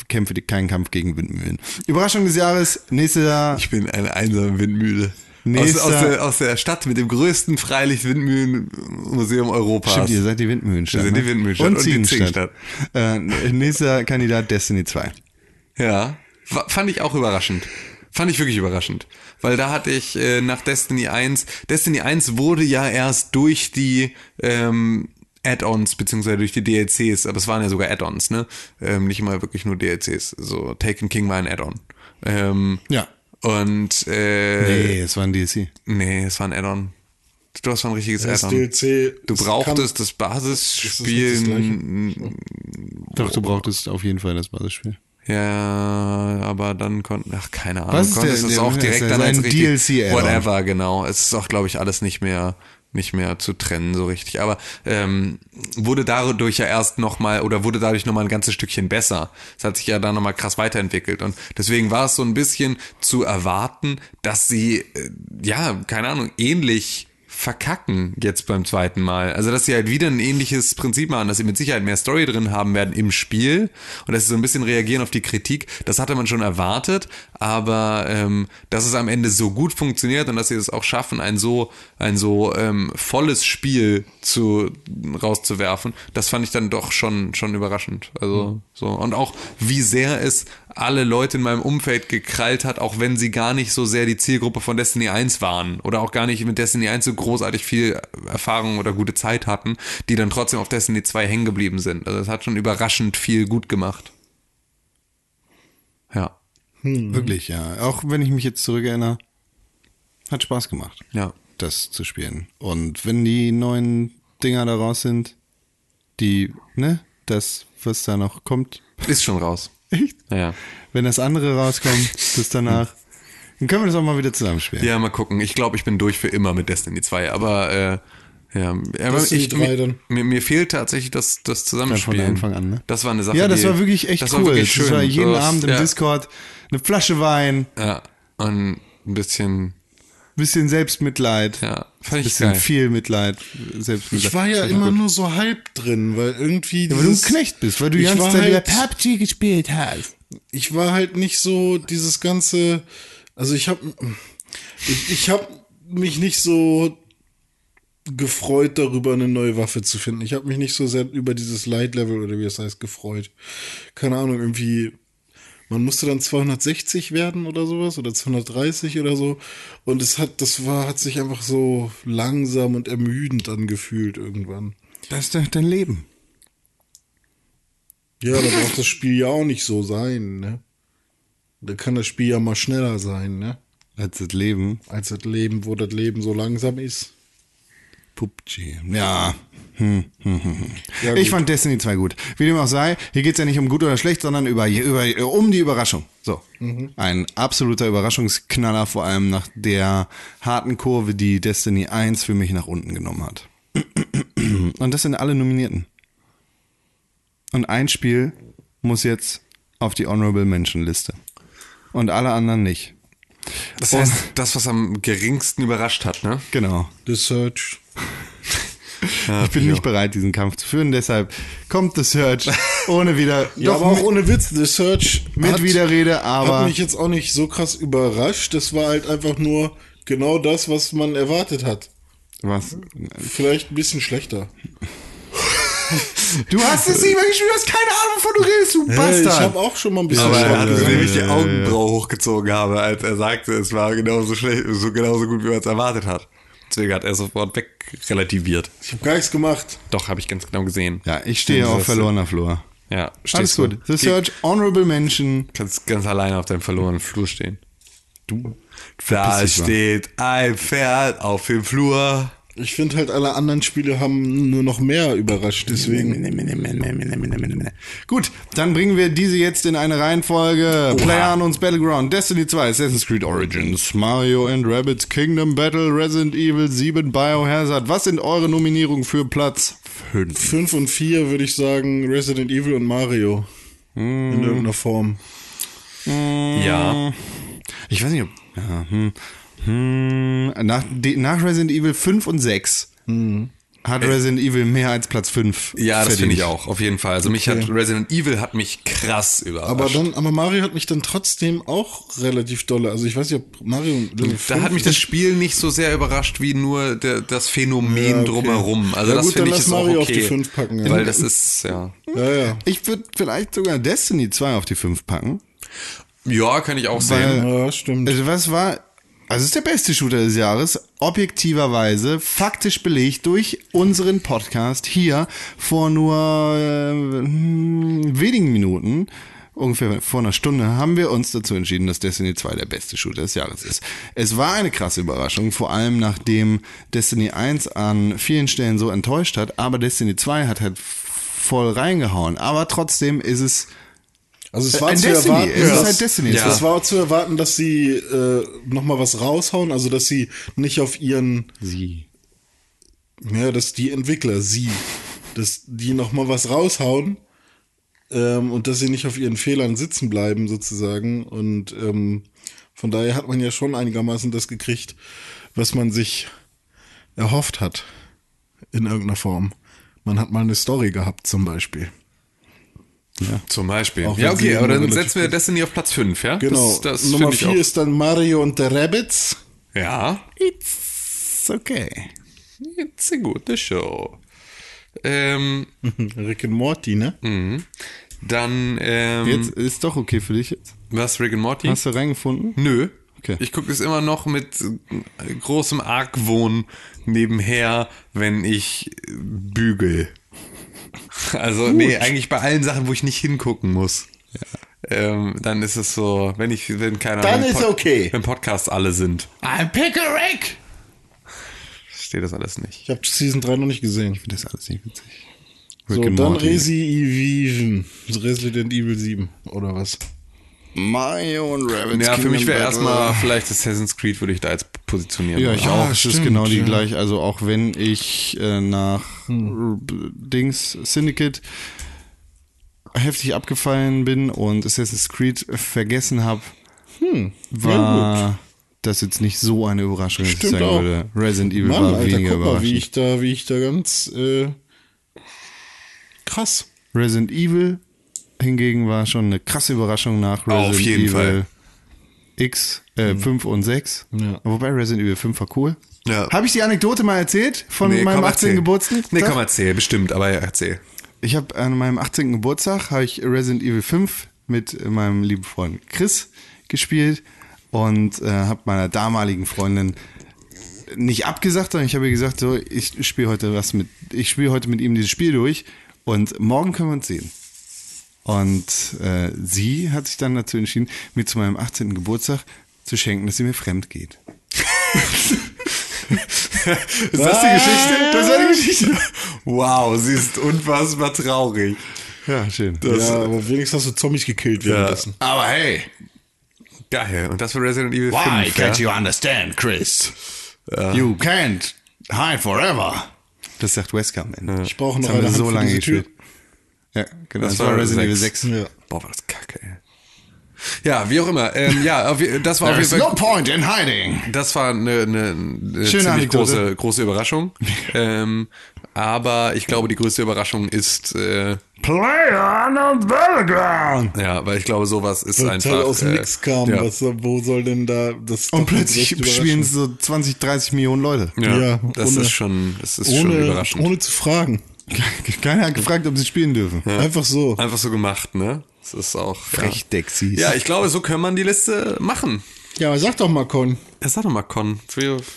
kämpfe keinen Kampf gegen Windmühlen. Überraschung des Jahres, nächstes Jahr. Ich bin eine einsame Windmühle. Aus, Nächster- aus, der, aus der Stadt mit dem größten Freilicht-Windmühlenmuseum Europas. Stimmt, ihr seid die Windmühlenstadt. Wir sind die ne? Windmühlenstadt und, und die Ziegenstadt. Äh, nächster Kandidat Destiny 2. Ja, fand ich auch überraschend. Fand ich wirklich überraschend. Weil da hatte ich äh, nach Destiny 1, Destiny 1 wurde ja erst durch die ähm, Add-ons beziehungsweise durch die DLCs, aber es waren ja sogar Add-ons, ne? Ähm, nicht immer wirklich nur DLCs. So Taken King war ein Add-on. Ähm, Ja. Und äh, Nee, es war ein DLC. nee, es war ein Add-on. Du hast ein richtiges Das Add-on. DLC. Du es brauchtest das kann- Basisspiel. das n- Doch, du brauchtest auf jeden Fall das Basisspiel. Ja, aber dann konnten, ach, keine Ahnung, Was ist konntest es auch direkt dann ein als richtig, DLC-Add-on. whatever, genau. Es ist auch, glaube ich, alles nicht mehr, nicht mehr zu trennen so richtig. Aber ähm, wurde dadurch ja erst nochmal oder wurde dadurch nochmal ein ganzes Stückchen besser. Es hat sich ja dann nochmal krass weiterentwickelt. Und deswegen war es so ein bisschen zu erwarten, dass sie, äh, ja, keine Ahnung, ähnlich verkacken jetzt beim zweiten Mal. Also, dass sie halt wieder ein ähnliches Prinzip machen, dass sie mit Sicherheit mehr Story drin haben werden im Spiel und dass sie so ein bisschen reagieren auf die Kritik. Das hatte man schon erwartet, aber ähm, dass es am Ende so gut funktioniert und dass sie es auch schaffen, ein so ein so ähm, volles Spiel zu rauszuwerfen, das fand ich dann doch schon schon überraschend. Also so und auch wie sehr es alle Leute in meinem Umfeld gekrallt hat, auch wenn sie gar nicht so sehr die Zielgruppe von Destiny 1 waren oder auch gar nicht mit Destiny 1 so großartig viel Erfahrung oder gute Zeit hatten, die dann trotzdem auf Destiny 2 hängen geblieben sind. Also es hat schon überraschend viel gut gemacht. Ja, Wirklich, ja. Auch wenn ich mich jetzt zurückerinnere, hat Spaß gemacht, ja. das zu spielen. Und wenn die neuen Dinger da raus sind, die, ne, das, was da noch kommt, Ist schon raus. Echt? Ja. Wenn das andere rauskommt, das danach, dann können wir das auch mal wieder zusammenspielen. Ja, mal gucken. Ich glaube, ich bin durch für immer mit Destiny 2, aber äh, ja, aber ich, 3 mir, mir, mir fehlt tatsächlich das, das Zusammenspielen. Anfang an, ne? Das war eine Sache. Ja, das die, war wirklich echt das cool. War wirklich Das schön. war jeden Das- Abend im ja, Discord eine Flasche Wein, Ja, und ein bisschen, bisschen Selbstmitleid. ja, fand ich bisschen geil. viel Mitleid, Selbstmitleid. Ich war ja immer gut. nur so halb drin, weil irgendwie. Ja, weil du ein Knecht bist, weil du die Ich ganze Zeit wieder halt- PUBG gespielt hast. ich war halt nicht so dieses ganze, also ich habe ich, ich habe mich nicht so gefreut darüber, eine neue Waffe zu finden. Ich habe mich nicht so sehr über dieses Light Level oder wie es heißt gefreut. Keine Ahnung, irgendwie man musste dann 260 werden oder sowas oder 230 oder so und es hat das war hat sich einfach so langsam und ermüdend angefühlt irgendwann. Das ist doch dein Leben. Ja, da braucht das Spiel ja auch nicht so sein, ne? Da kann das Spiel ja mal schneller sein, ne? Als das Leben. Als das Leben, wo das Leben so langsam ist. PUBG. Ja. Hm, hm, hm, hm. Ja, ich fand Destiny 2 gut. Wie dem auch sei, hier geht's ja nicht um gut oder schlecht, sondern über, über, um die Überraschung. So. Ein absoluter Überraschungsknaller, vor allem nach der harten Kurve, die Destiny 1 für mich nach unten genommen hat. Und das sind alle Nominierten. Und ein Spiel muss jetzt auf die Honorable Mention Liste. Und alle anderen nicht. Das heißt, das, was am geringsten überrascht hat, ne? Genau. The Search. Ich bin nicht bereit, diesen Kampf zu führen, deshalb kommt The Search ohne wieder, Ja, doch aber auch ohne Witz, The Search mit hat, Widerrede, aber hat mich jetzt auch nicht so krass überrascht. Das war halt einfach nur genau das, was man erwartet hat. was? Vielleicht ein bisschen schlechter. Du hast es nicht mehr gespielt, du hast keine Ahnung, wovon du redest, du Hey, ich Bastard. habe auch schon mal ein bisschen Aber er hatte, ich die Augenbraue hochgezogen habe, als er sagte, es war genauso schlecht, so genauso gut, wie man es erwartet hat. Deswegen hat er sofort wegrelativiert. Ich habe gar nichts gemacht. Doch, habe ich ganz genau gesehen. ja, ich stehe auf verlorener Flur. Ja, Alles stehst gut. The Search, Honorable Mention. Kannst ganz alleine auf deinem verlorenen Flur stehen. Du. Da steht ein Pferd auf dem Flur. Ich finde halt, alle anderen Spiele haben nur noch mehr überrascht. Deswegen. Gut, dann bringen wir diese jetzt in eine Reihenfolge. PlayerUnknown's Battleground, Destiny 2, Assassin's Creed Origins, Mario and Rabbids Kingdom Battle, Resident Evil 7, Biohazard. Was sind eure Nominierungen für Platz 5? 5 und 4 würde ich sagen Resident Evil und Mario. In irgendeiner Form. Ja. Ich weiß nicht, ob. Ja, hm, hm, nach, nach Resident Evil 5 und 6 hat Resident Evil mehr als Platz 5. Ja, das finde ich auch, auf jeden Fall. Also mich Okay. hat Resident Evil hat mich krass überrascht. Aber dann, aber Mario hat mich dann trotzdem auch relativ dolle. Also ich weiß nicht, ob Mario da 5 hat mich das Spiel nicht so sehr überrascht wie nur der, das Phänomen Ja, okay. drumherum. Also Ja das finde ich lass ist auch Mario okay. auf die fünf packen, ja. Weil das ist, ja. Ja, ja. Ich würde vielleicht sogar Destiny 2 auf die 5 packen. Ja, kann ich auch sehen. Weil- Ja, stimmt. Also was war, also es ist der beste Shooter des Jahres, objektiverweise, faktisch belegt durch unseren Podcast hier vor nur äh, wenigen Minuten, ungefähr vor einer Stunde, haben wir uns dazu entschieden, dass Destiny 2 der beste Shooter des Jahres ist. Es war eine krasse Überraschung, vor allem nachdem Destiny 1 an vielen Stellen so enttäuscht hat, aber Destiny 2 hat halt voll reingehauen. Aber trotzdem ist es Also es war ein zu Destiny. erwarten, Es ist dass- halt Destiny. Ja. Es war zu erwarten, dass sie äh, noch mal was raushauen, also dass sie nicht auf ihren, Sie. ja, dass die Entwickler, sie, dass die noch mal was raushauen ähm, und dass sie nicht auf ihren Fehlern sitzen bleiben sozusagen und ähm, von daher hat man ja schon einigermaßen das gekriegt, was man sich erhofft hat in irgendeiner Form. Man hat mal eine Story gehabt zum Beispiel. Zum Beispiel. Auch ja, okay, aber dann setzen wir Destiny auf Platz 5, ja? Genau. Das, das Nummer finde ich 4 auch. ist dann Mario und der Rabbits. Ja. It's okay. It's a good show. Ähm, Rick and Morty, ne? dann, ähm, Jetzt ist doch okay für dich jetzt. was, Rick and Morty? Hast du reingefunden? Nö. Okay. Ich gucke es immer noch mit großem Argwohn nebenher, wenn ich bügel. Also, nee, eigentlich bei allen Sachen, wo ich nicht hingucken muss. Ähm, dann ist es so, wenn ich, wenn keiner. Dann wenn ist okay. Wenn Podcasts alle sind. I'm Pickerick! Steht das alles nicht. Ich habe Season 3 noch nicht gesehen. Das ist alles nicht witzig. So, Rick and dann. Resi Evil, Resident Evil 7 oder was? Mario und Rabbits Ja, für mich wäre erstmal vielleicht Assassin's Creed, würde ich da jetzt positionieren. Ja, ich Ah, auch. Es ist genau die ja. gleiche. Also auch wenn ich äh, nach R- Dings Syndicate heftig abgefallen bin und Assassin's Creed vergessen habe, war das jetzt nicht so eine Überraschung, dass ich sagen auch. würde. Resident Evil Mann, war Alter, weniger guck mal, überraschend. wie ich da, wie ich da ganz äh, krass. Resident Evil hingegen war schon eine krasse Überraschung nach Resident Auf jeden Evil Fall. X, äh, 5 und 6. Ja. Wobei Resident Evil 5 war cool. Ja. Habe ich die Anekdote mal erzählt von Nee, meinem komm, 18. erzähl. Geburtstag? Nee, komm, erzähl, bestimmt, aber erzähl. Ich habe an meinem 18. Geburtstag habe ich Resident Evil 5 mit meinem lieben Freund Chris gespielt und äh, habe meiner damaligen Freundin nicht abgesagt, sondern ich habe ihr gesagt, so ich spiele heute was mit, ich spiele heute mit ihm dieses Spiel durch und morgen können wir uns sehen. Und äh, sie hat sich dann dazu entschieden, mir zu meinem 18. Geburtstag zu schenken, dass sie mir fremd geht. Ist das die Geschichte? Das war die Geschichte. Wow, sie ist unfassbar traurig. Ja, schön. ja, aber wenigstens hast du Zombies gekillt währenddessen. Aber hey, Geil. Und das für Resident Evil Why 5. can't ja? you understand, Chris? You can't hide forever. Das sagt Wesker am Ende. Ich brauche noch Das haben eine wir Hand so für lange diese Tür. gespielt. Ja, genau. Das Das, war Resident Evil sechs. 6. Ja. Boah, war das kacke, ey. Ja, wie auch immer. Ähm, ja, das war auf There's jeden Fall. no point in hiding. Das war eine, eine, eine Schöne ziemlich Anekdote. große, große Überraschung. ähm, aber ich glaube, die größte Überraschung ist, äh, Player on the battleground. ja, weil ich glaube, sowas ist Weil einfach. halt aus dem äh, Nix kam. Ja, Was, wo soll denn da das Und plötzlich spielen so 20, 30 Millionen Leute. ja, Ja, das ohne- ist schon, das ist schon ohne, überraschend. ohne zu fragen. Keiner hat gefragt, ob sie spielen dürfen. Einfach so. Einfach so gemacht, ne? Das ist auch. Frechdexis. Ja, ich glaube, so kann man die Liste machen. Ja, aber sag doch mal, Con. Ja, sag doch mal, Con.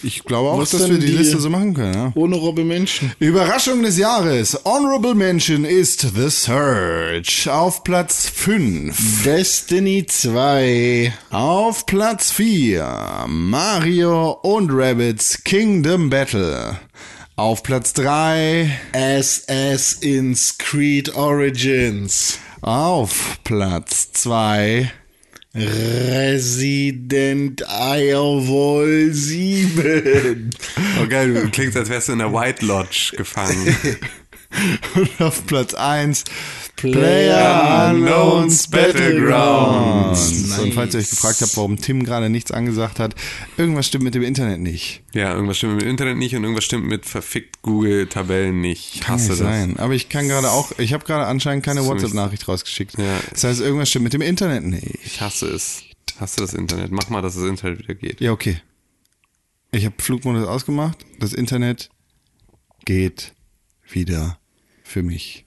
Ich glaube auch, dass wir die, die- Liste so machen können. Ja. Ohne Robbe Menschen. Überraschung des Jahres. Honorable Mention ist The Surge auf Platz 5. Destiny 2. Auf Platz 4 Mario und Rabbits Kingdom Battle. Auf Platz 3 Assassin's Creed Origins. auf Platz 2 Resident Evil 7. Oh geil, du klingst, als wärst du in der White Lodge gefangen. und auf Platz 1 Player Unknowns Battlegrounds. Battlegrounds. Und falls ihr euch gefragt habt, warum Tim gerade nichts angesagt hat, irgendwas stimmt mit dem Internet nicht. ja, irgendwas stimmt mit dem Internet nicht und irgendwas stimmt mit verfickt Google-Tabellen nicht. Ich Kann hasse nicht das. sein. Aber ich kann gerade auch, ich habe gerade anscheinend keine WhatsApp-Nachricht rausgeschickt. Ja. Das heißt, irgendwas stimmt mit dem Internet nicht. Ich hasse es. Ich hasse das Internet. Mach mal, dass das Internet wieder geht. Ja, okay. Ich habe Flugmodus ausgemacht. Das Internet geht wieder für mich.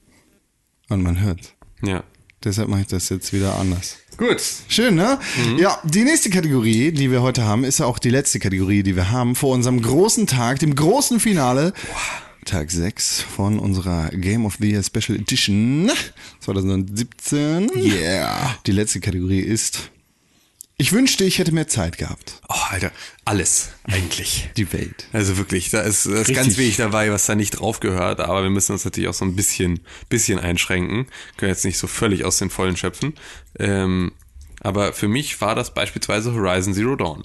Und man hört. Ja. Deshalb mache ich das jetzt wieder anders. Gut. Schön, ne? Ja, die nächste Kategorie, die wir heute haben, ist ja auch die letzte Kategorie, die wir haben vor unserem großen Tag, dem großen Finale. Tag 6 von unserer Game of the Year Special Edition 2017. Yeah. Die letzte Kategorie ist Ich wünschte, ich hätte mehr Zeit gehabt. Oh, Alter, alles eigentlich. Die Welt. Also wirklich, da ist, da ist ganz wenig dabei, was da nicht drauf gehört, aber wir müssen uns natürlich auch so ein bisschen, bisschen einschränken. Können jetzt nicht so völlig aus den Vollen schöpfen. Ähm, aber für mich war das beispielsweise Horizon Zero Dawn.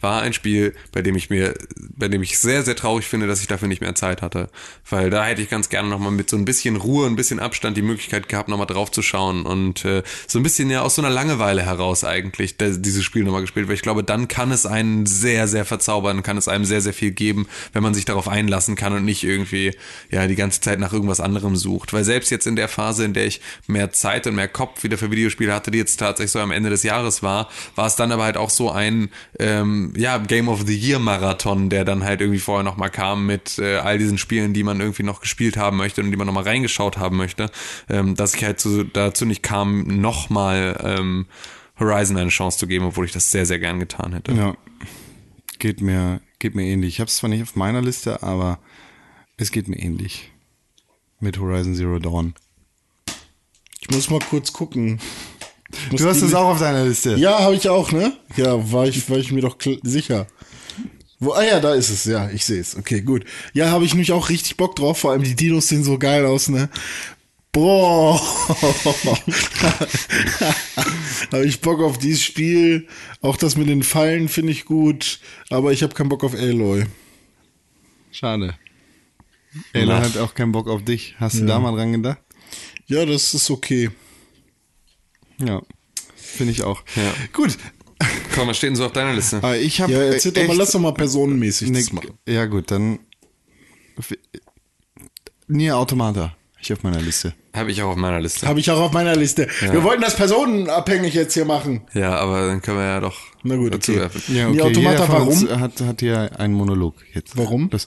War ein Spiel, bei dem ich mir, bei dem ich sehr, sehr traurig finde, dass ich dafür nicht mehr Zeit hatte. Weil da hätte ich ganz gerne nochmal mit so ein bisschen Ruhe, ein bisschen Abstand die Möglichkeit gehabt, nochmal drauf zu schauen und äh, so ein bisschen ja aus so einer Langeweile heraus eigentlich der, dieses Spiel nochmal gespielt, weil ich glaube, dann kann es einen sehr, sehr verzaubern, kann es einem sehr, sehr viel geben, wenn man sich darauf einlassen kann und nicht irgendwie ja die ganze Zeit nach irgendwas anderem sucht. Weil selbst jetzt in der Phase, in der ich mehr Zeit und mehr Kopf wieder für Videospiele hatte, die jetzt tatsächlich so am Ende des Jahres war, war es dann aber halt auch so ein ähm, ja, Game of the Year Marathon, der dann halt irgendwie vorher nochmal kam mit äh, all diesen Spielen, die man irgendwie noch gespielt haben möchte und die man nochmal reingeschaut haben möchte, ähm, dass ich halt zu, dazu nicht kam, nochmal ähm, Horizon eine Chance zu geben, obwohl ich das sehr, sehr gern getan hätte. Ja. Geht mir, geht mir ähnlich. Ich habe es zwar nicht auf meiner Liste, aber es geht mir ähnlich. Mit Horizon Zero Dawn. Ich muss mal kurz gucken. Muss Du hast es auch auf deiner Liste. Ja, habe ich auch, ne? Ja, war ich, war ich mir doch sicher. Wo, ah ja, da ist es, ja, ich sehe es. Okay, gut. Ja, habe ich nämlich auch richtig Bock drauf, vor allem die Dinos sehen so geil aus, ne? Boah. habe ich Bock auf dieses Spiel. Auch das mit den Fallen finde ich gut, aber ich habe keinen Bock auf Aloy. Schade. Ella hat auch keinen Bock auf dich. Hast du da mal dran gedacht? Ja, das ist okay. Ja. Finde ich auch. Ja. Gut. Komm, was steht denn so auf deiner Liste? Aber ich habe. Ja, erzähl doch mal, lass doch mal personenmäßig ne, das machen. Ja, gut, dann. Nier Automata. Ich auf meiner Liste. Habe ich auch auf meiner Liste. Habe ich auch auf meiner Liste. Wir wollten das personenabhängig jetzt hier machen. Ja, aber dann können wir ja doch Na gut, dazu okay. werfen. Ja, Nier okay. Automata, Jeder von uns warum? Hat, hat hier einen Monolog jetzt. Warum? Das,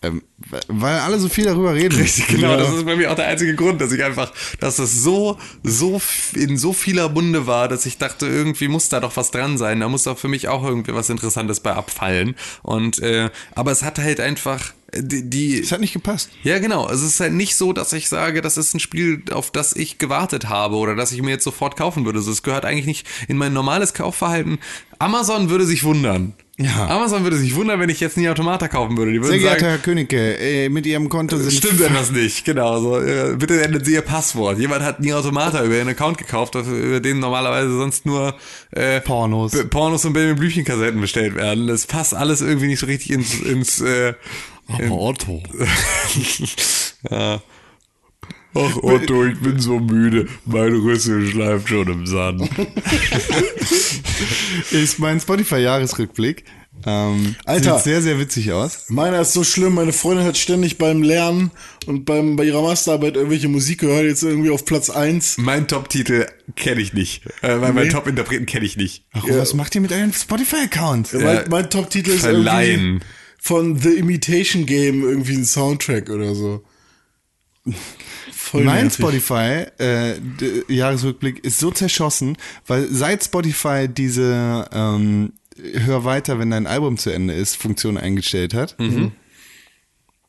ähm, weil alle so viel darüber reden. Richtig, genau. Ja. Das ist bei mir auch der einzige Grund, dass ich einfach, dass das so, so in so vieler Munde war, dass ich dachte, irgendwie muss da doch was dran sein. Da muss doch für mich auch irgendwie was Interessantes bei abfallen. Und äh, aber es hat halt einfach äh, die, die Es hat nicht gepasst. ja, genau. Es ist halt nicht so, dass ich sage, das ist ein Spiel, auf das ich gewartet habe oder das ich mir jetzt sofort kaufen würde. Also es gehört eigentlich nicht in mein normales Kaufverhalten. Amazon würde sich wundern. Ja. Amazon würde sich wundern, wenn ich jetzt nie Automata kaufen würde. Die Sehr geehrter sagen, Herr Königke, äh, mit Ihrem Konto sind Stimmt etwas nicht, genau. So, äh, bitte ändern Sie Ihr Passwort. Jemand hat nie Automata über Ihren Account gekauft, über den normalerweise sonst nur äh, Pornos. Pornos und Benjamin Blümchenkassetten bestellt werden. Das passt alles irgendwie nicht so richtig ins, ins äh, in, Otto. ja. Ach Otto, ich bin so müde. Mein Rüssel schleift schon im Sand. Ist mein Spotify-Jahresrückblick. Ähm, Alter. Sieht sehr, sehr witzig aus. Meiner ist so schlimm, meine Freundin hat ständig beim Lernen und beim, bei ihrer Masterarbeit irgendwelche Musik gehört, jetzt irgendwie auf Platz 1. Mein Top-Titel kenne ich nicht. Äh, mein, mein Nee. Top-Interpreten kenne ich nicht. Warum, was macht ihr mit eurem Spotify-Account? mein mein Top-Titel ist irgendwie von The Imitation Game irgendwie ein Soundtrack oder so. Voll Mein nervig. Spotify äh, Jahresrückblick ist so zerschossen, weil seit Spotify diese ähm, Hör weiter, wenn dein Album zu Ende ist, Funktion eingestellt hat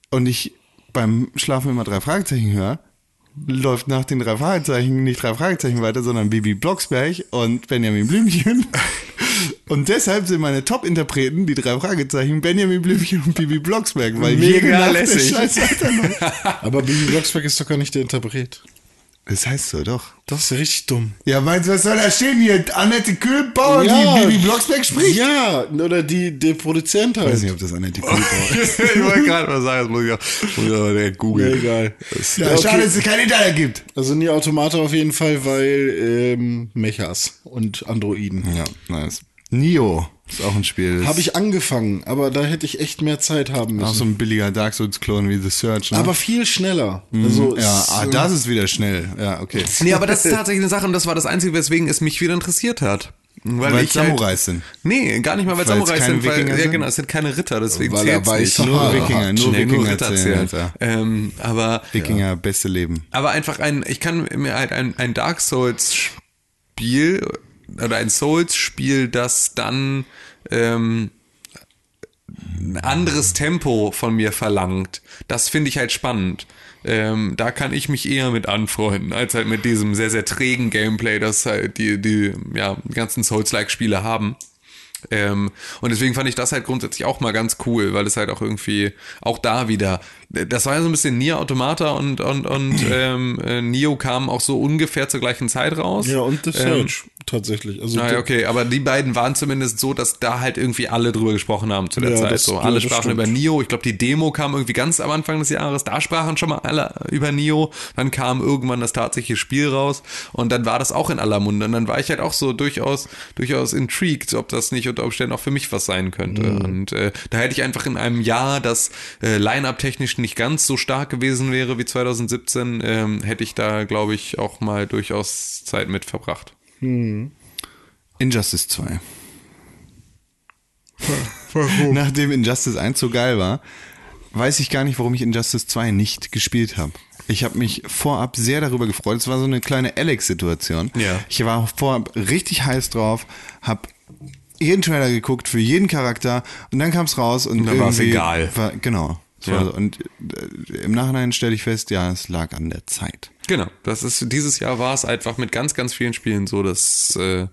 und ich beim Schlafen immer drei Fragezeichen höre, läuft nach den drei Fragezeichen nicht drei Fragezeichen weiter, sondern Bibi Blocksberg und Benjamin Blümchen. Und deshalb sind meine Top-Interpreten die drei Fragezeichen Benjamin Blümchen und Bibi Blocksberg, weil Mega der lässig. Aber Bibi Blocksberg ist doch gar nicht der Interpret. Das heißt so, doch. Das ist ja richtig dumm. Ja, meinst du, was soll da stehen hier? Annette Kühlbauer, Ja. die Bibi Blocksberg spricht? Ja, oder die, der Produzent Ich weiß halt. nicht, ob das Annette Kühlbauer ist. ich wollte gerade mal sagen, das muss ich auch, muss ich auch direkt Ja, googeln. egal. Ja, Ja, okay. schade, dass es kein Internet gibt. Also nie Automata auf jeden Fall, weil ähm, Mechas und Androiden. Ja, nice. Nio ist auch ein Spiel. Habe ich angefangen, aber da hätte ich echt mehr Zeit haben auch müssen. so ein billiger Dark Souls-Klon wie The Search. Ne? aber viel schneller. Also ja, es- ah, das ist wieder schnell. Ja, okay. Nee, aber das ist tatsächlich eine Sache und das war das Einzige, weswegen es mich wieder interessiert hat. Weil, Weil ich Samurais halt, sind. Nee, gar nicht mal, weil Weil es Samurais keine sind, weil, Wikinger ja sind? genau, es sind keine Ritter, deswegen Weil er zählt's weiß, nicht. Nur Nur Wikinger, nur Nee, Wikinger Ritter zählen. zählen. Ähm, aber Wikinger, beste Leben. aber einfach ein, ich kann mir halt ein, ein Dark Souls Spiel oder ein Souls Spiel, das dann ähm, ein anderes Tempo von mir verlangt. Das finde ich halt spannend. Ähm, da kann ich mich eher mit anfreunden, als halt mit diesem sehr, sehr trägen Gameplay, das halt die, die, ja, ganzen Souls-like-Spiele haben. Ähm, und deswegen fand ich das halt grundsätzlich auch mal ganz cool, weil es halt auch irgendwie, auch da wieder, das war ja so ein bisschen Nier Automata und, und, und ähm, äh, Nio kamen auch so ungefähr zur gleichen Zeit raus. Ja, und The Ähm, Search, tatsächlich. Also, Naja, okay, aber die beiden waren zumindest so, dass da halt irgendwie alle drüber gesprochen haben zu der Ja, Zeit. das- so, alle sprachen stimmt. über Nio. Ich glaube, die Demo kam irgendwie ganz am Anfang des Jahres. Da sprachen schon mal alle über Nio. Dann kam irgendwann das tatsächliche Spiel raus und dann war das auch in aller Munde. Und dann war ich halt auch so durchaus, durchaus intrigued, ob das nicht unter Umständen auch für mich was sein könnte. Mhm. Und äh, da hätte ich einfach in einem Jahr, das äh, Line-Up-technisch nicht ganz so stark gewesen wäre wie 2017, ähm, hätte ich da, glaube ich, auch mal durchaus Zeit mit verbracht. Injustice 2. Nachdem Injustice 1 so geil war, weiß ich gar nicht, warum ich Injustice 2 nicht gespielt habe. Ich habe mich vorab sehr darüber gefreut. Es war so eine kleine Alex-Situation. Ja. Ich war vorab richtig heiß drauf, habe jeden Trailer geguckt für jeden Charakter und dann kam es raus und, dann war's irgendwie egal. War, genau. Es Ja. war so. Und äh, im Nachhinein stelle ich fest, ja, es lag an der Zeit. Genau, das ist dieses Jahr war es einfach mit ganz, ganz vielen Spielen so, dass äh,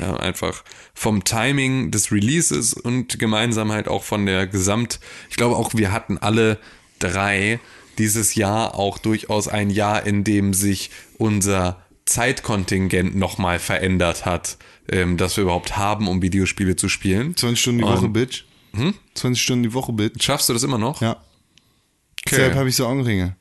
ja einfach vom Timing des Releases und gemeinsam halt auch von der Gesamt, ich glaube auch wir hatten alle drei dieses Jahr auch durchaus ein Jahr, in dem sich unser Zeitkontingent nochmal verändert hat, ähm, das wir überhaupt haben, um Videospiele zu spielen. 20 Stunden die Und- Woche, Bitch. 20 Stunden die Woche, Bitch. Schaffst du das immer noch? Ja. Okay. Deshalb habe ich so Augenringe.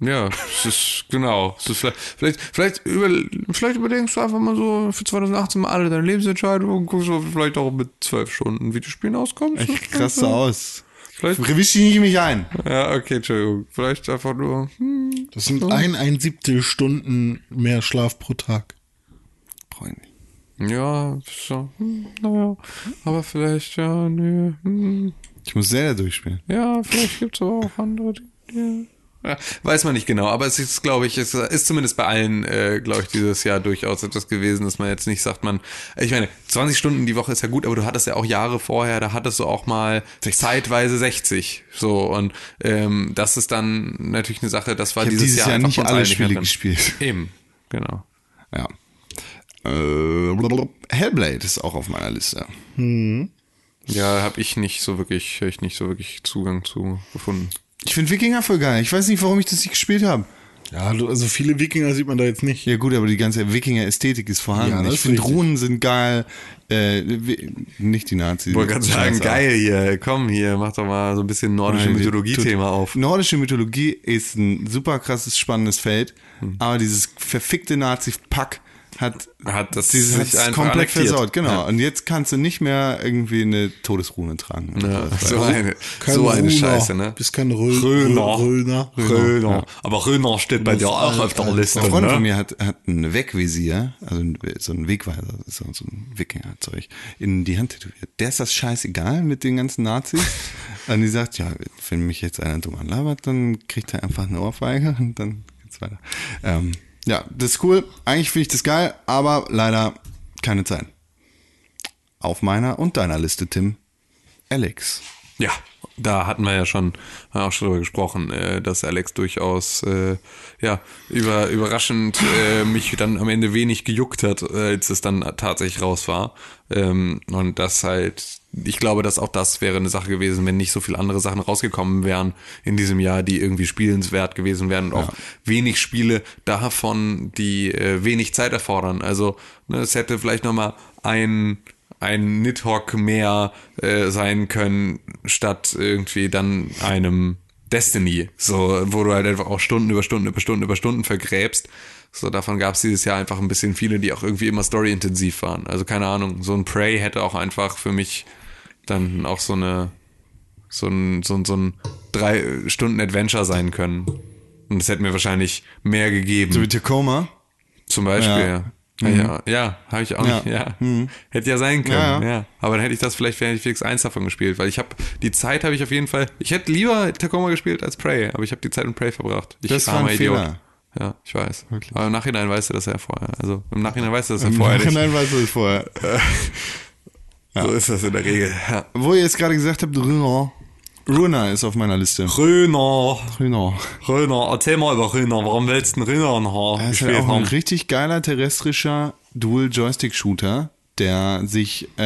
Ja, es ist genau. Es ist vielleicht, vielleicht, über, vielleicht überdenkst du einfach mal so für 2018 mal alle deine Lebensentscheidungen und guckst, ob du vielleicht auch mit zwölf Stunden Videospielen auskommst. Ich krasse aus. Vielleicht, Wische ich mich ein. ja, okay, Entschuldigung. Vielleicht einfach nur, hm, das sind ein, ein Siebtel Stunden mehr Schlaf pro Tag. Freunde. ja, so, hm, naja, aber vielleicht, ja, nee, hm, Ich muss Zelda durchspielen. ja, vielleicht gibt's aber auch andere. Ja, weiß man nicht genau, aber es ist, glaube ich, es ist zumindest bei allen, äh, glaube ich, dieses Jahr durchaus etwas gewesen, dass man jetzt nicht sagt, man, ich meine, 20 Stunden die Woche ist ja gut, aber du hattest ja auch Jahre vorher, da hattest du auch mal zeitweise 60, so und ähm, das ist dann natürlich eine Sache, das war dieses, dieses Jahr einfach nicht alle Spiele drin. gespielt. Eben, genau. Ja. Äh, Hellblade ist auch auf meiner Liste. Ja, habe ich nicht so wirklich, hab ich nicht so wirklich Zugang zu gefunden. Ich finde Wikinger voll geil. Ich weiß nicht, warum ich das nicht gespielt habe. Ja, also viele Wikinger sieht man da jetzt nicht. Ja gut, aber die ganze Wikinger-Ästhetik ist vorhanden. Ja, ich finde. Runen sind geil. Äh, nicht die Nazis. Ich wollte gerade sagen, Scheiße. geil hier, komm hier, mach doch mal so ein bisschen nordische Mythologie-Thema auf. Nordische Mythologie ist ein super krasses, spannendes Feld, Hm. aber dieses verfickte Nazi-Pack hat, Hat das dieses sich einfach komplett annektiert. versaut. Genau. Ja. Und jetzt kannst du nicht mehr irgendwie eine Todesrune tragen. Ja, so eine, so eine Runer. Scheiße, ne? Bist kein Rö Röner. Röner. Röner. Aber Röner steht bei dir auch auf der Liste, Ein Freund ne? von mir hat, hat ein Wegvisier, also ein, so ein Wegweiser, so, so ein Wikinger-Zeug, in die Hand tätowiert. Der ist das scheißegal mit den ganzen Nazis. Und die sagt, ja, wenn mich jetzt einer dumm anlabert, dann kriegt er einfach eine Ohrfeige und dann geht's weiter. Ähm, ja, das ist cool. Eigentlich finde ich das geil, aber leider keine Zeit. Auf meiner und deiner Liste, Tim. Alex. Ja, da hatten wir ja schon haben auch schon drüber gesprochen, äh, dass Alex durchaus äh, ja über, überraschend äh, mich dann am Ende wenig gejuckt hat, äh, als es dann tatsächlich raus war. Ähm, und das halt, ich glaube, dass auch das wäre eine Sache gewesen, wenn nicht so viele andere Sachen rausgekommen wären in diesem Jahr, die irgendwie spielenswert gewesen wären und auch wenig Spiele davon, die äh, wenig Zeit erfordern. Also ne, es hätte vielleicht noch mal ein ein Nidhogg mehr äh, sein können, statt irgendwie dann einem Destiny, so, wo du halt einfach auch Stunden über Stunden über Stunden über Stunden vergräbst. So, davon gab es dieses Jahr einfach ein bisschen viele, die auch irgendwie immer storyintensiv waren. Also keine Ahnung, so ein Prey hätte auch einfach für mich dann auch so eine so ein, so ein, so ein drei Stunden Adventure sein können. Und es hätte mir wahrscheinlich mehr gegeben. So wie Tacoma. Zum Beispiel, Ja. Ja. Ja, ja, habe ich auch Ja. nicht. Ja. Hätte ja sein können, Ja, ja. Aber dann hätte ich das vielleicht, wäre ich wenigstens eins davon gespielt, weil ich habe die Zeit habe ich auf jeden Fall. Ich hätte lieber Tacoma gespielt als Prey, aber ich habe die Zeit in Prey verbracht. Ich Das war ein Idiot. Fehler. Ja, ich weiß. Aber im Nachhinein weißt du das ja vorher. Also im Nachhinein weißt du das ja Im vorher nicht. Nachhinein weißt du es vorher. So ist das in der Regel. Wo ihr jetzt gerade gesagt habt, Runa. Runa ist auf meiner Liste. Röner, Runa. Röner, erzähl mal über Röner. Warum willst du einen Röner noch Das ist halt auch ein richtig geiler terrestrischer Dual-Joystick-Shooter, der sich äh,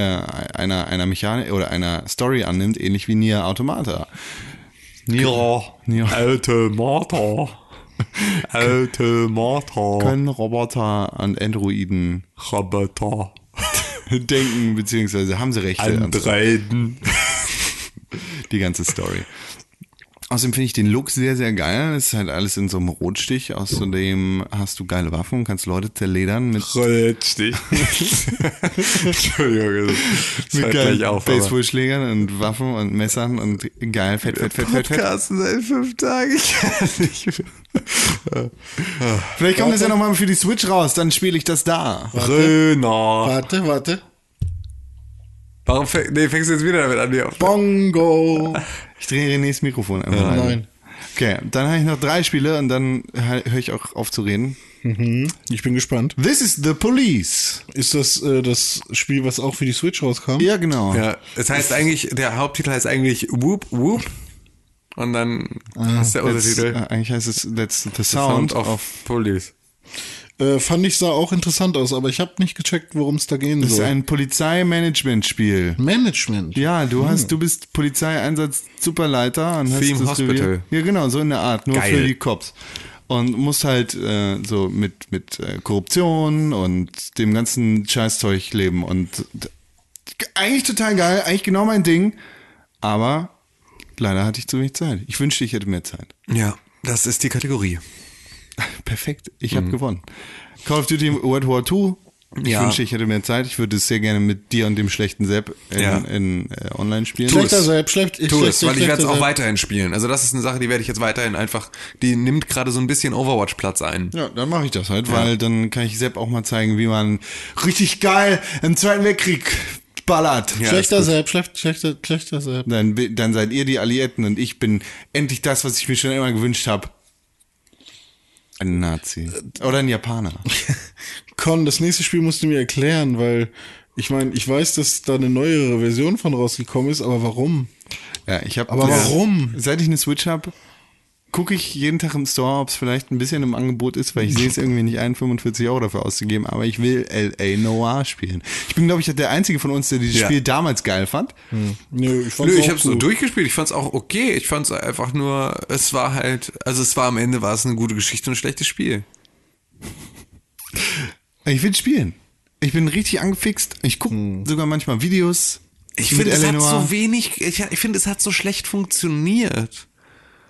einer, einer Mechanik oder einer Story annimmt, ähnlich wie Nier Automata. Ja, Ja. Automata. Automata. Können Roboter und Androiden Roboter. denken, beziehungsweise haben sie Rechte an Androiden. Die ganze Story. Außerdem finde ich den Look sehr, sehr geil. Es ist halt alles in so einem Rotstich. Außerdem hast du geile Waffen und kannst Leute zerledern mit, Rötstich. Entschuldigung. das mit hört geilen auf, Baseballschlägern und Waffen und Messern und geil, fett, fett, fett, fett, fett. Podcasten seit fünf Tagen. Vielleicht kommt das ja nochmal für die Switch raus, dann spiele ich das da. Röner. Warte, warte. Warum fäng, nee, fängst du jetzt wieder damit an? Die auf Bongo. Ich drehe Renés Mikrofon einfach rein. Nein. Okay, dann habe ich noch drei Spiele und dann höre ich auch auf zu reden. Ich bin gespannt. This is the Police. Ist das äh, das Spiel, was auch für die Switch rauskam? Ja, genau. ja, es heißt eigentlich, der Haupttitel heißt eigentlich Whoop Whoop. Und dann ist der Untertitel äh, eigentlich heißt es That's the Sound, Sound, of, of Police. Äh, fand ich sah auch interessant aus, aber ich habe nicht gecheckt, worum es da gehen Das ist soll. ein Polizeimanagement-Spiel. Management. Ja, du hast, du bist Polizeieinsatz-Superleiter und hast Theme das Hospital. Ja, genau, so in der Art, nur Geil. für die Cops. Und musst halt äh, so mit, mit äh, Korruption und dem ganzen Scheißzeug leben. Und eigentlich total geil, eigentlich genau mein Ding. Aber leider hatte ich zu wenig Zeit. Ich wünschte, ich hätte mehr Zeit. Ja, das ist die Kategorie. Perfekt, ich Mhm. habe gewonnen. Call of Duty World War II. Ich Ja. wünschte, ich hätte mehr Zeit. Ich würde es sehr gerne mit dir und dem schlechten Sepp in, Ja. in äh, online spielen. Schlechter selbst, schlecht, Tu es, schlechter- weil ich werde es auch Sepp. weiterhin spielen. Also das ist eine Sache, die werde ich jetzt weiterhin einfach, die nimmt gerade so ein bisschen Overwatch-Platz ein. Ja, dann mache ich das halt, weil dann kann ich Sepp auch mal zeigen, wie man richtig geil im Zweiten Weltkrieg ballert. Ja, Schlechter selbst, schlecht, schlechter, schlechter selbst. Dann, dann seid ihr die Alliierten und ich bin endlich das, was ich mir schon immer gewünscht habe. Ein Nazi. Oder ein Japaner. Con, das nächste Spiel musst du mir erklären, weil ich meine, ich weiß, dass da eine neuere Version von rausgekommen ist, aber warum? Ja, ich habe. Aber warum? Seit ich eine Switch habe, gucke ich jeden Tag im Store, ob es vielleicht ein bisschen im Angebot ist, weil ich sehe es irgendwie nicht ein, 45 Euro dafür auszugeben, aber ich will L.A. Noir spielen. Ich bin, glaube ich, der Einzige von uns, der dieses Ja. Spiel damals geil fand. Nö, ich fand's Nö, ich habe es gut. durchgespielt. Ich fand es auch okay. Ich fand es einfach nur, es war halt, also es war am Ende war es eine gute Geschichte und ein schlechtes Spiel. Ich will spielen. Ich bin richtig angefixt. Ich gucke sogar manchmal Videos. Ich finde, es hat so wenig, ich, ich finde, es hat so schlecht funktioniert.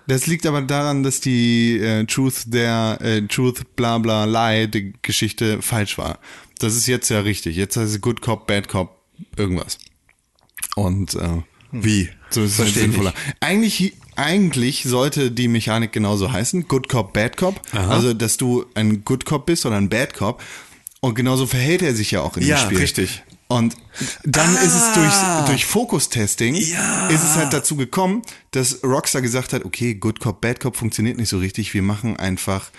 Das liegt aber daran, dass die äh, Truth der äh, Truth bla bla lie die Geschichte falsch war. Das ist jetzt ja richtig. Jetzt heißt es Good Cop, Bad Cop, irgendwas. Und äh, Wie? so ist es sinnvoller. Eigentlich, eigentlich sollte die Mechanik genauso heißen. Good Cop, Bad Cop. Also, dass du ein Good Cop bist oder ein Bad Cop. Und genauso verhält er sich ja auch in Ja, dem Spiel. richtig. Und dann ist es durch, Ah. durch Fokustesting Ja. ist es halt dazu gekommen, dass Rockstar gesagt hat, okay, Good Cop, Bad Cop funktioniert nicht so richtig. Wir machen einfach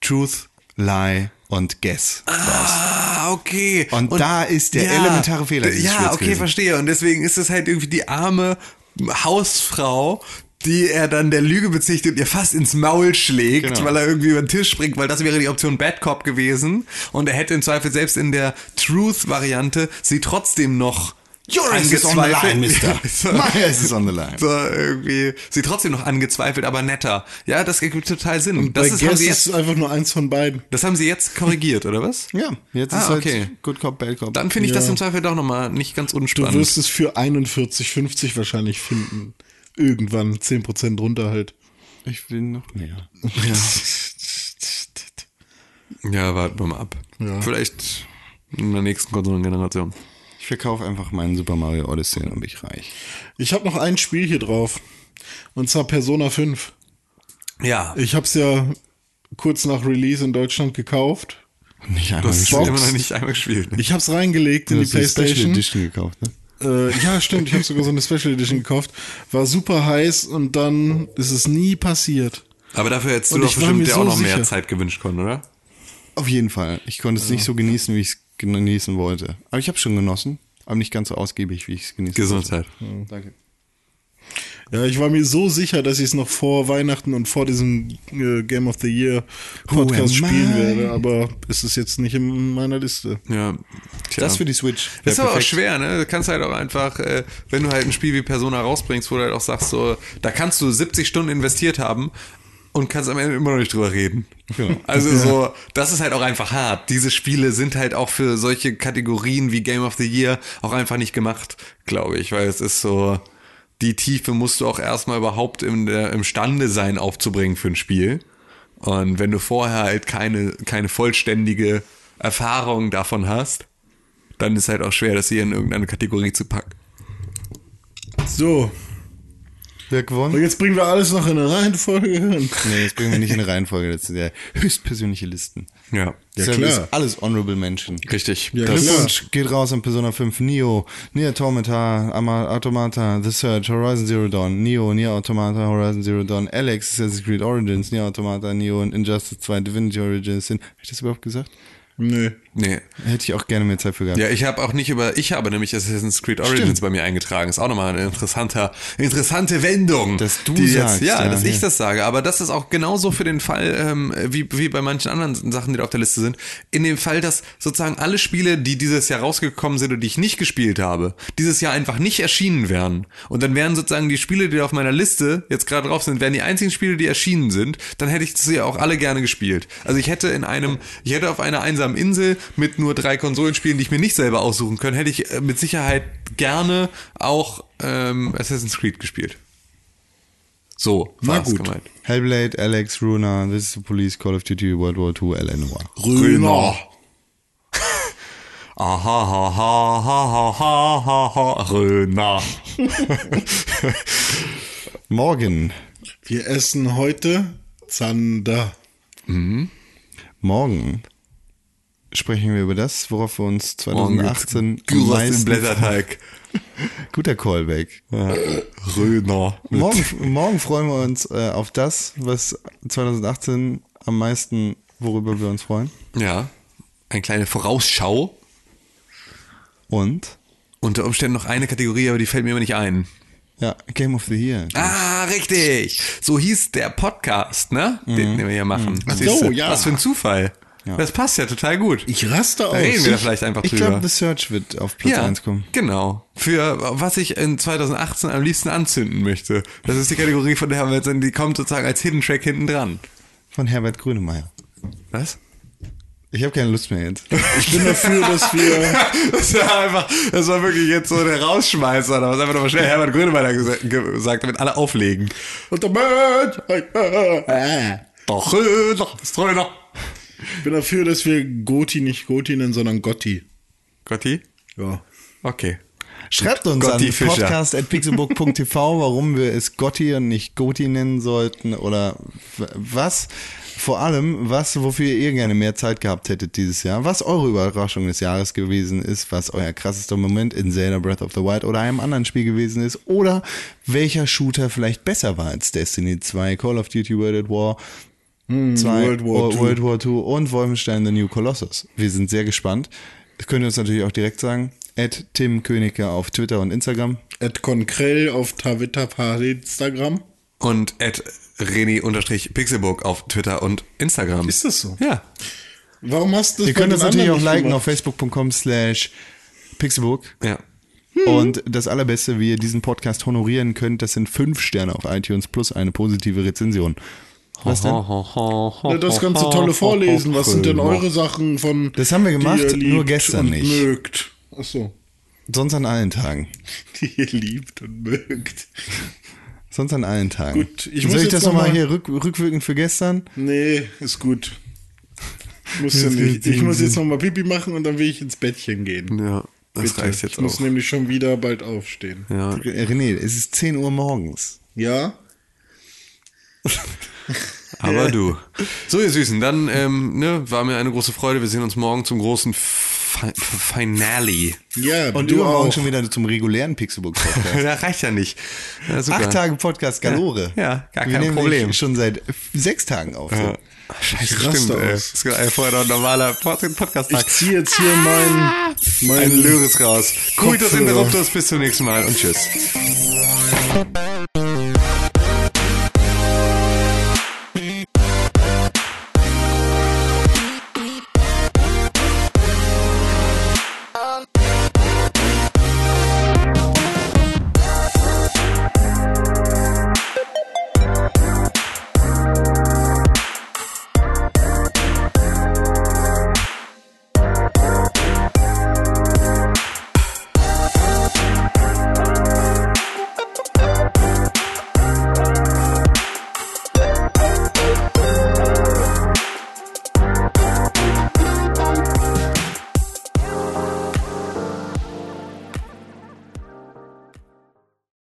Truth, Lie und Guess draus. Ah, okay. Und da ist der elementare Fehler Ja, okay, gewesen. verstehe. Und deswegen ist es halt irgendwie die arme Hausfrau, die er dann der Lüge bezichtigt und ihr fast ins Maul schlägt, Genau. weil er irgendwie über den Tisch springt, weil das wäre die Option Bad Cop gewesen. Und er hätte im Zweifel selbst in der Truth-Variante sie trotzdem noch Your ass is on the line, mister. so, My ass is on the line. so irgendwie sie trotzdem noch angezweifelt, aber netter. Ja, das ergibt total Sinn. Und das bei ist, haben Guess sie ist jetzt, es einfach nur eins von beiden. das haben sie jetzt korrigiert, oder was? Ja, jetzt Ah, ist halt okay. Good Cop, Bad Cop. Dann finde ich das Ja. im Zweifel doch nochmal nicht ganz Du unspannend. wirst es für 41,50 wahrscheinlich finden. Irgendwann 10% runter halt. ich will noch mehr. Ja, warten wir mal ab. Ja. Vielleicht in der nächsten Konsolengeneration. Ich verkaufe einfach meinen Super Mario Odyssey und bin ich reich. Ich habe noch ein Spiel hier drauf. Und zwar Persona 5. Ja. Ich habe es ja kurz nach Release in Deutschland gekauft. Nicht einmal es gespielt. immer noch nicht einmal gespielt. Ne? Ich hab's reingelegt in die die Special Playstation. Edition gekauft, ne? Äh, ja, stimmt, ich habe sogar so eine Special Edition gekauft. War super heiß und dann ist es nie passiert. Aber dafür hättest du Und doch bestimmt dir so auch noch mehr sicher. Zeit gewünscht, Con, oder? Auf jeden Fall. Ich konnte es nicht so genießen, wie ich es genießen wollte. Aber ich habe schon genossen, aber nicht ganz so ausgiebig, wie ich es genießen Gesundheit. wollte. Danke. Ja, ich war mir so sicher, dass ich es noch vor Weihnachten und vor diesem äh, Game of the Year Podcast spielen werde, aber es ist jetzt nicht in meiner Liste. Ja. Tja. Das für die Switch. Das ist aber auch schwer, ne? Du kannst halt auch einfach, äh, wenn du halt ein Spiel wie Persona rausbringst, wo du halt auch sagst, so, da kannst du 70 Stunden investiert haben und kannst am Ende immer noch nicht drüber reden. Genau. Also so, das ist halt auch einfach hart. Diese Spiele sind halt auch für solche Kategorien wie Game of the Year auch einfach nicht gemacht, glaube ich, weil es ist so, die Tiefe musst du auch erstmal überhaupt in der, imstande sein aufzubringen für ein Spiel. Und wenn du vorher halt keine, keine vollständige Erfahrung davon hast, dann ist halt auch schwer, das hier in irgendeine Kategorie zu packen. So, Wer und gewonnen? jetzt bringen wir alles noch in eine Reihenfolge. Und Nee, das bringen wir nicht in eine Reihenfolge. Das sind ja höchstpersönliche Listen. Ja. Ja, Das klar. ist alles Honorable Mention. Richtig. Ja. Glückwunsch geht raus an Persona 5, Neo, Nier Automata, Automata, The Search, Horizon Zero Dawn, Neo, Nier Automata, Horizon Zero Dawn, Alex, Assassin's Creed Origins, Nier Automata, Neo und Injustice 2, Divinity Origins. Sin. Hab ich das überhaupt gesagt? Nö. nee. Hätte ich auch gerne mehr Zeit für gehabt. Ja, ich habe auch nicht über, ich habe nämlich Assassin's Creed Origins bei mir eingetragen. Ist auch nochmal eine interessanter, interessante Wendung. Dass du die sagst, jetzt, ja, ja, dass ich ja. das sage. Aber das ist auch genauso für den Fall, ähm, wie, wie bei manchen anderen Sachen, die da auf der Liste sind. In dem Fall, dass sozusagen alle Spiele, die dieses Jahr rausgekommen sind und die ich nicht gespielt habe, dieses Jahr einfach nicht erschienen wären. Und dann wären sozusagen die Spiele, die auf meiner Liste jetzt gerade drauf sind, wären die einzigen Spiele, die erschienen sind, dann hätte ich sie auch alle gerne gespielt. Also ich hätte in einem, ich hätte auf einer einsamen Insel mit nur drei Konsolenspielen, die ich mir nicht selber aussuchen können, hätte ich äh, mit Sicherheit gerne auch ähm, Assassin's Creed gespielt. So, na gut. Gemeint. Hellblade, Alex, Runa, This is the Police, Call of Duty, World War II, LN1. Runa. Aha, ha, ha, ha, ha, ha, ha, Röner. Morgen. Wir essen heute Zander. Mhm. Morgen sprechen wir über das, worauf wir uns Morgen 2018 am Gyros im meisten Blätterteig. Guter Callback. Röner. Morgen, morgen freuen wir uns äh, auf das, was 2018 am meisten, worüber wir uns freuen. Ja, eine kleine Vorausschau. Und Unter Umständen noch eine Kategorie, aber die fällt mir immer nicht ein. ja, Game of the Year. Ah, richtig. So hieß der Podcast, ne? Den, den wir hier machen. Ach so, ja. Was für ein Zufall. Das passt ja total gut. Ich raste Da aus. reden wir da vielleicht einfach Ich drüber. glaube, The Search wird auf Platz ja, 1 kommen. genau. Für was ich in 2018 am liebsten anzünden möchte. Das ist die Kategorie, von der haben wir jetzt, die kommt sozusagen als Hidden Track hinten dran. Von Herbert Grönemeyer. Was? Ich habe keine Lust mehr jetzt. Ich bin dafür, dass wir. Das war einfach, das war wirklich jetzt so der Rausschmeißer. Da war einfach nochmal schnell Herbert Grönemeyer gesa- gesagt, damit alle auflegen. Und der Mensch. Doch, doch, das Tröner. Ich bin dafür, dass wir Goti nicht Goti nennen, sondern Gotti. Gotti? Ja. Okay. Schreibt uns Gotti an podcast.pixelbook.tv, warum wir es Gotti und nicht Goti nennen sollten oder was. Vor allem, was, wofür ihr gerne mehr Zeit gehabt hättet dieses Jahr, was eure Überraschung des Jahres gewesen ist, was euer krassester Moment in Zelda Breath of the Wild oder einem anderen Spiel gewesen ist oder welcher Shooter vielleicht besser war als Destiny 2, Call of Duty World at War 2, World War II. World War II und Wolfenstein The New Colossus. Wir sind sehr gespannt. Das könnt ihr uns natürlich auch direkt sagen. At Tim Königke auf Twitter und Instagram. Ed Konkrell auf Twitter, Instagram. Und at Reni-Pixelburg auf Twitter und Instagram. Ist das so? Ja. Warum hast du das Ihr könnt uns natürlich auch liken nicht auf facebook.com slash pixelbook. Ja. Und das Allerbeste, wie ihr diesen Podcast honorieren könnt, das sind fünf Sterne auf iTunes plus eine positive Rezension. Was denn? Ja, das ganze tolle Vorlesen. Was sind denn eure Sachen von. Das haben wir gemacht, die ihr liebt nur gestern und nicht. Mögt. Achso. Sonst an allen Tagen. Die ihr liebt und mögt. Sonst an allen Tagen. Gut, ich Soll muss ich jetzt das noch nochmal mal- hier rück, rückwirkend für gestern? Nee, ist gut. Muss ja nicht. Ich muss jetzt nochmal Pipi machen und dann will ich ins Bettchen gehen. Ja, das Bitte. reicht jetzt ich muss auch. nämlich schon wieder bald aufstehen. Ja. René, es ist 10 Uhr morgens. Ja? Aber du. So, ihr Süßen, dann ähm, ne, war mir eine große Freude. Wir sehen uns morgen zum großen Fi Finale. Ja, Und du übermorgen auch. schon wieder zum regulären Pixelbook-Podcast. das reicht ja nicht. Ja, super. Acht Tage Podcast Galore. Ja, ja, gar Wir kein nehmen Problem. schon seit sechs Tagen auf. So. Ja. Scheiße, stimmt, ey. Das ist vorher noch ein normaler Pod- Podcast-Tag. Ich ziehe jetzt hier mein, mein Ein Lyris raus. Coitus Kopfhörer. Interruptus, bis zum nächsten Mal und tschüss.